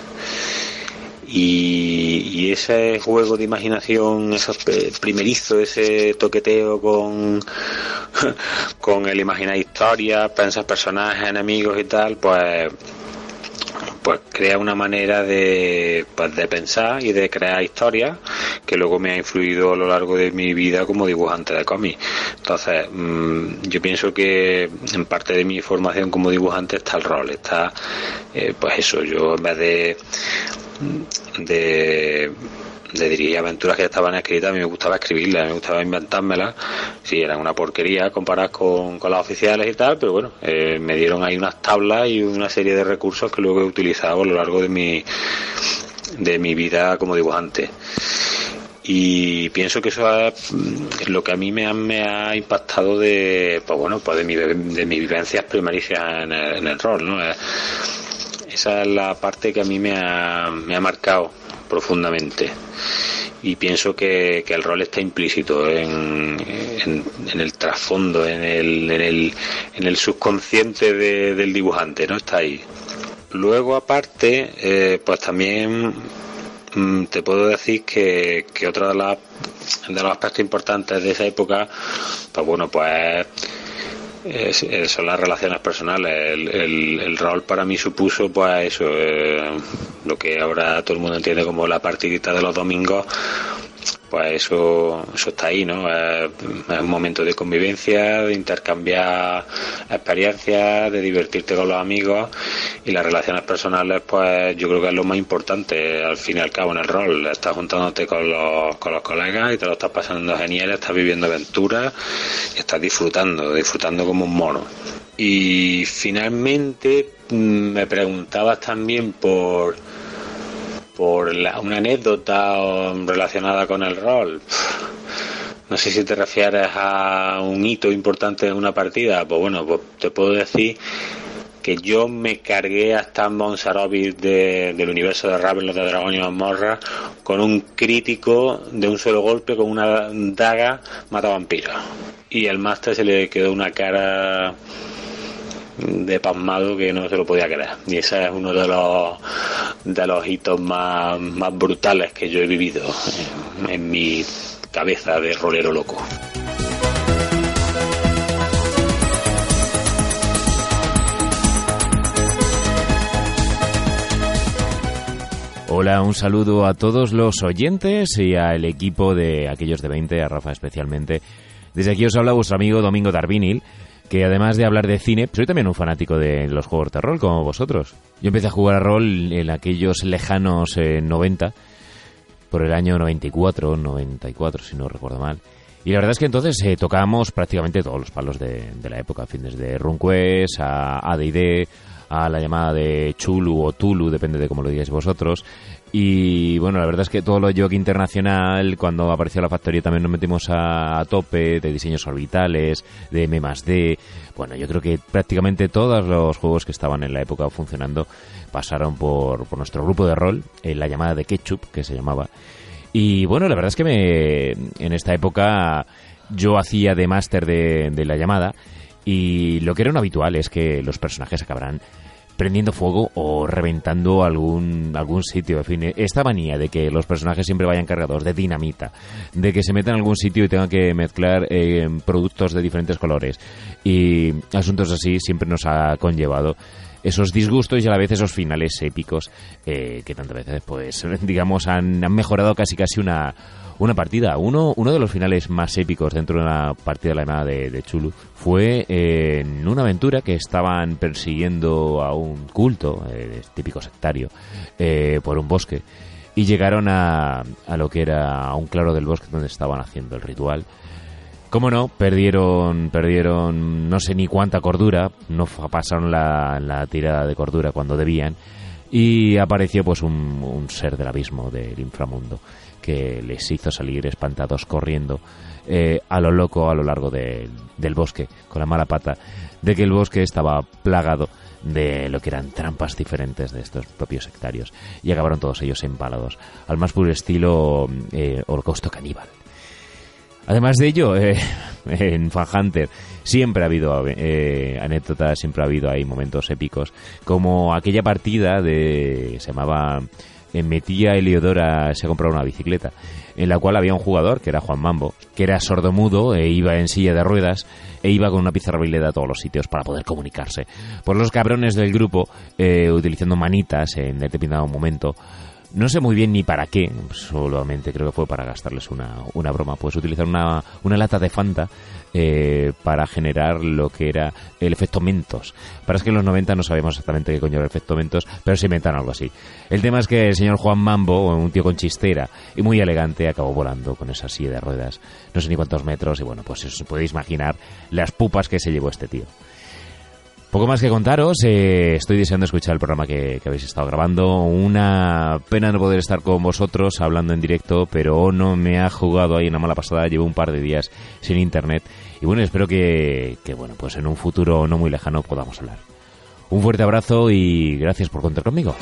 K: Y, y ese juego de imaginación, esos primerizo, ese toqueteo con, [laughs] con el imaginar historias, pensar personajes, enemigos y tal, pues pues crea una manera de, pues, de pensar y de crear historias que luego me ha influido a lo largo de mi vida como dibujante de cómics. Entonces, mm, yo pienso que en parte de mi formación como dibujante está el rol, está, eh, pues eso, yo en vez de, de dirigir aventuras que ya estaban escritas, a mí me gustaba escribirlas, me gustaba inventármelas. Sí, eran una porquería comparadas con, con las oficiales y tal, pero bueno, eh, me dieron ahí unas tablas y una serie de recursos que luego he utilizado a lo largo de mi, de mi vida como dibujante. Y pienso que eso es mm, lo que a mí me ha, me ha impactado de, pues bueno, pues de, mi, de mis vivencias primaricias en el, rol, ¿no? Eh, esa es la parte que a mí me ha, me ha marcado profundamente. Y pienso que, que el rol está implícito en, en, el trasfondo, en el, en el, en el subconsciente de- del dibujante, ¿no? Está ahí. Luego, aparte, eh, pues también mm, te puedo decir que, que otro de, las- de los aspectos importantes de esa época, pues bueno, pues es- eh, son las relaciones personales. El, el- el rol para mí supuso, pues eso, eh, lo que ahora todo el mundo entiende como la partidita de los domingos. Pues eso, eso está ahí, ¿no? Es, un momento de convivencia, de intercambiar experiencias, de divertirte con los amigos y las relaciones personales, pues yo creo que es lo más importante al fin y al cabo en el rol. Estás juntándote con los, con los colegas y te lo estás pasando genial, estás viviendo aventuras y estás disfrutando, disfrutando como un mono. Y finalmente mm, me preguntabas también por por la- una anécdota relacionada con el rol. No sé si te refieres a un hito importante en una partida. Pues bueno, pues te puedo decir que yo me cargué hasta Monsarovis de, del universo de Raven, de Dragón y Mazmorra, con un crítico de un solo golpe con una daga mata vampiros. Y al máster se le quedó una cara de pasmado que no se lo podía creer. Y ese es uno de los, de los hitos más, más brutales que yo he vivido en, en mi cabeza de rolero loco.
L: Hola, un saludo a todos los oyentes y al equipo de aquellos de 20, a Rafa especialmente. Desde aquí os habla vuestro amigo Domingo Darvinil, que además de hablar de cine, soy también un fanático de los juegos de rol, como vosotros. Yo empecé a jugar a rol en aquellos lejanos eh, 90, por el año 94, 94, si no recuerdo mal. Y la verdad es que entonces eh, tocábamos prácticamente todos los palos de, la época, fin desde RunQuest a AD&D, a la llamada de Chulu o Tulu, depende de cómo lo digáis vosotros. Y bueno, la verdad es que todo lo Yoke Internacional, cuando apareció la factoría también nos metimos a, tope de diseños orbitales, de M D. Bueno, yo creo que prácticamente todos los juegos que estaban en la época funcionando pasaron por, por nuestro grupo de rol, en la llamada de Ketchup, que se llamaba. Y bueno, la verdad es que me, en esta época yo hacía de máster de, de la llamada y lo que era un habitual es que los personajes acabarán prendiendo fuego o reventando algún, algún sitio. En fin, esta manía de que los personajes siempre vayan cargados de dinamita, de que se metan en algún sitio y tengan que mezclar eh, productos de diferentes colores y asuntos así siempre nos ha conllevado esos disgustos y a la vez esos finales épicos eh, que tantas veces, pues, [laughs] digamos, han, han mejorado casi casi una, una partida. Uno, uno de los finales más épicos dentro de una partida de la llamada de, Chulu fue eh, en una aventura que estaban persiguiendo a un culto, eh, típico sectario, eh, por un bosque. Y llegaron a, a lo que era un claro del bosque donde estaban haciendo el ritual. Cómo no, perdieron, perdieron no sé ni cuánta cordura, no pasaron la, tirada de cordura cuando debían y apareció pues un ser del abismo del inframundo que les hizo salir espantados corriendo eh, a lo loco a lo largo de- del bosque con la mala pata de que el bosque estaba plagado de lo que eran trampas diferentes de estos propios sectarios. Y acabaron todos ellos empalados al más puro estilo eh, holocausto caníbal. Además de ello, eh, [laughs] en Fan Hunter siempre ha habido eh, anécdotas, siempre ha habido ahí momentos épicos, como aquella partida de se llamaba eh, Metía Eliodora se ha comprado una bicicleta, en la cual había un jugador que era Juan Mambo, que era sordomudo e iba en silla de ruedas e iba con una pizarra a todos los sitios para poder comunicarse. Por los cabrones del grupo, eh, utilizando manitas en determinado momento, no sé muy bien ni para qué, solamente creo que fue para gastarles una, una broma. Pues utilizar una, una lata de Fanta eh, para generar lo que era el efecto Mentos. Para que en los 90 no sabíamos exactamente qué coño era el efecto Mentos, pero se inventan algo así. El tema es que el señor Juan Mambo, un tío con chistera y muy elegante, acabó volando con esa silla de ruedas. No sé ni cuántos metros, y bueno, pues os podéis imaginar las pupas que se llevó este tío. Poco más que contaros, eh, estoy deseando escuchar el programa que, que habéis estado grabando. Una pena no poder estar con vosotros hablando en directo, pero no me ha jugado ahí una mala pasada. Llevo un par de días sin internet. Y bueno, espero que, que, bueno, pues en un futuro no muy lejano podamos hablar. Un fuerte abrazo y gracias por contar conmigo.